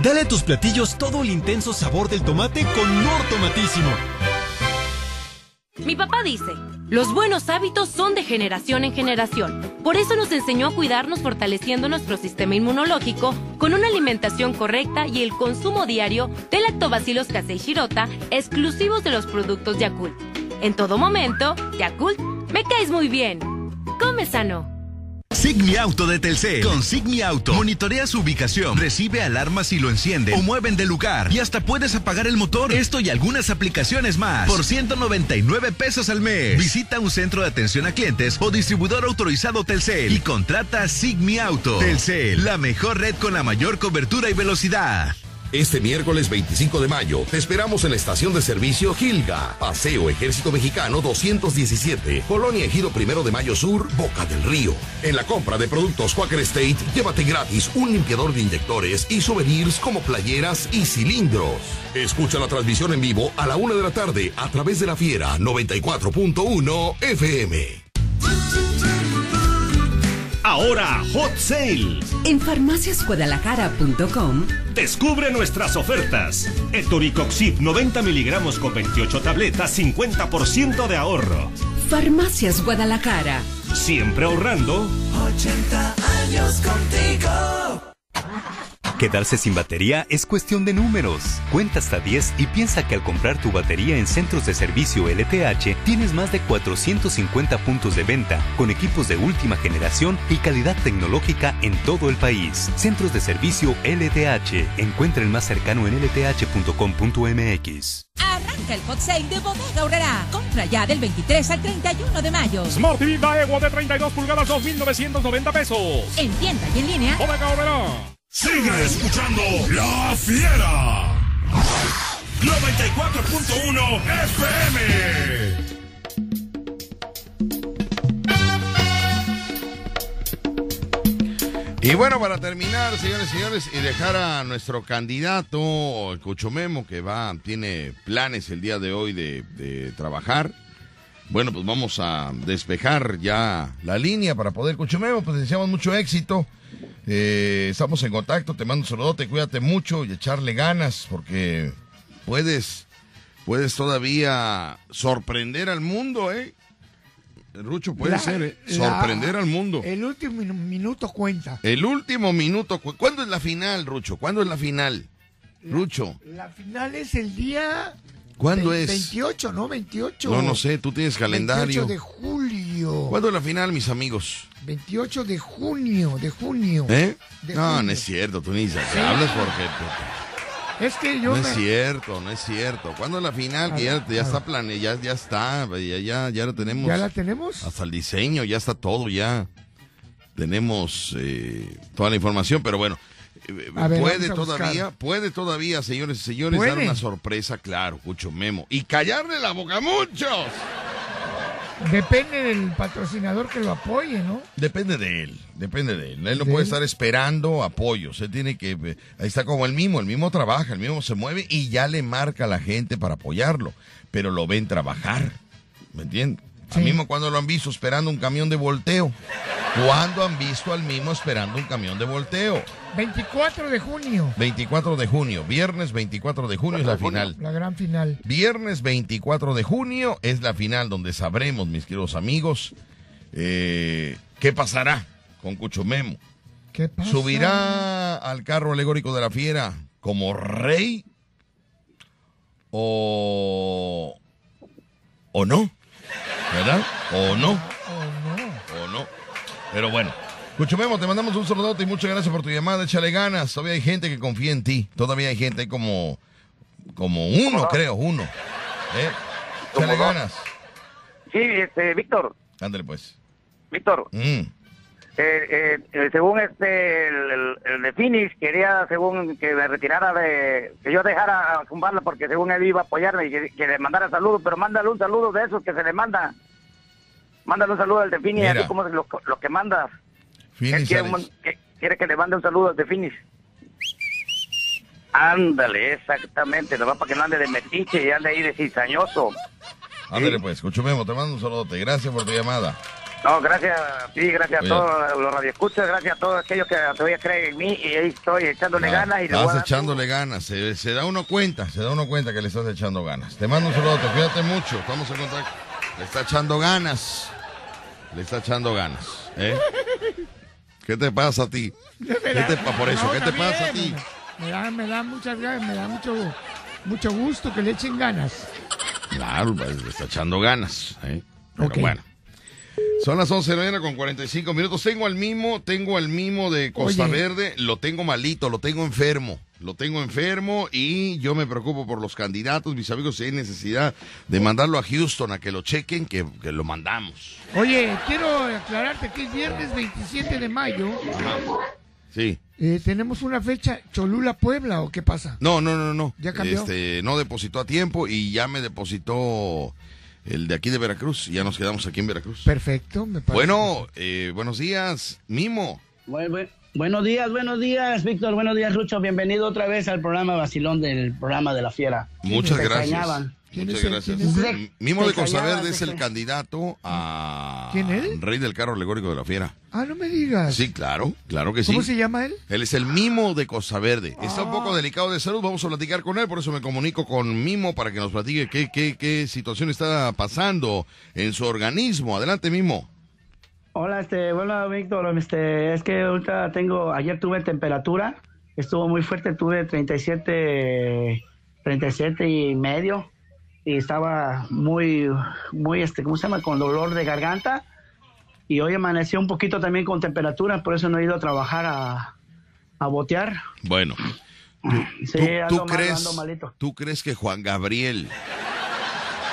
Dale a tus platillos todo el intenso sabor del tomate con Nortomatísimo. Mi papá dice, los buenos hábitos son de generación en generación. Por eso nos enseñó a cuidarnos fortaleciendo nuestro sistema inmunológico con una alimentación correcta y el consumo diario de lactobacilos casei shirota exclusivos de los productos Yakult. En todo momento, Yakult, me caes muy bien. Come sano. Sigmi Auto de Telcel. Con Sigmi Auto, monitorea su ubicación, recibe alarmas si lo enciende o mueven de lugar y hasta puedes apagar el motor. Esto y algunas aplicaciones más por 199 pesos al mes. Visita un centro de atención a clientes o distribuidor autorizado Telcel y contrata Sigmi Auto. Telcel, la mejor red con la mayor cobertura y velocidad. Este miércoles 25 de mayo te esperamos en la estación de servicio Gilga, Paseo Ejército Mexicano 217, Colonia Ejido Primero de Mayo Sur, Boca del Río. En la compra de productos Quaker State, llévate gratis un limpiador de inyectores y souvenirs como playeras y cilindros. Escucha la transmisión en vivo a la una de la tarde a través de la Fiera 94.1 FM. Ahora Hot Sale. En farmaciasguadalajara.com Descubre nuestras ofertas. Etoricoxib 90 miligramos con 28 tabletas, 50% de ahorro. Farmacias Guadalajara. Siempre ahorrando. 80 años contigo. Quedarse sin batería es cuestión de números. Cuenta hasta 10 y piensa que al comprar tu batería en centros de servicio LTH tienes más de 450 puntos de venta con equipos de última generación y calidad tecnológica en todo el país. Centros de servicio LTH. Encuentra el más cercano en lth.com.mx. Arranca el hot sale de Bodega Aurrera. Compra ya del 23 al 31 de mayo. Smart TV Daewoo de 32 pulgadas 2.990 pesos. En tienda y en línea. Bodega Aurrera. Sigue escuchando La Fiera. 94.1 FM. Y bueno, para terminar, señores y señores, y dejar a nuestro candidato, el Cuchomemo, que va, tiene planes el día de hoy de, de trabajar. Bueno, pues vamos a despejar ya la línea para poder Cuchomemo, pues deseamos mucho éxito. Eh, estamos en contacto, te mando un saludote, cuídate mucho y echarle ganas, porque puedes, puedes todavía sorprender al mundo, ¿eh? Rucho, puede La- ser, ¿eh? la- Sorprender al mundo. El último minu- minuto cuenta. El último minuto. cu- ¿Cuándo es la final, Rucho? ¿Cuándo es la final? Rucho, La final es el día. ¿Cuándo es? 28, ¿no? 28. no, no sé, tú tienes calendario. 28 de julio. ¿Cuándo es la final, mis amigos? 28 de junio, de junio. ¿Eh? De No, junio. no es cierto, tú ni sabes. Sí. Hablas porque... Es que yo No me- es cierto, no es cierto. ¿Cuándo es la final? Que ya, ya está planeada, ya, ya está, ya, ya, ya la tenemos. ¿Ya la tenemos? Hasta el diseño, ya está todo, ya. Tenemos eh, toda la información, pero bueno. Eh, ver, puede todavía, puede todavía, señores y señores, dar una sorpresa, claro, Cucho Memo. Y callarle la boca a muchos. Depende del patrocinador que lo apoye, ¿no? Depende de él, depende de él. Él no ¿De puede él? estar esperando apoyos. Él tiene que. Ahí está como el mismo, el mismo trabaja, el mismo se mueve y ya le marca a la gente para apoyarlo. Pero lo ven trabajar. ¿Me entiendes? Al mismo cuando lo han visto esperando un camión de volteo. ¿Cuándo han visto al mismo esperando un camión de volteo? 24 de junio. 24 de junio, viernes 24 de junio es la final. La gran final. Viernes 24 de junio es la final donde sabremos, mis queridos amigos, eh, qué pasará con Cucho Memo. ¿Qué pasa? ¿Subirá al carro alegórico de la fiera como rey o, o no? ¿Verdad? ¿O no? ¿O no? Pero bueno. Cucho Memo, te mandamos un saludote y muchas gracias por tu llamada. Échale ganas. Todavía hay gente que confía en ti. Todavía hay gente, hay como, como uno, creo, uno. ¿Eh? Échale ganas. Sí, este, Víctor, Ándale pues. Víctor, Mm. Eh, eh, eh, según este, el, el- el de Finis, quería, según que me retirara de, que yo dejara zumbarla porque según él iba a apoyarme y que, que le mandara saludos, pero mándale un saludo de esos que se le manda. Mándale un saludo al de Mira. así como lo, lo que manda. Finis Él quiere, un- que- quiere que le mande un saludo al de Finis. Ándale, exactamente, nomás para que no ande de metiche y ande ahí de cizañoso. Ándale pues, Cucho Memo, te mando un saludote. Gracias por tu llamada. No, gracias, sí, gracias a todos los radioescuchas, gracias a todos aquellos que todavía creen en mí y ahí estoy echándole ganas y a Estás echándole ganas, se, se da uno cuenta, se da uno cuenta que le estás echando ganas. Te mando un saludo, cuídate mucho, estamos en contacto. Le está echando ganas, le está echando ganas. ¿eh? ¿Qué te pasa a ti? ¿Qué te pa- por eso, No, ¿qué te también, pasa a ti? Me da, me da muchas ganas, me da mucho, mucho gusto que le echen ganas. Claro, pues, le está echando ganas. ¿eh? Pero Ok. bueno. Son las 11 de la mañana con 45 minutos. Tengo al mimo, tengo al mimo de Costa Oye. Verde, lo tengo malito, lo tengo enfermo. Lo tengo enfermo y yo me preocupo por los candidatos, mis amigos, si hay necesidad de mandarlo a Houston a que lo chequen, que, que lo mandamos. Oye, quiero aclararte que el viernes 27 de mayo Sí. eh, tenemos una fecha Cholula-Puebla, ¿o qué pasa? No, no, no, no. ¿Ya cambió? Este, no depositó a tiempo y ya me depositó el de aquí de Veracruz. y Ya nos quedamos aquí en Veracruz. Perfecto, me parece. Bueno, eh, buenos días, Mimo. Bu- bu- buenos días, buenos días, Víctor. Buenos días, Lucho. Bienvenido otra vez al programa Vacilón del programa de la Fiera. Muchas Te gracias. extrañaban. Muchas gracias. él? Mimo de Te Costa extrañaban, Verde es el candidato a ¿Quién él? Rey del Carro Alegórico de la Fiera. Ah, no me digas. Sí, claro, claro que sí. ¿Cómo se llama él? Él es el Mimo de Costa Verde. Está un Ah. poco delicado de salud, vamos a platicar con él, por eso me comunico con Mimo para que nos platique qué, qué, qué situación está pasando en su organismo. Adelante, Mimo. Hola, este, bueno, Víctor, este, es que ahorita tengo, ayer tuve temperatura, estuvo muy fuerte, tuve 37, 37 y medio y estaba muy, muy, este, ¿cómo se llama? Con dolor de garganta y hoy amaneció un poquito también con temperatura, por eso no he ido a trabajar a, a botear. Bueno, Sí, ¿tú, crees. ¿tú crees que Juan Gabriel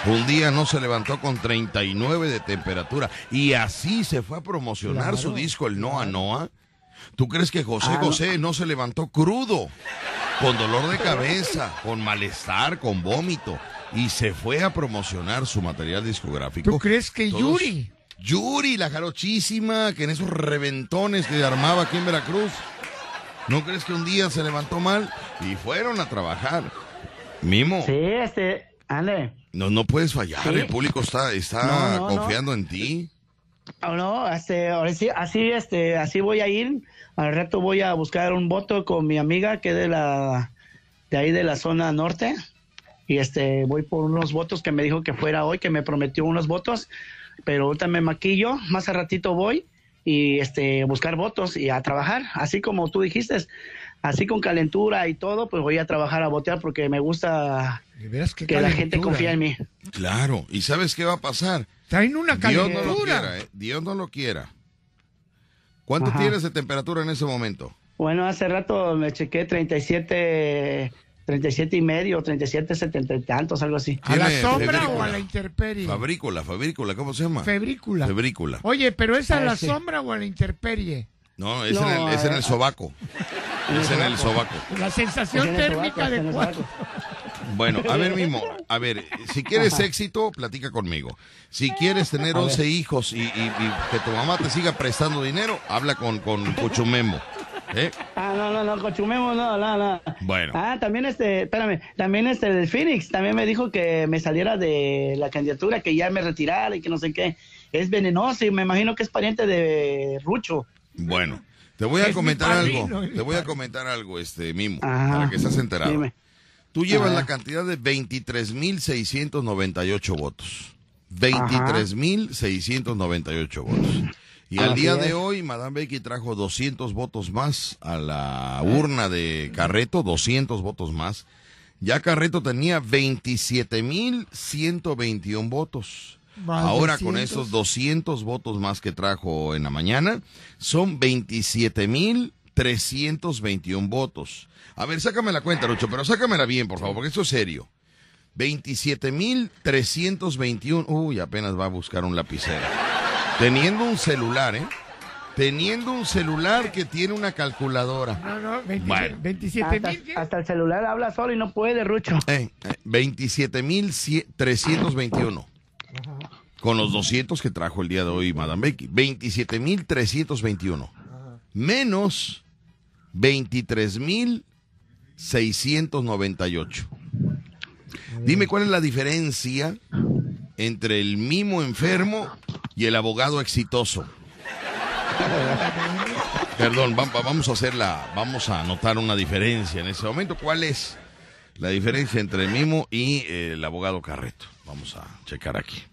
un día no se levantó con 39 de temperatura y así se fue a promocionar Claro, su disco el Noa Noa? ¿Tú crees que José Ah, no. José no se levantó crudo, con dolor de cabeza, con malestar, con vómito y se fue a promocionar su material discográfico? ¿Tú crees que Todos- Yuri? Yuri, la jarochísima, que en esos reventones que armaba aquí en Veracruz, ¿no crees que un día se levantó mal y fueron a trabajar? Mimo, Sí, este, ande. no, no puedes fallar, Sí. el público está, está No, no, no. confiando en ti. Ah, No, este, ahora sí, así, este, así voy a ir. Al rato voy a buscar un voto con mi amiga que es de la, de ahí de la zona norte. Y este, voy por unos votos que me dijo que fuera hoy, que me prometió unos votos. Pero ahorita me maquillo, más a ratito voy y este, buscar votos y a trabajar. Así como tú dijiste, así con calentura y todo, pues voy a trabajar a votear porque me gusta que la gente confía en mí. Claro, ¿y sabes qué va a pasar? Traen una Dios no lo calentura. quiera, ¿eh? Dios no lo quiera. ¿Cuánto Ajá. tienes de temperatura en ese momento? Bueno, hace rato me chequé 37, 37 y medio, 37, 70 y tantos, algo así. ¿A la sombra febrícula. o a la intemperie? Fabrícula, fabrícula, ¿cómo se llama? Febrícula. Febrícula. Oye, pero ¿es a la sí. sombra o a la intemperie? No, es, No, en, el, es en eh, el sobaco. Es en el sobaco. La sensación térmica de cuatro. Bueno, a ver, Mimo, a ver, si quieres éxito, platica conmigo. Si quieres tener 11 hijos y, y- y que tu mamá te siga prestando dinero, habla con, con Cochumemo. ¿Eh? Ah, no, no, no, cochumemos, no, no, no. Bueno, Ah, también este, espérame, también este del Phoenix, también me dijo que me saliera de la candidatura, que ya me retirara y que no sé qué. Es venenoso y me imagino que es pariente de Rucho. bueno. Te voy a Es comentar padrino, algo. Te voy a comentar algo, este Mimo, Ajá. para que estés enterado. Dime. Tú llevas Ajá. la cantidad de 23.698 votos. 23.698 votos. Y al día es. de hoy, Madame Becky trajo 200 votos más a la urna de Carreto, 200 votos más. Ya Carreto tenía 27.121 votos. Ahora con 200. esos 200 votos más que trajo en la mañana, son 27.321 votos. A ver, sácame la cuenta, Lucho, pero sácamela bien, por favor, porque esto es serio. 27.321. Uy, apenas va a buscar un lapicero. Teniendo un celular, ¿eh? Teniendo un celular que tiene una calculadora. No, no, 20 Bueno. 27 Hasta, mil. hasta el celular habla solo y no puede, Rucho. Eh, eh, 27.321. Con los 200 que trajo el día de hoy Madame Becky. 27.321. Menos 23.698. Dime cuál es la diferencia entre el mimo enfermo y el abogado exitoso. Perdón, va- va- vamos a hacer la, vamos a anotar una diferencia en ese momento. ¿Cuál es la diferencia entre el mimo y eh, el abogado Carreto? Vamos a checar aquí.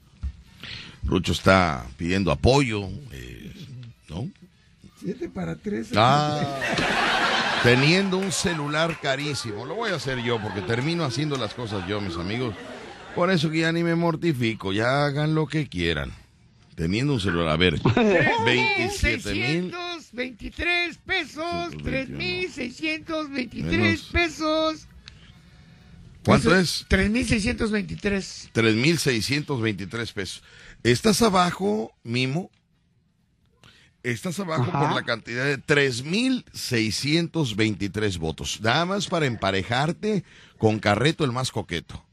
Rucho está pidiendo apoyo, eh, ¿no? 7 para 3. Ah, teniendo un celular carísimo. Lo voy a hacer yo porque termino haciendo las cosas yo, mis amigos. Por eso que ya ni me mortifico, ya hagan lo que quieran. teniendo un celular. A ver, 27 mil. 3.623 pesos, 3.623 Menos. pesos. ¿Cuánto es? 3.623. 3.623 pesos. ¿Estás abajo, Mimo? Estás abajo Ajá. por la cantidad de 3.623 votos. Nada más para emparejarte con Carreto, el más coqueto.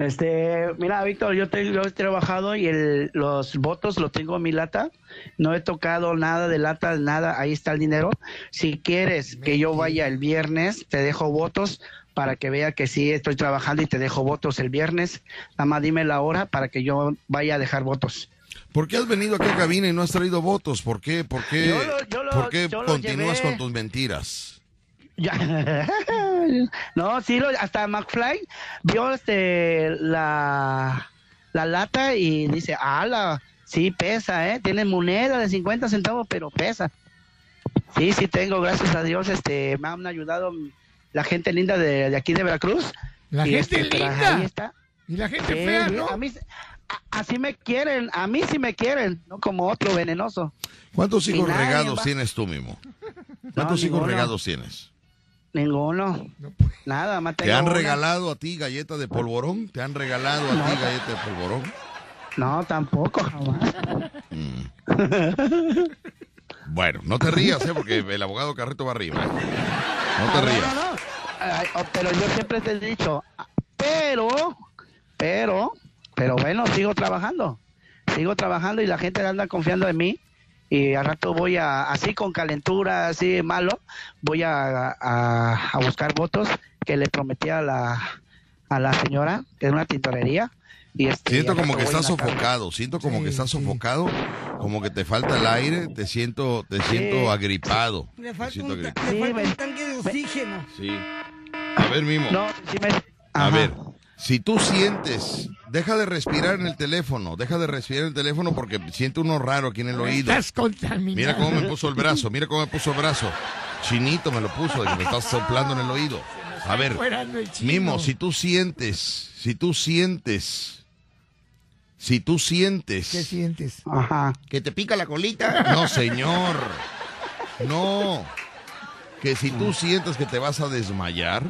Este, mira, Víctor, yo, te- yo he trabajado y el- los votos los tengo en mi lata. No he tocado nada de lata, nada. Ahí está el dinero. Si quieres que yo vaya el viernes, te dejo votos para que vea que sí estoy trabajando y te dejo votos el viernes. Nada más dime la hora para que yo vaya a dejar votos. ¿Por qué has venido aquí a cabina y no has traído votos? ¿Por qué, por qué, Yo lo- yo lo- por qué yo lo continúas llevé. con tus mentiras? Ya. no, sí, lo- hasta McFly vio este la, la lata y dice, ala, sí pesa, ¿eh? Tiene moneda de 50 centavos, pero pesa. Sí, sí tengo, gracias a Dios, este, me han ayudado la gente linda de, de aquí de Veracruz. La Y, gente este, linda. ahí está. Y la gente Sí, fea, ¿no? a mí, a- así me quieren, a mí sí me quieren, no como otro venenoso. ¿Cuántos hijos regados va- tienes tú, Mimo? ¿Cuántos hijos ninguno. regados tienes? Ninguno. Nada, más ¿Te han una. regalado a ti galleta de polvorón? ¿Te han regalado a ti galleta de polvorón? No, tampoco, jamás. Bueno, no te rías, ¿eh? Porque el abogado Carreto va arriba. ¿eh? No te Ah, rías. No, no, no. Ay, oh, pero yo siempre te he dicho, pero, pero, pero bueno, sigo trabajando. Sigo trabajando y la gente anda confiando en mí. Y al rato voy a, así con calentura, así malo, voy a, a, a buscar votos que le prometí a la, a la señora, que es una tintorería. Y este, Siento como que estás en sofocado, siento como que estás sofocado, como que te falta el aire, te siento, te siento agripado. Le falta siento un, ta- agripado. le falta un tanque de oxígeno. Sí. A ver, Mimo. No, sí me... A ver, si tú sientes, deja de respirar en el teléfono, deja de respirar en el teléfono porque siente uno raro aquí en el oído. Estás contaminado. Mira cómo me puso el brazo, mira cómo me puso el brazo. Chinito me lo puso, me estás soplando en el oído. A ver. Mimo, si tú sientes, si tú sientes, si tú sientes. ¿Qué sientes? Ajá. ¿Que te pica la colita? No, señor. No. Que si tú sientes que te vas a desmayar,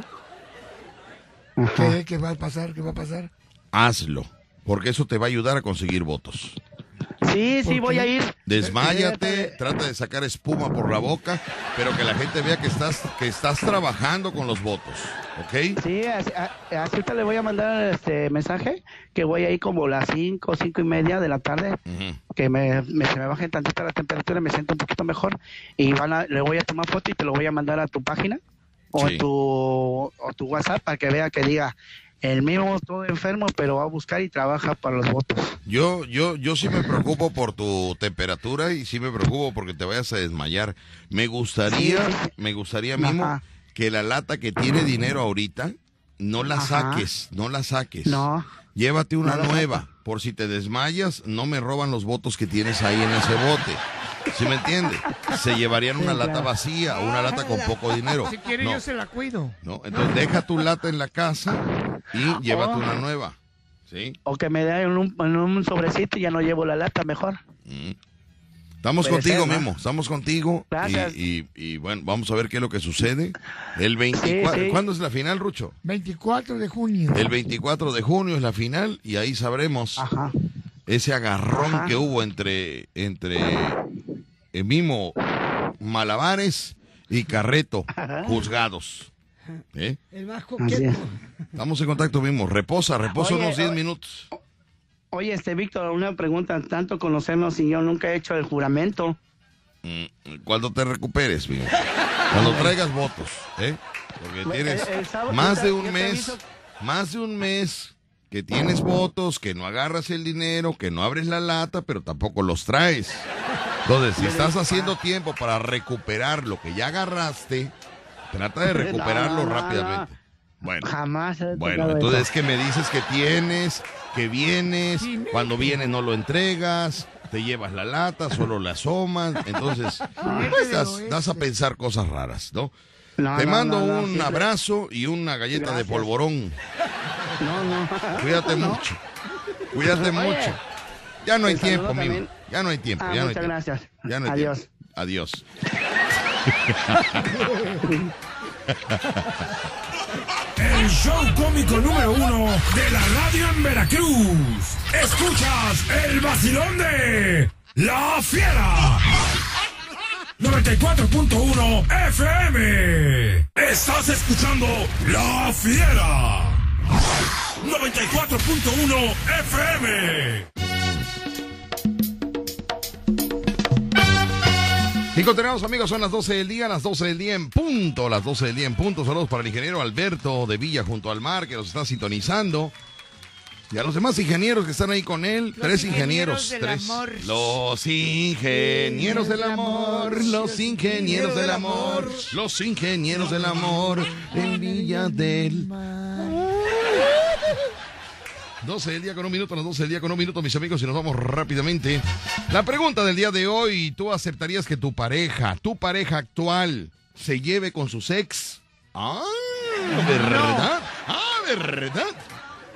¿Qué, ¿Qué va a pasar? ¿Qué va a pasar? hazlo. Porque eso te va a ayudar a conseguir votos. Sí, sí, voy a ir. Desmáyate, trata de sacar espuma por la boca, pero que la gente vea que estás, que estás trabajando con los votos, ¿ok? Sí, así, a- así ahorita le voy a mandar este mensaje que voy a ir como las 5, cinco y media de la tarde, que me, me- se me baje tantito la temperatura, me siento un poquito mejor y van a, le voy a tomar foto y te lo voy a mandar a tu página o, Sí. tu, o tu WhatsApp para que vea que diga el mismo todo enfermo, pero va a buscar y trabaja para los votos. Yo, yo, yo sí me preocupo por tu temperatura y sí me preocupo porque te vayas a desmayar. Me gustaría, me gustaría mismo Ajá. que la lata que tiene dinero ahorita no la Ajá. saques, no la saques. No. Llévate una No nueva, por si te desmayas, no me roban los votos que tienes ahí en ese bote. ¿Sí me entiende? Se llevarían una lata vacía o una lata con poco dinero. Si quiere, No, yo se la cuido. no, entonces deja tu lata en la casa y llévate Oh. una nueva. ¿Sí? O que me den en un, en un sobrecito y ya no llevo la lata mejor. Estamos Puede contigo, ser, ¿no? Memo, estamos contigo. Y, Gracias. y- y, bueno, vamos a ver qué es lo que sucede. El 24, Sí, sí. ¿cuándo es la final, Rucho? 24 de junio. El 24 de junio es la final y ahí sabremos ese agarrón Ajá. que hubo entre, entre eh, Mimo Malabares y Carreto, juzgados. ¿Eh? El más coqueto. es. Estamos en contacto, Mimo. Reposa, reposa Oye, unos 10 oye. minutos. Oye, este Víctor, una pregunta, tanto conocernos y yo nunca he hecho el juramento. Mm, Cuando te recuperes, Mimo. Cuando traigas votos, ¿eh? Porque El- tienes el sábado- más de un mes, aviso- más de un mes que tienes votos, que no agarras el dinero, que no abres la lata, pero tampoco los traes. Entonces, si estás haciendo tiempo para recuperar lo que ya agarraste, trata de recuperarlo No, no, no, rápidamente. Bueno, Jamás bueno, entonces es que me dices que tienes, que vienes, cuando vienes no lo entregas, te llevas la lata, solo la asomas, entonces pues, das, das a pensar cosas raras, ¿no? No, te mando un abrazo y una galleta de polvorón. No, no. Cuídate mucho. Cuídate mucho. Ya no hay tiempo, amigo. Ya no hay tiempo. Ah, ya no hay muchas tiempo. gracias. Ya no hay Adiós. tiempo. Adiós. El show cómico número uno de la radio en Veracruz. Escuchas el vacilón de La Fiera. 94.1 FM. Estás escuchando La Fiera. 94.1 FM. Y continuamos amigos, son las 12 del día, las 12 del día en punto, las 12 del día en punto. Saludos para el ingeniero Alberto de Villa junto al mar que nos está sintonizando. Y a los demás ingenieros que están ahí con él, tres ingenieros. ingenieros del tres. amor. Los ingenieros del amor, los ingenieros del amor, los ingenieros del amor en Villa del 12 del día con un minuto, las 12 del día con un minuto, mis amigos, y nos vamos rápidamente. La pregunta del día de hoy, ¿tú aceptarías que tu pareja, tu pareja actual, se lleve con sus ex? Ah, ¿verdad? Ah, ¿verdad?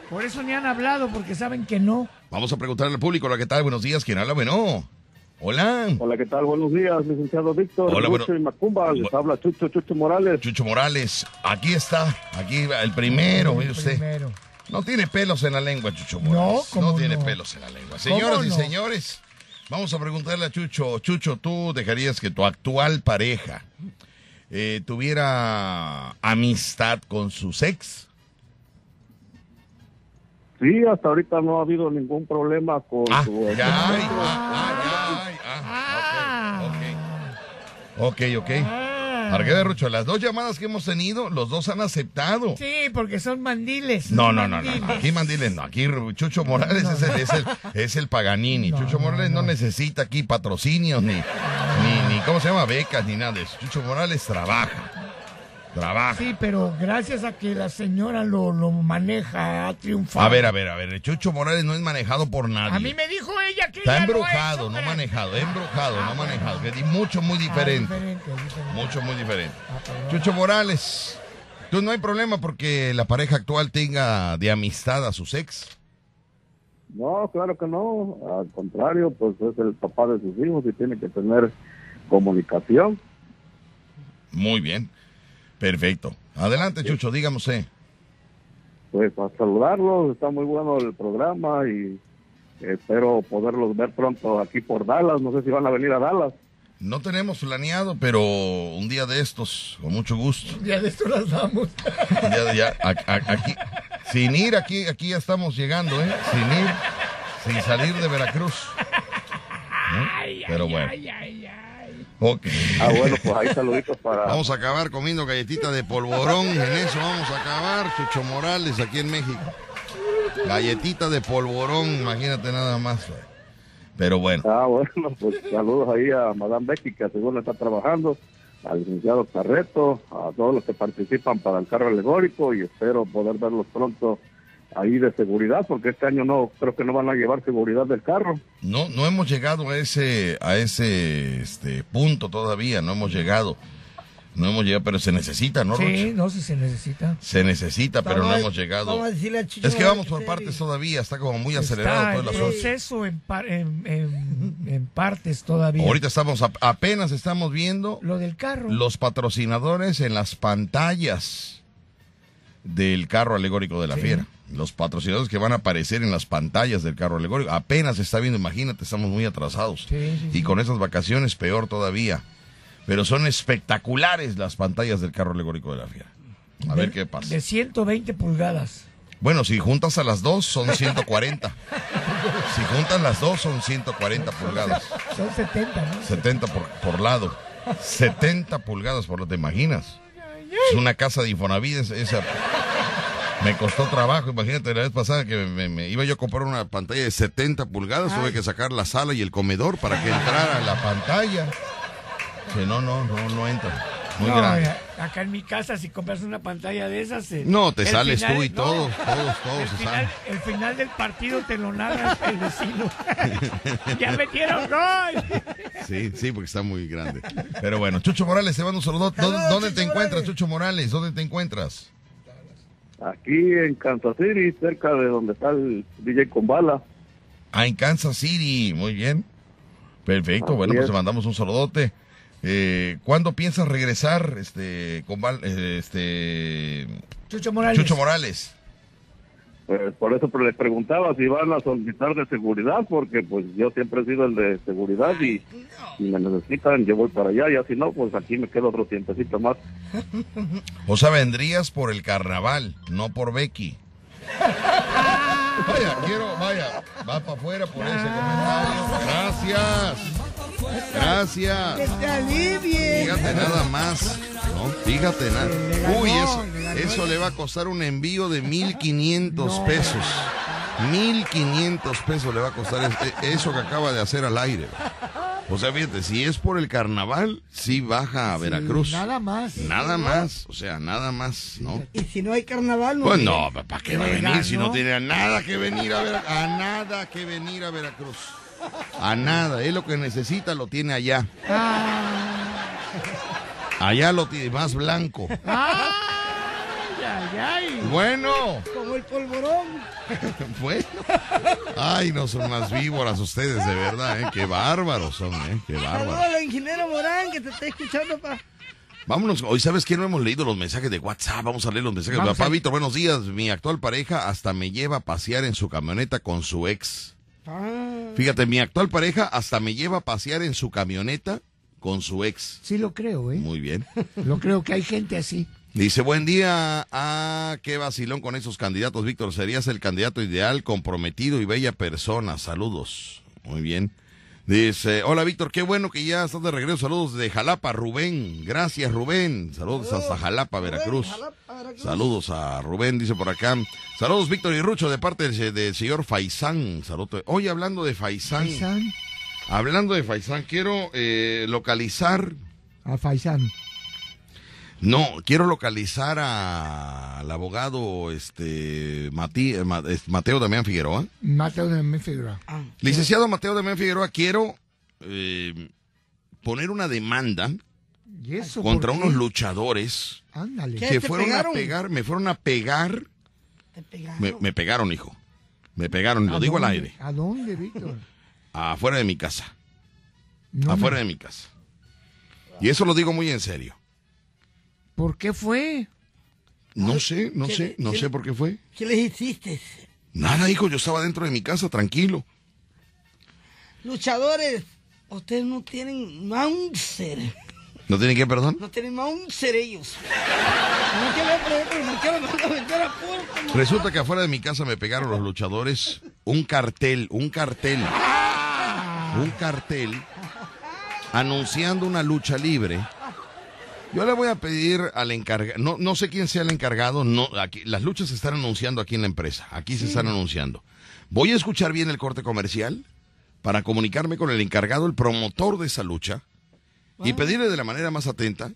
Por eso ni han hablado, porque saben que no. Vamos a preguntarle al público, hola, ¿qué tal? Buenos días, ¿quién habla? Bueno. Hola. Hola, ¿qué tal? Buenos días, licenciado Víctor. Hola, Lucho bueno- y Macumba. Les habla Chucho, Chucho Morales. Chucho Morales, aquí está, aquí va, el primero, mire usted. Primero. No tiene pelos en la lengua, Chucho Morales. ¿cómo no tiene no? pelos en la lengua. ¿Cómo Señoras y no? señores, vamos a preguntarle a Chucho. Chucho, ¿tú dejarías que tu actual pareja eh, tuviera amistad con sus ex? Sí, hasta ahorita no ha habido ningún problema con Ah, su... ya, ah, ay, ah, ok, ok. Ok, ok. ¿Para qué de Rucho? Las dos llamadas que hemos tenido, los dos han aceptado. Sí, porque son mandiles. No, no, no, no. Aquí Mandiles no. Aquí Chucho Morales es, el, es, el, es el Paganini. Chucho Morales no, necesita aquí patrocinios ni, ni, ni, ¿cómo se llama? Becas ni nada de eso. Chucho Morales trabaja. Trabaja. Sí, pero gracias a que la señora lo, lo maneja, ha triunfado. A ver, a ver, a ver. Chucho Morales no es manejado por nadie. A mí me dijo ella que Está ella lo embrujado, no eh. manejado. Embrujado, no manejado. Que di mucho, muy diferente. Ah, diferente, diferente. Mucho, muy diferente. Chucho Morales, tú no hay problema porque la pareja actual tenga de amistad a sus ex. No, claro que no. Al contrario, pues es el papá de sus hijos y tiene que tener comunicación. Muy bien. Perfecto. Adelante, Chucho, dígame usted. Pues a saludarlos, está muy bueno el programa y espero poderlos ver pronto aquí por Dallas. No sé si van a venir a Dallas. No tenemos planeado, pero un día de estos, con mucho gusto. Ya de esto las damos. Un día de ya, a- a- aquí, sin ir, aquí, aquí ya estamos llegando, ¿eh? Sin ir, sin salir de Veracruz. ¿Eh? Pero bueno. Ok. Ah, bueno, pues ahí saluditos para... Vamos a acabar comiendo galletita de polvorón. En eso vamos a acabar. Chucho Morales aquí en México. Galletita de polvorón, imagínate nada más. Pero bueno. Ah, bueno, pues saludos ahí a Madame Becky, que según está trabajando, al licenciado Carreto, a todos los que participan para el carro alegórico y espero poder verlos pronto ahí de seguridad, porque este año no, creo que no van a llevar seguridad del carro. No, no hemos llegado a ese, a ese este, punto todavía, no hemos llegado. No hemos llegado, pero se necesita, ¿no, Sí, Rocha? no sé si se necesita. Se necesita, pero Vamos no hemos llegado. vamos a decirle a Chicho Es que vamos por partes todavía, está como muy acelerado Está todo en el asunto. proceso en, par- en, en- en partes todavía. Ahorita estamos, apenas estamos viendo Lo del carro. los patrocinadores en las pantallas del carro alegórico de la fiera. Los patrocinadores que van a aparecer en las pantallas del carro alegórico. Apenas se está viendo, imagínate, estamos muy atrasados. Sí, sí, y con esas vacaciones peor todavía. Pero son espectaculares las pantallas del carro alegórico de la fiera. A ver qué pasa. De 120 pulgadas. Bueno, si juntas a las dos son 140. si juntas las dos son 140 pulgadas. Son 70, ¿no? 70 por, por lado. 70 pulgadas por lo te imaginas. Es una casa de Infonavit es- esa. Me costó trabajo, imagínate la vez pasada que me, me- iba yo a comprar una pantalla de 70 pulgadas, tuve que sacar la sala y el comedor para que entrara la pantalla. Que no, no, no, no entra. Muy No, grande. Acá en mi casa, si compras una pantalla de esas. eh, No, te sales final- tú y no, todos, todos, todos El se final, salen. el final del partido te lo narra el vecino. ya metieron gol. Sí, sí, porque está muy grande. Pero bueno, Chucho Morales, te mando un saludo. ¿Dónde, dónde te encuentras, Chucho Morales? ¿Dónde te encuentras? Aquí en Kansas City, cerca de donde está el DJ Combala. Ah, en Kansas City, muy bien. Perfecto, Así bueno, pues es. te mandamos un saludote. Eh, ¿Cuándo piensas regresar, este, con Val- eh, este, Chucho Morales. Chucho Morales? Pues por eso le preguntaba si van a solicitar de seguridad, porque pues yo siempre he sido el de seguridad y si me necesitan yo voy para allá y así no, pues aquí me quedo otro tiempecito más. O sea, vendrías por el carnaval, no por Becky. Vaya, quiero, vaya, va para afuera por ese comentario. Gracias. Gracias. Que te alivie. Fíjate nada más. ¿no? Fíjate nada. Uy, eso, eso le va a costar un envío de 1500 pesos. 1500 pesos le va a costar es- e- eso que acaba de hacer al aire. O sea, fíjate, si es por el carnaval, sí baja a Veracruz. Nada más. Nada más, o sea, nada más, ¿no? Y si no hay carnaval, no. Pues no, ¿para qué va a venir si no tiene a nada que venir a Veracruz? A nada que venir a Veracruz. A nada, es lo que necesita, lo tiene allá. Allá lo tiene más blanco. Ay, ay, ay. Bueno, Como el polvorón. bueno. Ay, no son más víboras ustedes, de verdad, ¿eh? Qué bárbaros son, ¿eh? Qué Saludos bárbaros. al ingeniero Morán que te está escuchando, pa. Vámonos, hoy sabes que no hemos leído los mensajes de WhatsApp, vamos a leer los mensajes. Papá a- Víctor, buenos días. Mi actual pareja hasta me lleva a pasear en su camioneta con su ex. Ah, Fíjate, mi actual pareja hasta me lleva a pasear en su camioneta con su ex. Sí lo creo, ¿eh? Muy bien. Lo creo que hay gente así. Dice, buen día. Ah, qué vacilón con esos candidatos, Víctor. Serías el candidato ideal, comprometido y bella persona. Saludos. Muy bien. Dice, hola Víctor, qué bueno que ya estás de regreso. Saludos de Jalapa, Rubén. Gracias, Rubén. Saludos hasta Jalapa, Veracruz. Saludos a Rubén, dice por acá. Saludos, Víctor y Rucho, de parte del, del señor Faisán. Saludos. Hoy hablando de Faisán. Faisán. Hablando de Faisán, quiero eh, localizar A Faisán. No, quiero localizar a- al abogado este Mati- eh, Ma- Mateo Damián Figueroa. Mateo de Menfigura. Licenciado Mateo Damián Figueroa, quiero eh, poner una demanda ¿Y eso contra unos luchadores Ándale. que fueron a pegar, me fueron a pegar, me, me pegaron, hijo, me pegaron, lo ¿A digo al aire, ¿A dónde, Víctor? afuera de mi casa, No afuera me- de mi casa. Y eso lo digo muy en serio. ¿Por qué fue? No sé, no ¿Qué- sé, no qué- sé por qué fue. ¿Qué les hiciste? Nada, hijo, yo estaba dentro de mi casa, tranquilo. Luchadores, ustedes no tienen Mouncer. ¿No tienen que, perdón? No tienen Mouncer ellos. No quiero me manda a. Resulta que afuera de mi casa me pegaron los luchadores un cartel, un cartel, un cartel anunciando una lucha libre. Yo le voy a pedir al encargado, no, no sé quién sea el encargado, no, aquí, las luchas se están anunciando aquí en la empresa, aquí se están anunciando. Voy a escuchar bien el corte comercial para comunicarme con el encargado, el promotor de esa lucha, y pedirle de la manera más atenta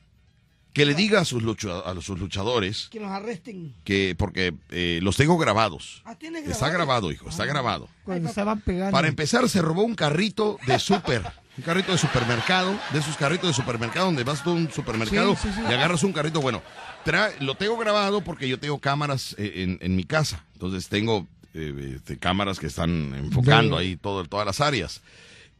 que le diga a sus, lucha- a sus luchadores Que los arresten. que porque eh, los tengo grabados. Ah, ¿tienes Está grabado? hijo, está grabado. Cuando estaban pegando. Para empezar, se robó un carrito de súper, un carrito de supermercado, de esos carritos de supermercado donde vas a un supermercado Sí, sí, sí. y agarras un carrito. Bueno, tra- lo tengo grabado porque yo tengo cámaras eh, en, en mi casa. Entonces tengo eh, este, cámaras que están enfocando De- ahí todo, todas las áreas.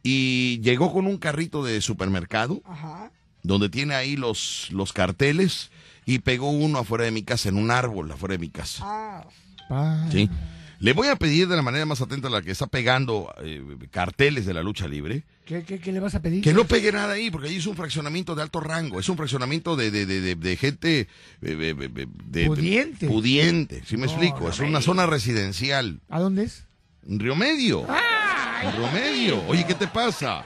Y llegó con un carrito de supermercado Ajá. donde tiene ahí los, los carteles y pegó uno afuera de mi casa, en un árbol afuera de mi casa. Ah. Le voy a pedir de la manera más atenta a la que está pegando eh, carteles de la lucha libre, ¿Qué, qué, qué le vas a pedir? que no pegue nada ahí, porque ahí es un fraccionamiento de alto rango, es un fraccionamiento de, de, de, de- gente eh, Pudiente. pudiente, ¿sí me No, explico? no Es una zona residencial. ¿A dónde es? Río Medio. En Río Medio. Oye, ¿qué te pasa?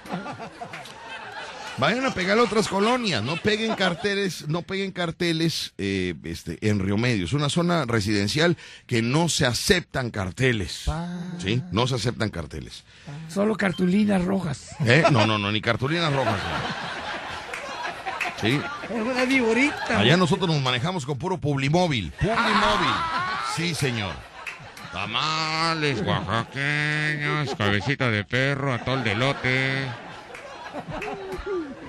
Vayan a pegar a otras colonias, no peguen carteles, no peguen carteles eh, este, en Río Medio. Es una zona residencial que no se aceptan carteles. ¿Sí? No se aceptan carteles. Solo cartulinas rojas. ¿Eh? No, no, no, ni cartulinas rojas. no. Sí. es una viborita. Allá nosotros nos manejamos con puro Publimóvil. Publimóvil. Sí, señor. Tamales, oaxaqueños, cabecita de perro, atol de lote.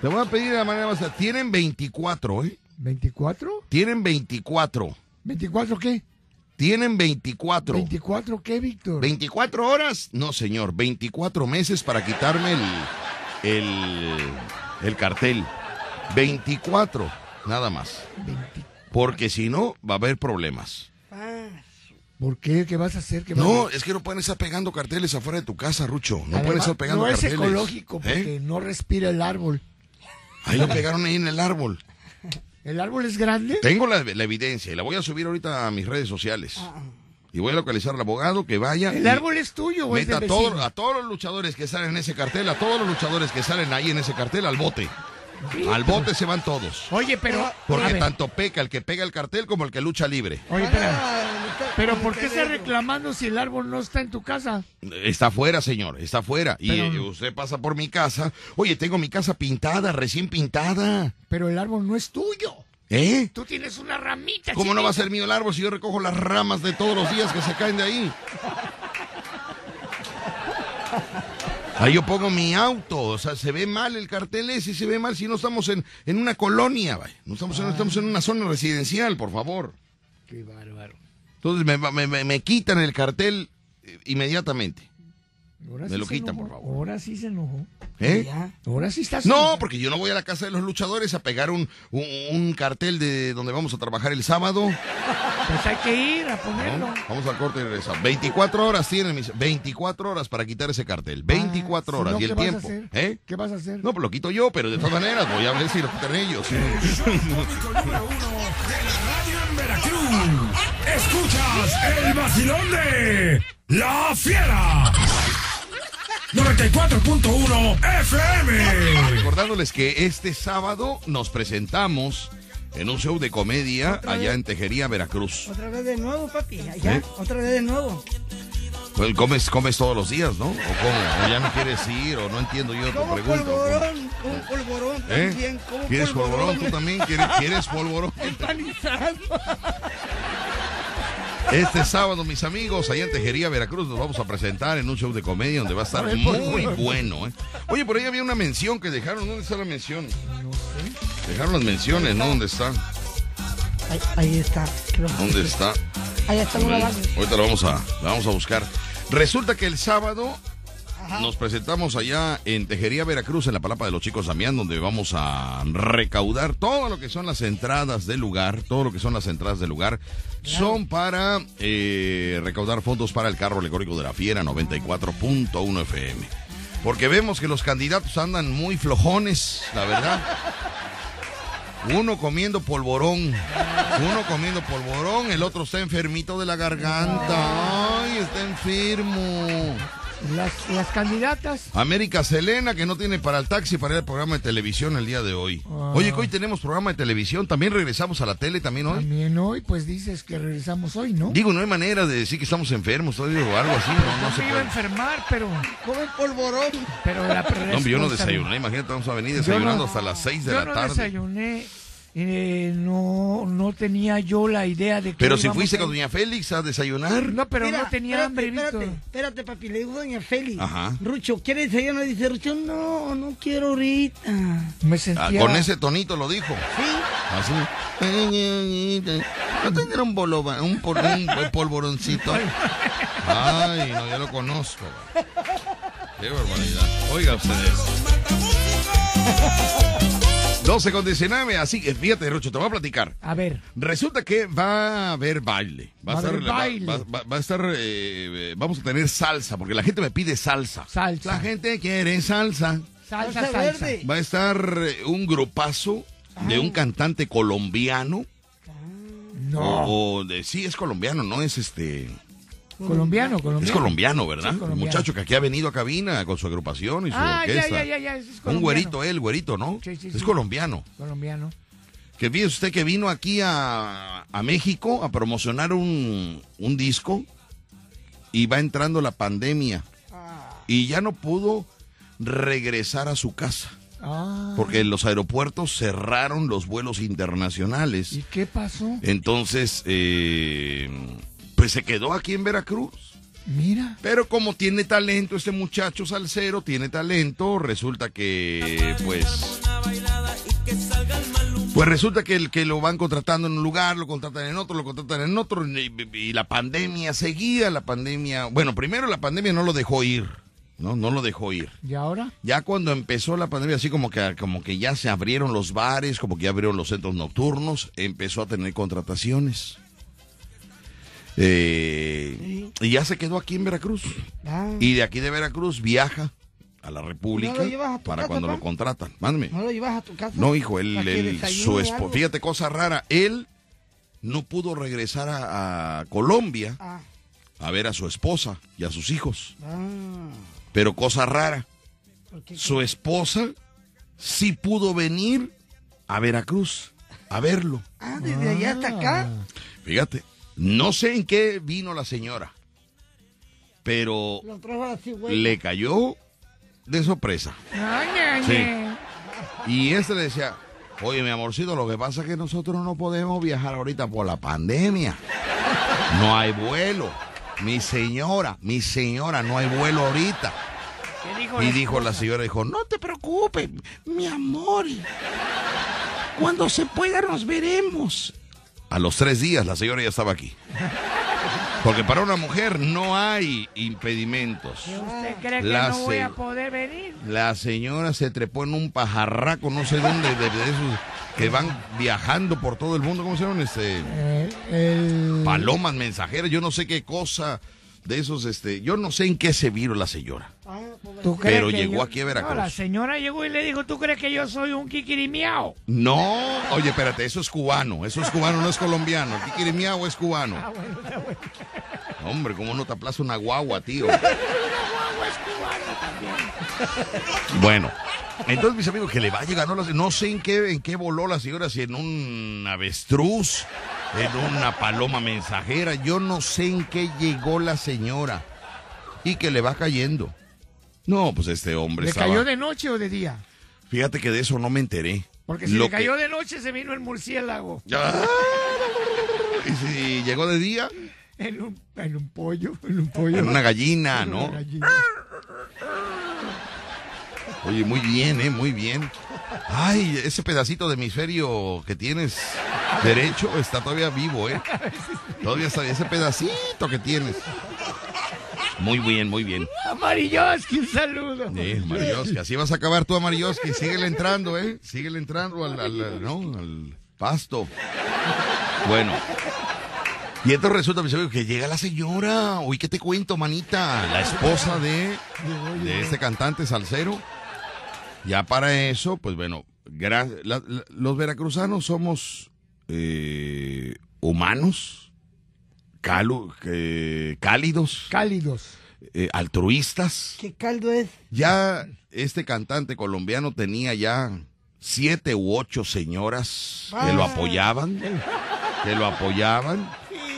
Te voy a pedir de la manera más... Tienen 24, ¿eh? ¿24? Tienen 24. ¿24 qué? Tienen 24. ¿24 qué, Víctor? 24 horas. No, señor. 24 meses para quitarme el, el, el cartel. 24. Nada más. Porque si no, va a haber problemas. ¿Por qué? ¿Qué vas a hacer? ¿Qué vas No, a- es que no pueden estar pegando carteles afuera de tu casa, Rucho. No Además, pueden estar pegando no es carteles. ecológico ¿Eh? porque no respira el árbol. Ahí lo pegaron ahí en el árbol. ¿El árbol es grande? Tengo la, la evidencia y la voy a subir ahorita a mis redes sociales. Y voy a localizar al abogado que vaya. ¿El árbol es tuyo es Meta a, todo- a todos los luchadores que salen en ese cartel, a todos los luchadores que salen ahí en ese cartel, al bote. Al bote se van todos. Oye, pero... Porque tanto peca el que pega el cartel como el que lucha libre. Oye, espera. Pero ¿por qué estás reclamando si el árbol no está en tu casa? Está afuera, señor, está afuera. Y Pero- eh, usted pasa por mi casa. Oye, tengo mi casa pintada, recién pintada. Pero el árbol no es tuyo. ¿Eh? Tú tienes una ramita. ¿Cómo no va a ser mío el árbol si yo recojo las ramas de todos los días que se caen de ahí? Ahí yo pongo mi auto, o sea, se ve mal el cartel ese, se ve mal si no estamos en, en una colonia, vaya. no estamos en, estamos en una zona residencial, por favor. Qué bárbaro. Entonces me, me- me- quitan el cartel eh, inmediatamente. Ahora Me sí lo quitan, enojó. por favor. Ahora sí se enojó. ¿Eh? Ahora sí estás... No, porque yo no voy a la casa de los luchadores a pegar un, un, un cartel de donde vamos a trabajar el sábado. Pues hay que ir a ponerlo. ¿no? Vamos al corte y regresamos. 24 horas tienen mis 24 horas para quitar ese cartel. 24 Ah, si horas. no, y el ¿qué vas a tiempo. hacer? ¿Eh? ¿Qué vas a hacer? No, pues lo quito yo, pero de todas maneras voy a ver si lo quitan ellos. Escuchas el vacilón de La Fiera. 94.1 FM. Recordándoles que este sábado nos presentamos en un show de comedia allá en Tejería, Veracruz. Otra vez de nuevo, papi. Allá, ¿Eh? otra vez de nuevo. Pues, comes, comes todos los días, ¿no? ¿O cómo? ¿O ya no quieres ir? ¿O no entiendo yo tu pregunta? polvorón, como polvorón ¿Eh? también. Como ¿Quieres polvorón? ¿Tú también quieres, quieres polvorón? Este sábado, mis amigos, allá en Tejería, Veracruz, nos vamos a presentar en un show de comedia donde va a estar muy bueno. ¿eh? Oye, por ahí había una mención que dejaron. ¿Dónde está la mención? Dejaron las menciones, ¿no? ¿Dónde está? Ahí, ahí está. creo. ¿Dónde está? Ahí está una base. Ahorita la vamos a, la vamos a buscar. Resulta que el sábado nos presentamos allá en Tejería, Veracruz, en la Palapa de los Chicos Damián, donde vamos a recaudar todo lo que son las entradas del lugar, todo lo que son las entradas del lugar, son para eh, recaudar fondos para el carro alegórico de la Fiera 94.1 FM. Porque vemos que los candidatos andan muy flojones, la verdad. Uno comiendo polvorón, uno comiendo polvorón, el otro está enfermito de la garganta. Ay, está enfermo. Las, las candidatas. América Selena, que no tiene para el taxi para ir al programa de televisión el día de hoy. Ah. Oye, que hoy tenemos programa de televisión, también regresamos a la tele también hoy. También hoy, pues dices que regresamos hoy, ¿no? Digo, no hay manera de decir que estamos enfermos todavía o algo así, no, no No se me iba a puede. enfermar, pero... Come polvorón. Pero la No, hombre, yo no desayuné, imagínate, vamos a venir Yo desayunando no- hasta las 6 de yo la no tarde. desayuné, eh, no, no tenía yo la idea de que Pero si fuiste a- con doña Félix a desayunar. No, pero Mira, no tenía espérate, hambre, espérate, Víctor. Espérate, papi, le digo a doña Félix. Ajá. Rucho, ¿quiere desayunar? Dice Rucho, no, no quiero ahorita. Me Ah, sentía... con ese tonito lo dijo. Sí. Así. ¿No tendrá un, boloba- un, pol- un polvoroncito? Ay, no, yo lo conozco. Qué barbaridad. Oiga ustedes. 12 con 19, así que fíjate, Rocho, te voy a platicar. A ver, Resulta que va a haber baile. Va a Va a estar, haber baile. va- va- va a estar, eh, vamos a tener salsa, porque la gente me pide salsa. salsa. La gente quiere salsa. salsa, Salsa salsa. verde. Va a estar eh, un grupazo de un cantante colombiano. No, O, o de, sí, es colombiano, no es este. Colombiano, colombiano. Es colombiano, ¿verdad? Sí, colombiano. Un muchacho que aquí ha venido a cabina con su agrupación y su Ah, orquesta. ya, ya, ya, Un güerito él, güerito, ¿no? Sí, sí, es colombiano. Colombiano. Que fíjese usted que vino aquí a, a México a promocionar un, un disco y va entrando la pandemia y ya no pudo regresar a su casa Ah, porque los aeropuertos cerraron los vuelos internacionales. ¿y qué pasó? Entonces, eh, pues se quedó aquí en Veracruz. Mira. Pero como tiene talento este muchacho salsero, tiene talento, resulta que pues Pues resulta que el que lo van contratando en un lugar, lo contratan en otro, lo contratan en otro, y, y la pandemia seguía, la pandemia, bueno, primero la pandemia no lo dejó ir, no, no lo dejó ir. ¿Y ahora? Ya cuando empezó la pandemia, así como que, como que ya se abrieron los bares, como que ya abrieron los centros nocturnos, empezó a tener contrataciones. Eh, y ya se quedó aquí en Veracruz. Ah. Y de aquí de Veracruz viaja a la República ¿No lo llevas a para casa, cuando lo contratan. Mándame. ¿No lo llevas a tu casa? No, hijo, él, ¿Para que él- desayune su esposa, algo? fíjate cosa rara, él no pudo regresar a, a Colombia Ah. a ver a su esposa y a sus hijos. Ah. Pero cosa rara, su esposa sí pudo venir a Veracruz a verlo. Ah, desde allá hasta acá. Fíjate, no sé en qué vino la señora, pero le cayó de sorpresa. Ay, ay, Sí. ay. Y este le decía, oye mi amorcito, lo que pasa es que nosotros no podemos viajar ahorita por la pandemia. No hay vuelo. Mi señora, mi señora, no hay vuelo ahorita. ¿Qué dijo Y la dijo la señora, dijo, no te preocupes, mi amor. Cuando se pueda nos veremos. A los tres días la señora ya estaba aquí. Porque para una mujer no hay impedimentos. ¿Usted cree que La no voy a poder venir? La señora se trepó en un pajarraco, no sé dónde, de, de esos que van viajando por todo el mundo. ¿Cómo se llaman? Este, palomas mensajeras, yo no sé qué cosa de esos, este, yo no sé en qué se viro la señora. ¿Tú crees Pero que llegó yo- aquí a No, la Veracruz. señora llegó y le dijo, ¿tú crees que yo soy un kikirimiao? No, oye, espérate, eso es cubano, eso es cubano, no es colombiano. El Kikirimiao es cubano. Ah, bueno, bueno. Hombre, ¿cómo no te aplaza una guagua, tío? Una guagua es cubana también. Bueno, entonces mis amigos, que le va a llegar, no, la- no sé en qué, en qué voló la señora, si en un avestruz, en una paloma mensajera, yo no sé en qué llegó la señora y que le va cayendo. No, pues este hombre ¿Le estaba... cayó de noche o de día? Fíjate que de eso no me enteré. Porque si Lo le cayó que- de noche se vino el murciélago. Ah, ¿Y si llegó de día? En un, en un pollo, en un pollo. En una gallina, En ¿no? una gallina. Oye, muy bien, ¿eh? Muy bien. Ay, ese pedacito de hemisferio que tienes derecho está todavía vivo, ¿eh? Todavía está ese pedacito que tienes. Muy bien, muy bien. Amarilloski, un saludo. Sí, Amarilloski. Así vas a acabar tú, Amarilloski. Síguele entrando, ¿eh? Síguele entrando al, al- ¿no? al pasto. Bueno. Y entonces resulta, mis amigos, que llega la señora. Uy, ¿qué te cuento, manita? La esposa de, de este cantante salsero. Ya para eso, pues bueno, la- los veracruzanos somos eh, humanos, calu- eh, cálidos, Cálidos. eh, altruistas. ¿Qué caldo es? Ya este cantante colombiano tenía ya siete u ocho señoras que lo Ah. apoyaban, que lo apoyaban.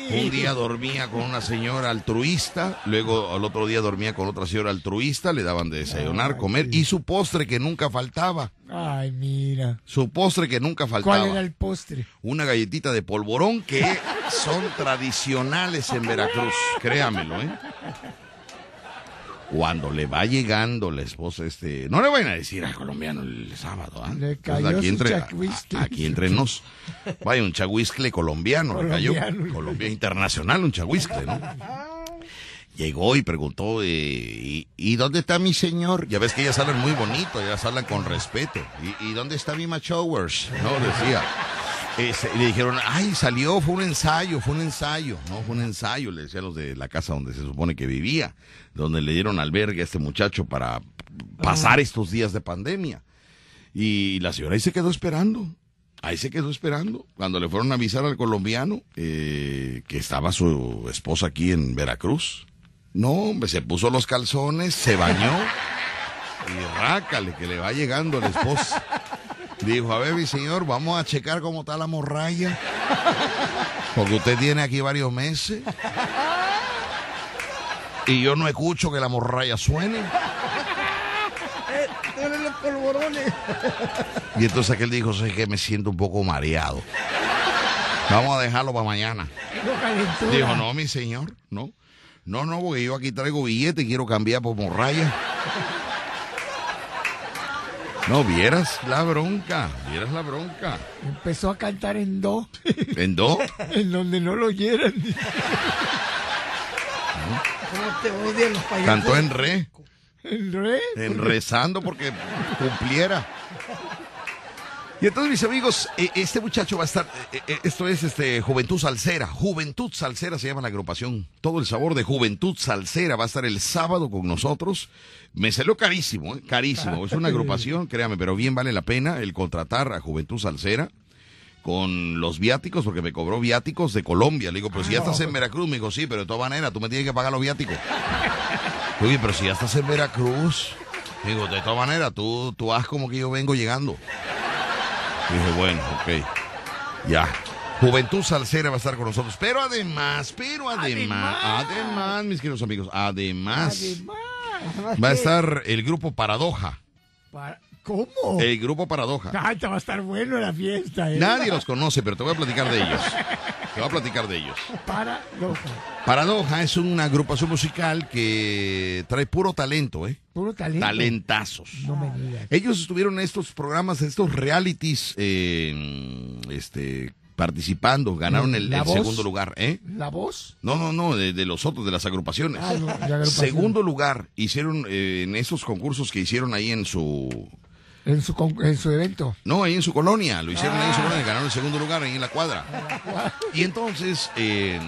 Un día dormía con una señora altruista, luego al otro día dormía con otra señora altruista, le daban de desayunar, comer y su postre que nunca faltaba. Ay, mira. Su postre que nunca faltaba. ¿Cuál era el postre? Una galletita de polvorón que son tradicionales en Veracruz, créamelo, ¿eh? Cuando le va llegando la esposa, este, no le vayan a decir al colombiano el sábado, ¿ah? Le Pues cayó aquí entre, aquí entre nos, vaya un chahuiscle colombiano, le cayó, Colombiano. Colombia internacional, un chahuiscle, ¿no? Llegó y preguntó, eh, ¿y, y dónde está mi señor? Ya ves que ellas hablan muy bonito, ellas hablan con respeto. ¿Y, y dónde está mi machowers? No, decía. Y le dijeron, ay, salió, fue un ensayo, fue un ensayo. No, fue un ensayo, le decía a los de la casa donde se supone que vivía, donde le dieron albergue a este muchacho para pasar estos días de pandemia. Y la señora ahí se quedó esperando. Ahí se quedó esperando. Cuando le fueron a avisar al colombiano eh, que estaba su esposa aquí en Veracruz. No, hombre, se puso los calzones, se bañó y rácale que le va llegando la esposa. Dijo, a ver, mi señor, vamos a checar cómo está la morralla. Porque usted tiene aquí varios meses. Y yo no escucho que la morralla suene. Eh, los polvorones. Y entonces aquel dijo, sé que me siento un poco mareado. Vamos a dejarlo para mañana. Dijo, no, mi señor, no. No, no, porque yo aquí traigo billete y quiero cambiar por morralla. No, vieras la bronca, vieras la bronca. Empezó a cantar en do. ¿En do? en donde no lo oyeran. ¿Cómo te odian los payasos? Cantó en re, En re. en rezando porque cumpliera. Y entonces, mis amigos, eh, este muchacho va a estar, eh, eh, esto es este Juventud Salsera, Juventud Salsera se llama la agrupación, todo el sabor de Juventud Salsera va a estar el sábado con nosotros. Me salió carísimo, eh, carísimo, es una agrupación, créame, pero bien vale la pena el contratar a Juventud Salsera con los viáticos, porque me cobró viáticos de Colombia. Le digo, pero si ya estás en Veracruz, me dijo, sí, pero de todas maneras, tú me tienes que pagar los viáticos. Oye, pero si ya estás en Veracruz, digo, de todas maneras, tú, tú haz como que yo vengo llegando. Dije, bueno, ok. Ya. Juventud Salsera va a estar con nosotros. Pero además, pero además, además, mis queridos amigos, además, va a estar el grupo Paradoja. Para- ¿Cómo? El grupo Paradoja. Ay, te va a estar bueno la fiesta, ¿eh? Nadie los conoce, pero te voy a platicar de ellos. Te voy a platicar de ellos. Para loco. Paradoja es una agrupación musical que trae puro talento, ¿eh? Puro talento. Talentazos. No me digas. Ellos estuvieron en estos programas, en estos realities, eh, este, participando, ganaron el, ¿La segundo lugar, ¿eh? ¿La voz? No, no, no, de, de los otros, de las agrupaciones. Ah, no, de agrupación. Segundo lugar, hicieron eh, en esos concursos que hicieron ahí en su... En su, en su evento. No, ahí en su colonia, lo hicieron ahí en su colonia, ganaron el segundo lugar ahí en la cuadra. Y entonces eh,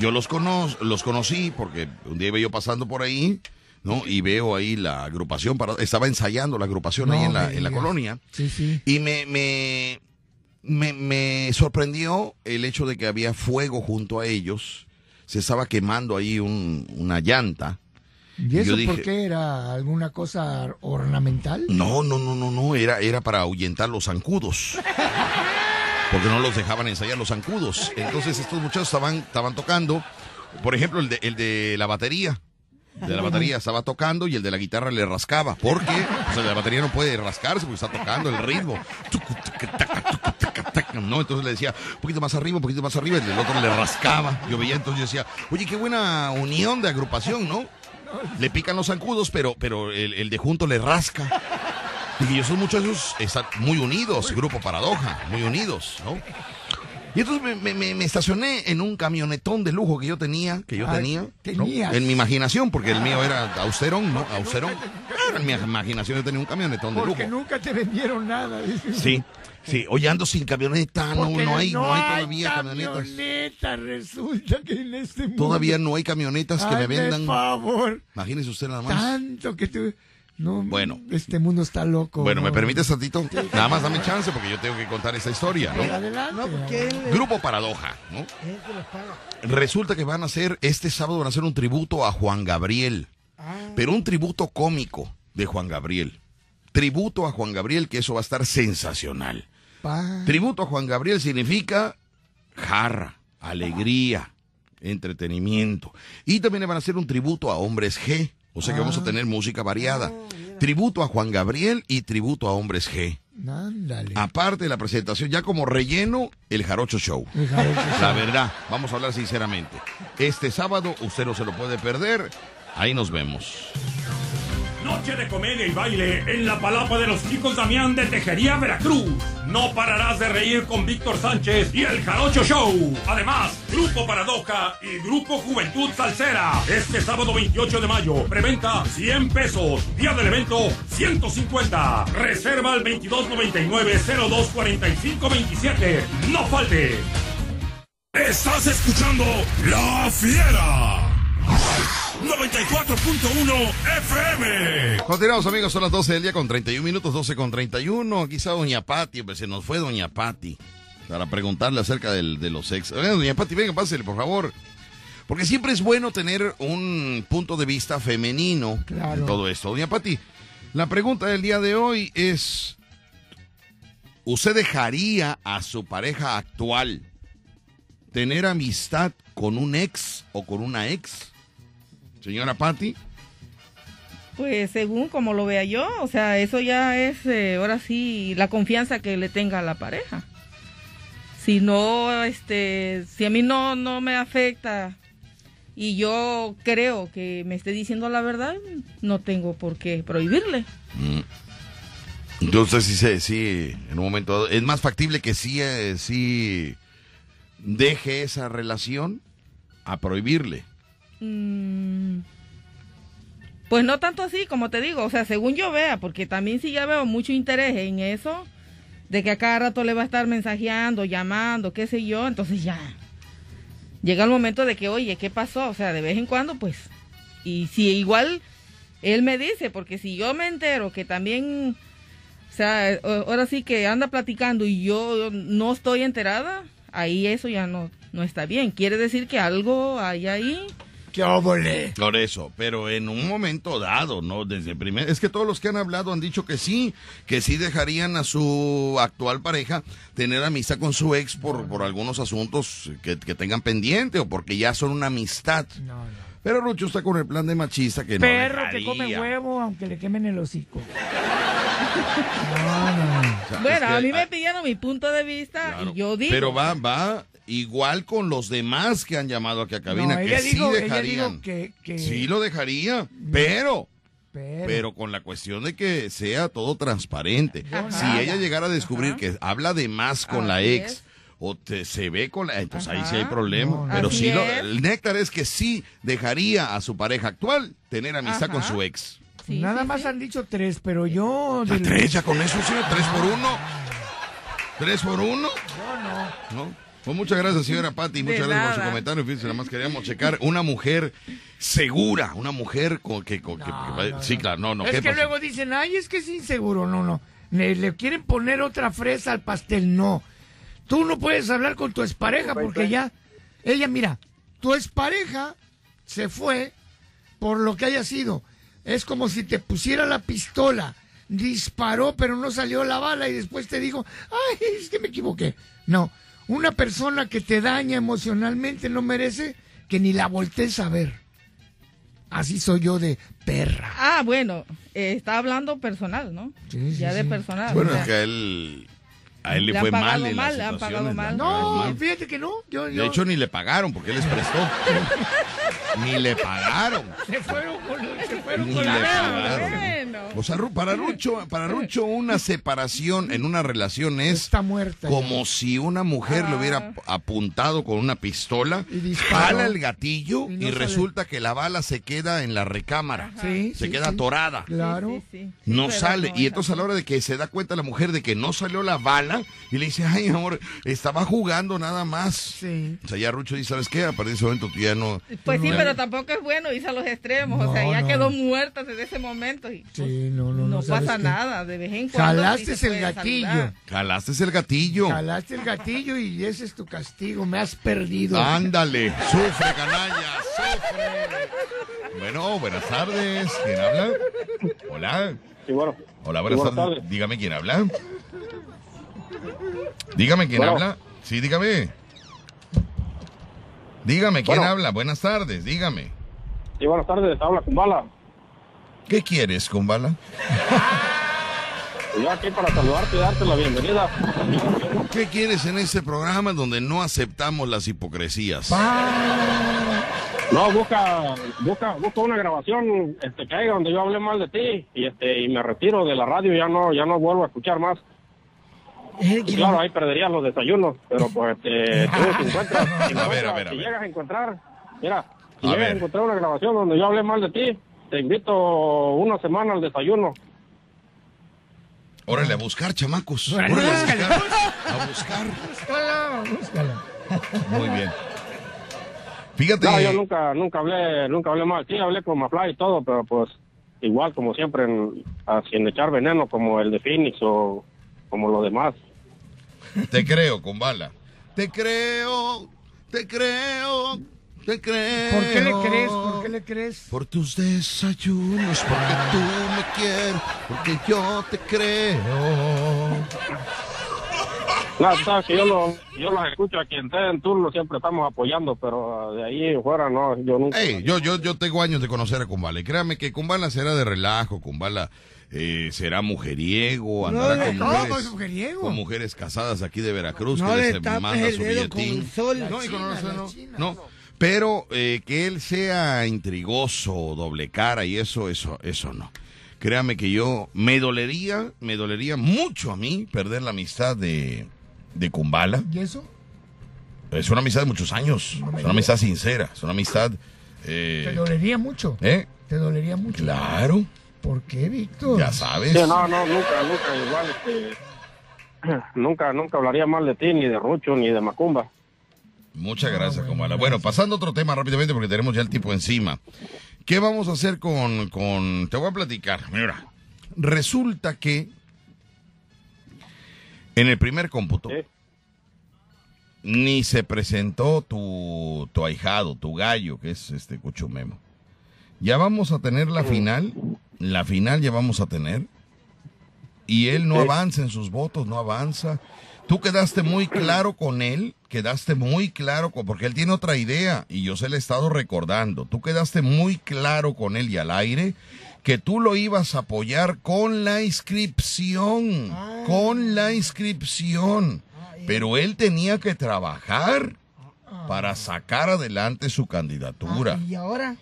yo los, cono los conocí porque un día iba yo pasando por ahí, ¿no? Y veo ahí la agrupación, para, estaba ensayando la agrupación ahí en la, en la colonia. Sí, sí. Y me, me, me, me sorprendió el hecho de que había fuego junto a ellos. Se estaba quemando ahí un- una llanta. ¿Y eso dije, por qué era alguna cosa ornamental? No, no, no, no, no, era, era para ahuyentar los zancudos. Porque no los dejaban ensayar los zancudos. Entonces estos muchachos estaban, estaban tocando, por ejemplo, el de, el de la batería. El de la batería estaba tocando y el de la guitarra le rascaba. Porque el de la batería no puede rascarse porque está tocando el ritmo. No, entonces le decía, un poquito más arriba, un poquito más arriba, y el otro le rascaba. Yo veía entonces yo decía, oye, qué buena unión de agrupación, ¿no? Le pican los zancudos, pero, pero el, el de junto le rasca. Y esos muchachos están muy unidos, grupo Paradoja, muy unidos, ¿no? Y entonces me, me- me- me estacioné en un camionetón de lujo que yo tenía, que yo Ay, tenía, en mi imaginación, porque el mío era austerón, ¿no? Austerón. Claro, en mi imaginación yo tenía un camionetón de lujo. Porque nunca te vendieron nada. Sí, sí. Oye, ando sin camioneta, no, no hay, no hay todavía camionetas. camioneta, resulta que en este mundo. Todavía no hay camionetas que me vendan. favor. Imagínese usted nada más. Tanto que tú. No, Bueno. Este mundo está loco. Bueno, ¿me permites tantito? Nada más dame chance porque yo tengo que contar esta historia, ¿no? adelante. No, porque él, Grupo Paradoja, ¿no? Resulta que van a hacer, este sábado van a hacer un tributo a Juan Gabriel. Pero un tributo cómico de Juan Gabriel. Tributo a Juan Gabriel, que eso va a estar sensacional. Pa- Tributo a Juan Gabriel significa jarra, alegría, entretenimiento. Y también van a hacer un tributo a Hombres G. O sea que vamos a tener música variada. Tributo a Juan Gabriel y tributo a Hombres G. Ándale. Aparte de la presentación, ya como relleno, el Jarocho Show. El Jarocho La Show. verdad, vamos a hablar sinceramente. Este sábado usted no se lo puede perder. Ahí nos vemos. Noche de comedia y baile en la palapa de los chicos Damián de Tejería, Veracruz. No pararás de reír con Víctor Sánchez y el Jarocho Show. Además, Grupo Paradoja y Grupo Juventud Salsera. Este sábado 28 de mayo, preventa 100 pesos. Día del evento 150. Reserva al 2299-024527. No falte. Estás escuchando La Fiera. 94.1 FM. Continuamos amigos, son las 12 del día con 31 minutos, 12 con 31. Aquí está Doña Pati, pues se nos fue Doña Pati para preguntarle acerca del- de los ex. Doña Pati, venga, pásele, por favor. Porque siempre es bueno tener un punto de vista femenino Claro. en todo esto. Doña Pati, la pregunta del día de hoy es, ¿usted dejaría a su pareja actual tener amistad con un ex o con una ex? Señora Pati. Pues según como lo vea yo, o sea, eso ya es eh, ahora sí la confianza que le tenga a la pareja. Si no, este, si a mí no, no me afecta y yo creo que me esté diciendo la verdad, no tengo por qué prohibirle. Mm. Entonces sí, sí, sí, en un momento dado, es más factible que sí, eh, sí deje esa relación a prohibirle. Mm, Pues no tanto así, como te digo, o sea, según yo vea, porque también sí ya veo mucho interés en eso, de que a cada rato le va a estar mensajeando, llamando, qué sé yo, entonces ya. Llega el momento de que, oye, ¿qué pasó? O sea, de vez en cuando, pues. Y si igual él me dice, porque si yo me entero que también, o sea, o- ahora sí que anda platicando y yo no estoy enterada, ahí eso ya no, no está bien. Quiere decir que algo hay ahí. ¡Qué óvole! Por eso, pero en un momento dado, ¿no? Desde el primer... Es que todos los que han hablado han dicho que sí, que sí dejarían a su actual pareja tener amistad con su ex por, por algunos asuntos que, que tengan pendiente o porque ya son una amistad. Pero Rucho está con el plan de machista que no Perro que come huevo, aunque le quemen el hocico. O sea, Bueno, es que a mí me pidieron mi punto de vista y yo digo. Pero va, va igual con los demás que han llamado aquí a cabina, No, que sí dejarían. dijo que- que- Sí lo dejaría, pero... Pero, Pero con la cuestión de que sea todo transparente. Si ella llegara a descubrir que habla de más con la ex es. o te, se ve con la... Entonces ahí sí hay problema. No, no. Pero sí, lo- es. el néctar es que sí dejaría a su pareja actual tener amistad con su ex. Nada más han dicho tres, pero yo... ¿Ya del- tres? ¿Ya con eso, señor? ¿Tres por uno? ¿Tres por uno? Yo no. ¿No? Pues muchas gracias, señora Patti. Muchas gracias por su comentario. Fíjense, nada más queríamos checar. Una mujer segura, una mujer con que... con que- que- sí, claro, no, no. es ¿qué que luego dicen, ay, es que es inseguro. No, no. Le, le quieren poner otra fresa al pastel. No. Tú no puedes hablar con tu expareja porque ya. Ella, mira, tu expareja se fue por lo que haya sido. Es como si te pusiera la pistola. Disparó, pero no salió la bala y después te dijo, ay, es que me equivoqué. No. Una persona que te daña emocionalmente no merece que ni la voltees a ver. Así soy yo de perra. Ah, bueno, eh, está hablando personal, ¿no? Sí, sí, ya de sí. personal. Bueno, o sea, es que él, a él le, fue mal en mal, las situaciones, mal. No, mal. fíjate que no. Yo, yo, De hecho, ni le pagaron porque él les prestó. ni le pagaron. se fueron con, se fueron Ni con le la pagaron. Bueno. O sea, para Rucho, para Rucho una separación en una relación es Está muerta. como si una mujer le hubiera ap- apuntado con una pistola, disparó. jala el gatillo Y y, no resulta que la bala se queda en la recámara. Sí, se sí, queda sí. atorada. Claro. No pero sale. no y es entonces a la hora de que se da cuenta la mujer de que no salió la bala, y le dice, ay, amor, estaba jugando nada más. Sí. O sea, ya Rucho dice, ¿sabes qué? A partir de ese momento tú ya no... Pues sí, ya- pero tampoco es bueno irse a los extremos. o sea, No, ya no. quedó muerta desde ese momento y Sí, no, no, no, no. ¿sabes pasa qué? nada. De vez en cuando. Jalaste sí el gatillo. saludar. Jalaste el gatillo. Jalaste el gatillo y ese es tu castigo. Me has perdido. Ándale, sufre, canalla, sufre. Bueno, buenas tardes. ¿Quién habla? Hola. Sí, bueno. Hola, buenas, Sí, buenas tardes. tardes. Dígame quién habla. Dígame quién Bueno. habla. Sí, dígame. Dígame quién Bueno. habla. Buenas tardes, dígame. Sí, buenas tardes, habla con bala. ¿Qué quieres, Kumbala? Y yo aquí para saludarte y darte la bienvenida. ¿Qué quieres en este programa donde no aceptamos las hipocresías? No, busca, busca, busca una grabación este, que haya donde yo hablé mal de ti y este y me retiro de la radio, ya no, ya no vuelvo a escuchar más. Eh, Y claro, ahí perderías los desayunos, pero pues este, tú encuentras, si, A ver, a encuentras- ver, a si ver. llegas a encontrar, mira, si llegas a encontrar una grabación donde yo hablé mal de ti, te invito una semana al desayuno. Órale, a buscar, chamacos. Órale, Órale, a buscar. A buscar. Búscala, búscala. Muy bien. Fíjate. No, yo nunca, nunca hablé, nunca hablé mal. Sí, hablé con Mafly y todo, pero pues igual como siempre, en, sin echar veneno como el de Phoenix o como lo demás. Te creo, con bala. Te creo, te creo, te creo. ¿Por qué le crees? ¿Por qué le crees? Por tus desayunos, porque tú me quieres, porque yo te creo. No, sabes que yo lo, yo los escucho aquí en TED, en turno, siempre estamos apoyando, pero uh, de ahí fuera no, yo nunca. Ey, yo, yo, yo tengo años de conocer a Kumbala. Y créame que Kumbala será de relajo, Kumbala eh, será mujeriego, andará con, no, mujeres, mujeriego. con mujeres casadas aquí de Veracruz No que le les manda su billetín. sol. No, China, no, China. no. Pero eh, que él sea intrigoso, doble cara y eso, eso, eso no. créame que yo me dolería, me dolería mucho a mí perder la amistad de, de Kumbala. ¿Y eso? Es una amistad de muchos años, es una amistad sincera, es una amistad... eh, ¿Te dolería mucho? ¿Eh? ¿Te dolería mucho? Claro. ¿Por qué, Víctor? Ya sabes. Sí, no, no, nunca, nunca, igual, este, nunca, nunca hablaría mal de ti, ni de Rucho, ni de Macumba. Muchas gracias, Kumbala. Bueno, pasando a otro tema rápidamente porque tenemos ya el tipo encima. ¿Qué vamos a hacer con, con... Te voy a platicar. Mira, resulta que en el primer cómputo ni se presentó tu, tu ahijado, tu gallo, que es este Cuchumemo. Ya vamos a tener la final, la final ya vamos a tener, y él no avanza en sus votos, no avanza. Tú quedaste muy claro con él, quedaste muy claro, con, porque él tiene otra idea, y yo se le he estado recordando. Tú quedaste muy claro con él y al aire que tú lo ibas a apoyar con la inscripción, con la inscripción. Pero él tenía que trabajar para sacar adelante su candidatura. ¿Y ahora?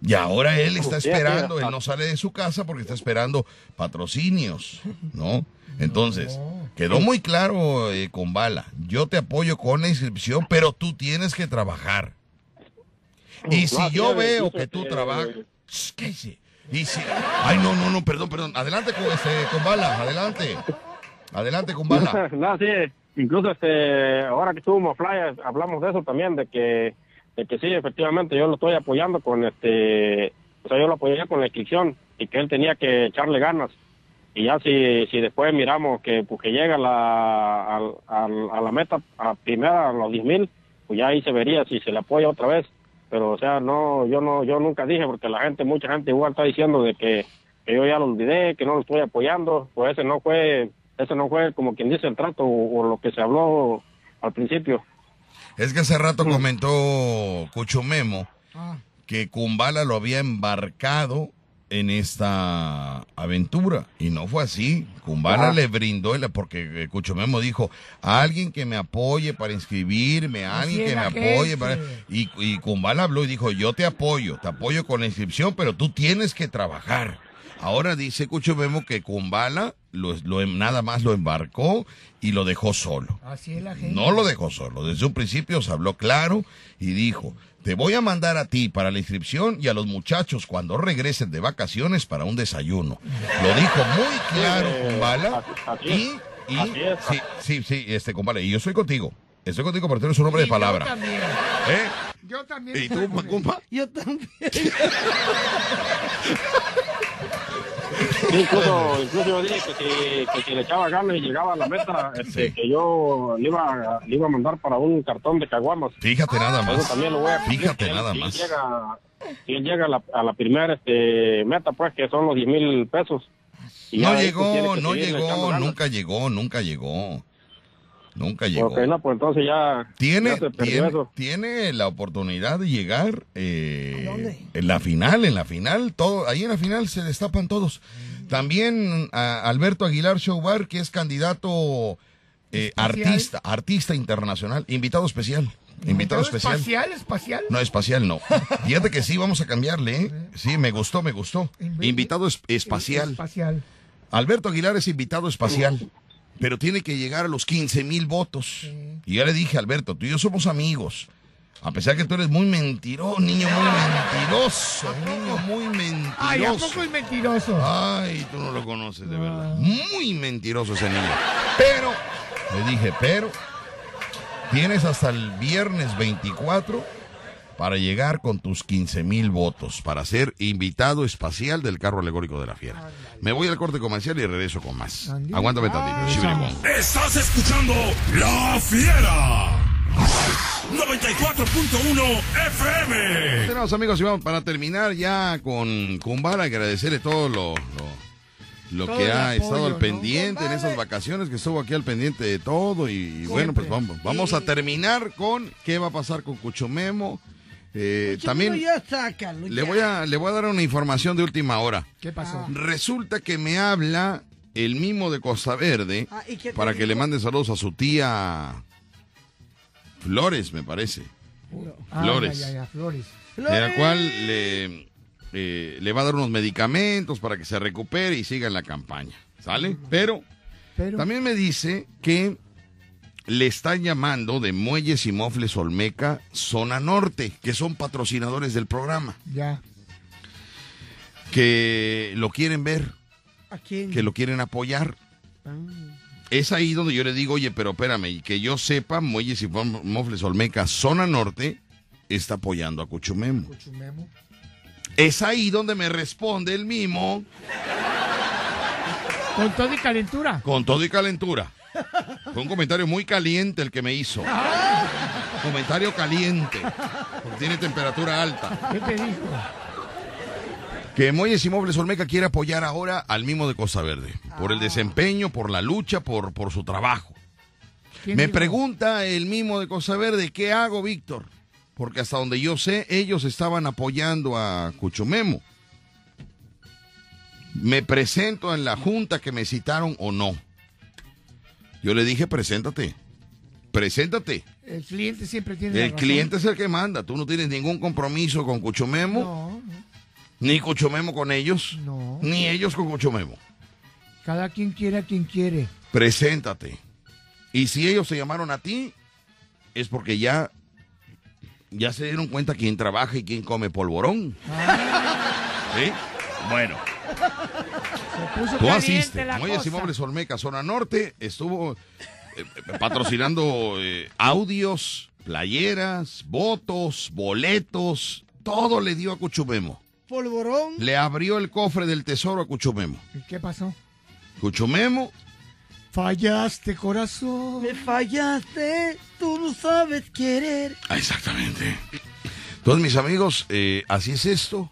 Y ahora él está esperando, él no sale de su casa porque está esperando patrocinios, ¿no? Entonces, quedó muy claro eh, con Bala, yo te apoyo con la inscripción, pero tú tienes que trabajar. Y No, si yo veo que tú este, trabajas... Shh, cállese. Y si... Ay, no, no, no, perdón, perdón. Adelante con, este, con Bala, adelante. Adelante con Bala. no, sí, incluso este, ahora que estuvimos flyers, hablamos de eso también, de que, de que sí, efectivamente, yo lo estoy apoyando con este, o sea, yo lo apoyaría con la inscripción y que él tenía que echarle ganas. Y ya si, si después miramos que, pues, que llega la, al- a la meta a primera, a los 10 mil, pues ya ahí se vería si se le apoya otra vez. Pero, o sea, no, yo no, yo nunca dije, porque la gente, mucha gente igual está diciendo de que, yo ya lo olvidé, que no lo estoy apoyando, pues ese no fue, ese no fue como quien dice el trato o lo que se habló al principio. Es que hace rato comentó Cucho Memo que Kumbala lo había embarcado en esta aventura y no fue así. Kumbala Ajá. le brindó, el- porque eh, Cucho Memo dijo, a alguien que me apoye para inscribirme, a alguien que me apoye para... Y, y Kumbala habló y dijo, yo te apoyo, te apoyo con la inscripción, pero tú tienes que trabajar. Ahora dice Cucho Memo que Kumbala lo, lo- nada más lo embarcó y lo dejó solo. Así es la gente. No lo dejó solo. Desde un principio se habló claro y dijo, te voy a mandar a ti para la inscripción y a los muchachos cuando regresen de vacaciones para un desayuno. Lo dijo muy claro, Sí, Kumbala. así Y, es. y Así es. sí, sí, sí, este Kumbala. Y yo estoy contigo. Estoy contigo porque eres un hombre de Yo palabra. también. ¿Eh? Yo también. ¿Y tú, Macumba? Yo también. Sí, incluso, incluso yo dije que si, que si le echaba ganas y llegaba a la meta, este, que yo le iba, le iba a mandar para un cartón de caguamas. Fíjate nada Eso más. también lo voy a Fíjate él- nada si él más. llega- si él llega a la, a la primera este, meta, pues, que son los 10 mil pesos. Y No llegó, que no llegó, nunca llegó, nunca llegó. Nunca llegó. Ok, no, pues entonces ya, Tiene, ya tiene, eso. tiene la oportunidad de llegar eh, en la final, en la final, todo, ahí en la final se destapan todos. También a Alberto Aguilar Showbar, que es candidato eh, artista, artista internacional, invitado especial. Invitado especial. espacial, espacial. No, espacial no. Fíjate que sí, vamos a cambiarle, ¿eh? Sí, me gustó, me gustó. Invitado es- espacial. Espacial. Alberto Aguilar es invitado espacial, pero tiene que llegar a los 15 mil votos. Y ya le dije, Alberto, tú y yo somos amigos. A pesar que tú eres muy mentiroso, niño muy mentiroso, niño muy mentiroso. Ay, ¿a poco es mentiroso? Ay, tú no lo conoces de verdad. Muy mentiroso ese niño. Pero, le dije, pero, tienes hasta el viernes 24 para llegar con tus 15 mil votos, para ser invitado espacial del carro alegórico de la fiera. Me voy al corte comercial y regreso con más. Aguántame tantito. Shibiribón. Estás escuchando La Fiera. 94.1 FM. Tenemos amigos y vamos para terminar ya con Kumbala, agradecerle todo lo, lo, lo Todo que ha apoyo, estado al ¿no? pendiente en esas vacaciones, que estuvo aquí al pendiente de todo y, y bueno, pues vamos, vamos a terminar con qué va a pasar con Cuchomemo. Eh, también ya sácalo, le voy a le voy a dar una información de última hora. ¿Qué pasó? Resulta que me habla el mimo de Costa Verde Ah, ¿y qué te para que le mande saludos a su tía Flores, me parece. Ah, Flores. ya, ya, ya, Flores. En la cual le, eh, le va a dar unos medicamentos para que se recupere y siga en la campaña. ¿Sale? Pero, también me dice que le están llamando de Muelles y Mofles Olmeca Zona Norte, que son patrocinadores del programa, Ya. que lo quieren ver, ¿A quién? que lo quieren apoyar. Ah. Es ahí donde yo le digo, oye, pero espérame, y que yo sepa, Muelles y Mofles Olmeca Zona Norte está apoyando a Cuchumemo. Cuchumemo. Es ahí donde me responde el mimo Con todo y calentura. con todo y calentura. Fue un comentario muy caliente el que me hizo. Comentario caliente. Porque tiene temperatura alta. ¿Qué te dijo? Que Muelles y Muebles Olmeca quiere apoyar ahora al mimo de Costa Verde. Por el desempeño, por la lucha, por, por su trabajo. ¿Quién Me dijo? pregunta el mimo de Costa Verde, ¿qué hago, Víctor? Porque hasta donde yo sé, ellos estaban apoyando a Cuchumemo. ¿Me presento en la junta que me citaron o no? Yo le dije, preséntate. Preséntate. El cliente siempre tiene la El razón. cliente es el que manda. Tú no tienes ningún compromiso con Cuchumemo, No, ni Cuchumemo con ellos, no. ni ellos con Cuchumemo. Cada quien quiere a quien quiere. Preséntate. Y si ellos te llamaron a ti, es porque ya, ya se dieron cuenta quién trabaja y quién come polvorón. ¿Sí? Bueno, Se puso tú asiste. Muebles Olmeca, zona norte, estuvo eh, eh, patrocinando eh, audios, playeras, votos, boletos, todo le dio a Cuchumemo. Polvorón. Le abrió el cofre del tesoro a Cuchumemo. ¿Y qué pasó? Cuchumemo Fallaste, corazón. Me fallaste. Tú no sabes querer. Ah, Exactamente. Entonces, mis amigos, eh, así es esto.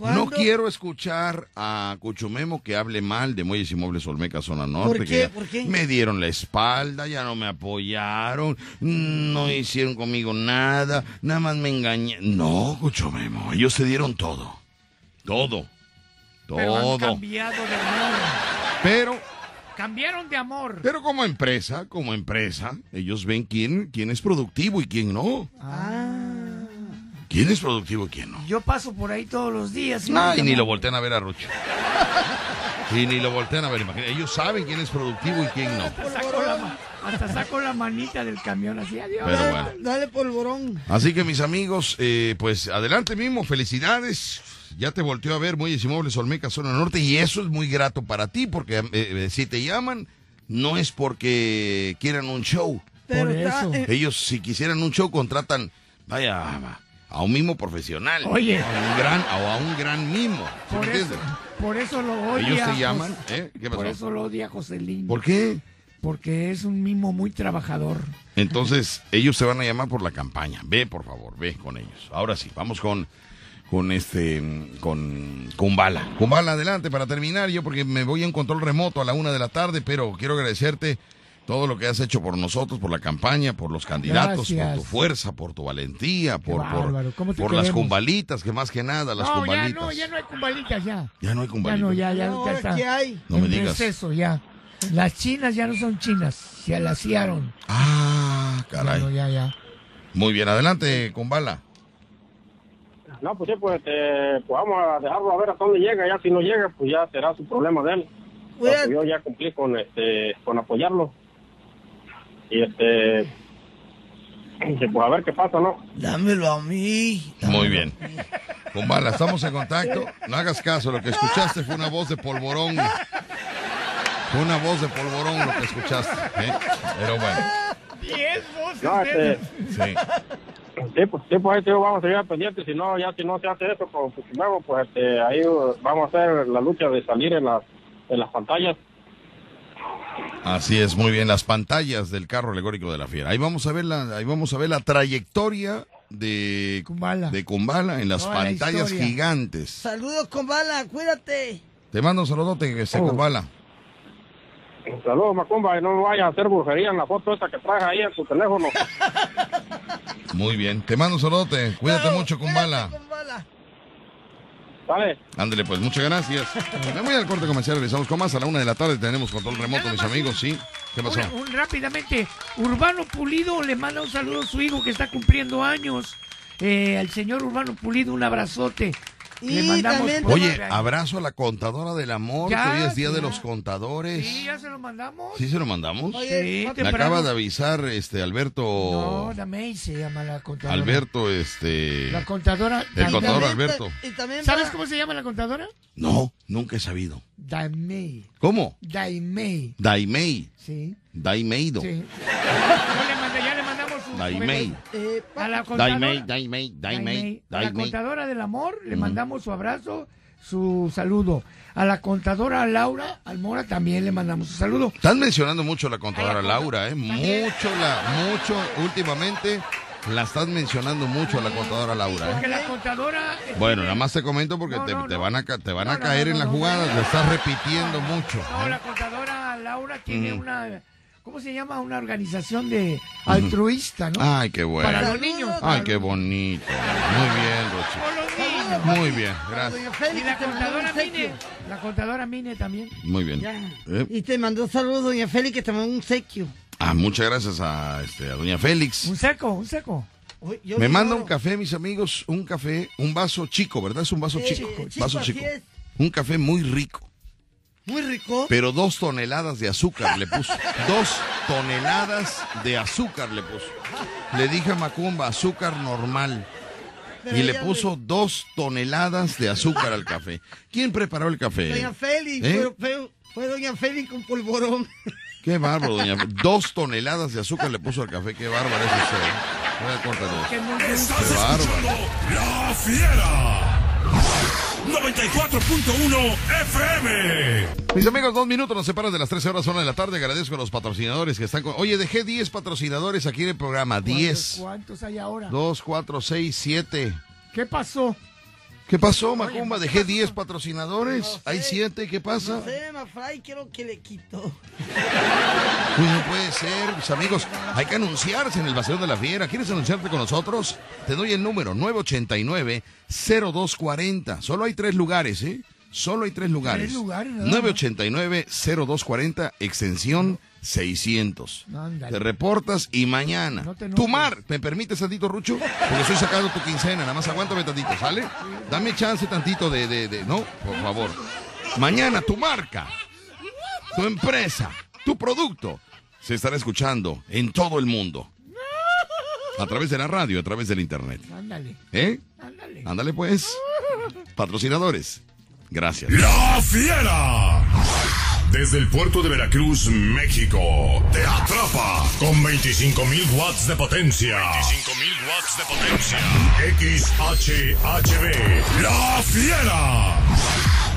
No quiero escuchar a Cuchumemo que hable mal de Muelles y Muebles Olmeca, zona norte. ¿Por qué? ¿Por qué? Me dieron la espalda, ya no me apoyaron, no hicieron conmigo nada, nada más me engañaron. No, Cuchumemo, ellos te dieron todo. Todo. Pero han Todo. cambiado de amor. Pero Cambiaron de amor. Pero como empresa, como empresa, ellos ven quién, quién es productivo y quién no. ¿Quién es productivo y quién no? Yo paso por ahí todos los días. y No, y ni lo voltean a ver a Rucho. Y ni lo voltean a ver, imagínate. Ellos saben quién es productivo y quién no. Hasta saco la, ma- hasta saco la manita del camión así, adiós. Pero bueno. Dale polvorón. Así que mis amigos, eh, pues adelante mismo, felicidades. Ya te volteó a ver Muelles y Muebles Olmeca, zona norte, y eso es muy grato para ti, porque eh, eh, si te llaman, no es porque quieran un show. Pero Por está- eso. Ellos, si quisieran un show, contratan, vaya, a un mimo profesional. Oye. A un gran, o a un gran mimo. ¿sí Por eso, por eso lo odia. Ellos Jos- llaman, ¿eh? ¿Qué Por eso lo odia Joselín. ¿Por qué? Porque es un mimo muy trabajador. Entonces, ellos se van a llamar por la campaña. Ve, por favor, ve con ellos. Ahora sí, vamos con con este con Kumbala. Kumbala, adelante para terminar yo porque me voy en control remoto a la una de la tarde, pero quiero agradecerte todo lo que has hecho por nosotros, por la campaña, por los candidatos, Gracias. por tu fuerza, por tu valentía, por, por, bárbaro, ¿cómo te por las cumbalitas, que más que nada, las no, ya cumbalitas. no, ya no hay cumbalitas, ya. Ya no hay Ya cumbalitas. no, ya, ya, No, ya ahora, está. ¿qué hay? No me En digas. receso, ya. Las chinas ya no son chinas, se alaciaron. Ah, caray. Bueno, ya, ya. Muy bien, adelante, Kumbala. No, pues sí, pues, este, pues vamos a dejarlo a ver hasta dónde llega. Ya si no llega, pues ya será su problema de él. Pues, yo ya cumplí con, este, con apoyarlo. Y este, y, pues a ver qué pasa, ¿no? Dámelo a mí. Muy bien. Kumbala, estamos en contacto. No hagas caso, lo que escuchaste fue una voz de polvorón. Fue una voz de polvorón lo que escuchaste. ¿eh? Pero bueno, Diez voces. No, este, sí. Sí, pues, sí, pues ahí vamos a seguir al pendiente. Si no, ya si no se hace eso con Fukumago, pues este, ahí vamos a hacer la lucha de salir en las, en las pantallas. Así es, muy bien. Las pantallas del carro alegórico de la fiera. Ahí vamos a ver la, ahí vamos a ver la trayectoria de Kumbala, de Kumbala en las Toda pantallas gigantes. Saludos con bala, cuídate. Te mando un saludote, que Oh. se Kumbala. Saludos, Macumba, y no vayas a hacer brujería en la foto esa que traes ahí en tu teléfono. Muy bien. Te mando un saludote. Cuídate mucho, Kumbala. ¿Sale? Ándale, pues, muchas gracias. Me voy al corte comercial, regresamos con más. A la una de la tarde tenemos control remoto, mis amigos, ¿sí? ¿Qué pasó? Un- un- rápidamente, Urbano Pulido le manda un saludo a su hijo que está cumpliendo años. Eh, al señor Urbano Pulido, un abrazote. Le mandamos Oye, abrazo a la contadora del amor, Ya, hoy es día de los contadores. Sí, ya se lo mandamos. ¿Sí se lo mandamos? Oye, Me temprano. acaba de avisar este Alberto. No, Damey se llama la contadora. Alberto, este. La contadora. El contador. Alberto. ¿Sabes cómo se llama la contadora? No, nunca he sabido. Daimei. ¿Cómo? Daimei. Daimei. Sí. Daimeido. Sí. Yo le mandé- ya le mandamos su. Daimei. Eh, a la contadora. Daimei, Daimei, Daimei, A la contadora del amor le mandamos su abrazo, su saludo. A la contadora Laura Almora también le mandamos su saludo. Están mencionando mucho a la contadora Laura, ¿eh? Mucho, la, mucho, últimamente la están mencionando mucho a la contadora Laura, Porque ¿eh? la contadora. Bueno, nada más te comento porque No, te, no, te no. van a, ca- te van No, a no, caer no, en la no, jugada, no. lo estás repitiendo mucho. No, ¿eh? la contadora Laura tiene Mm. una. ¿Cómo se llama? Una organización de altruista, ¿no? Ay, qué bueno. Para los niños. Ay, qué bonito. Muy bien, Rochi. Muy bien, gracias. Y la contadora Mine. La contadora Mine también. Muy bien. ¿Eh? Y te mandó saludos, doña Félix, que te mandó un sequio. Ah, muchas gracias a, este, a doña Félix. Un seco, un seco. Yo Me manda un café, mis amigos, un café, un vaso chico, ¿verdad? Es un vaso chico. chico, vaso chico. Un café muy rico. Muy rico. Pero dos toneladas de azúcar le puso. Dos toneladas de azúcar le puso. Le dije a Macumba, azúcar normal. Pero y le puso dos toneladas de azúcar al café. ¿Quién preparó el café? Doña Félix, ¿Eh? fue, fue- fue doña Félix con polvorón. Qué bárbaro, doña Fe- Dos toneladas de azúcar le puso al café. Qué bárbaro es usted. ¿eh? Voy a Qué bárbaro. La Fiera. 94.1 FM. Mis amigos, dos minutos nos separan de las 13 horas zona de la tarde. Agradezco a los patrocinadores que están con... Oye, dejé 10 patrocinadores aquí en el programa. 10. ¿Cuántos hay ahora? 2, 4, 6, 7. ¿Qué pasó? ¿Qué pasó, Macumba? Dejé 10 patrocinadores. Hay 7. ¿Qué pasa? No sé, Mafray, quiero que le quito. Uy, no puede ser, mis amigos. Hay que anunciarse en el Vacilón de la Fiera. ¿Quieres anunciarte con nosotros? Te doy el número 989-0240. Solo hay tres lugares, ¿eh? Solo hay tres lugares. Tres lugares, nada más. 989-0240, extensión 600. Ándale. Te reportas y mañana. No tu mar, ¿me permites tantito, Rucho? Porque estoy sacando tu quincena, nada más aguántame tantito, ¿sale? Dame chance tantito de, de, de- no, por favor. Mañana tu marca, tu empresa, tu producto se estará escuchando en todo el mundo. A través de la radio, a través del internet. Ándale. ¿Eh? Ándale. Ándale pues. Patrocinadores. Gracias. La Fiera. Desde el puerto de Veracruz, México, te atrapa con 25.000 watts de potencia. 25.000 watts de potencia. XHHB. La Fiera.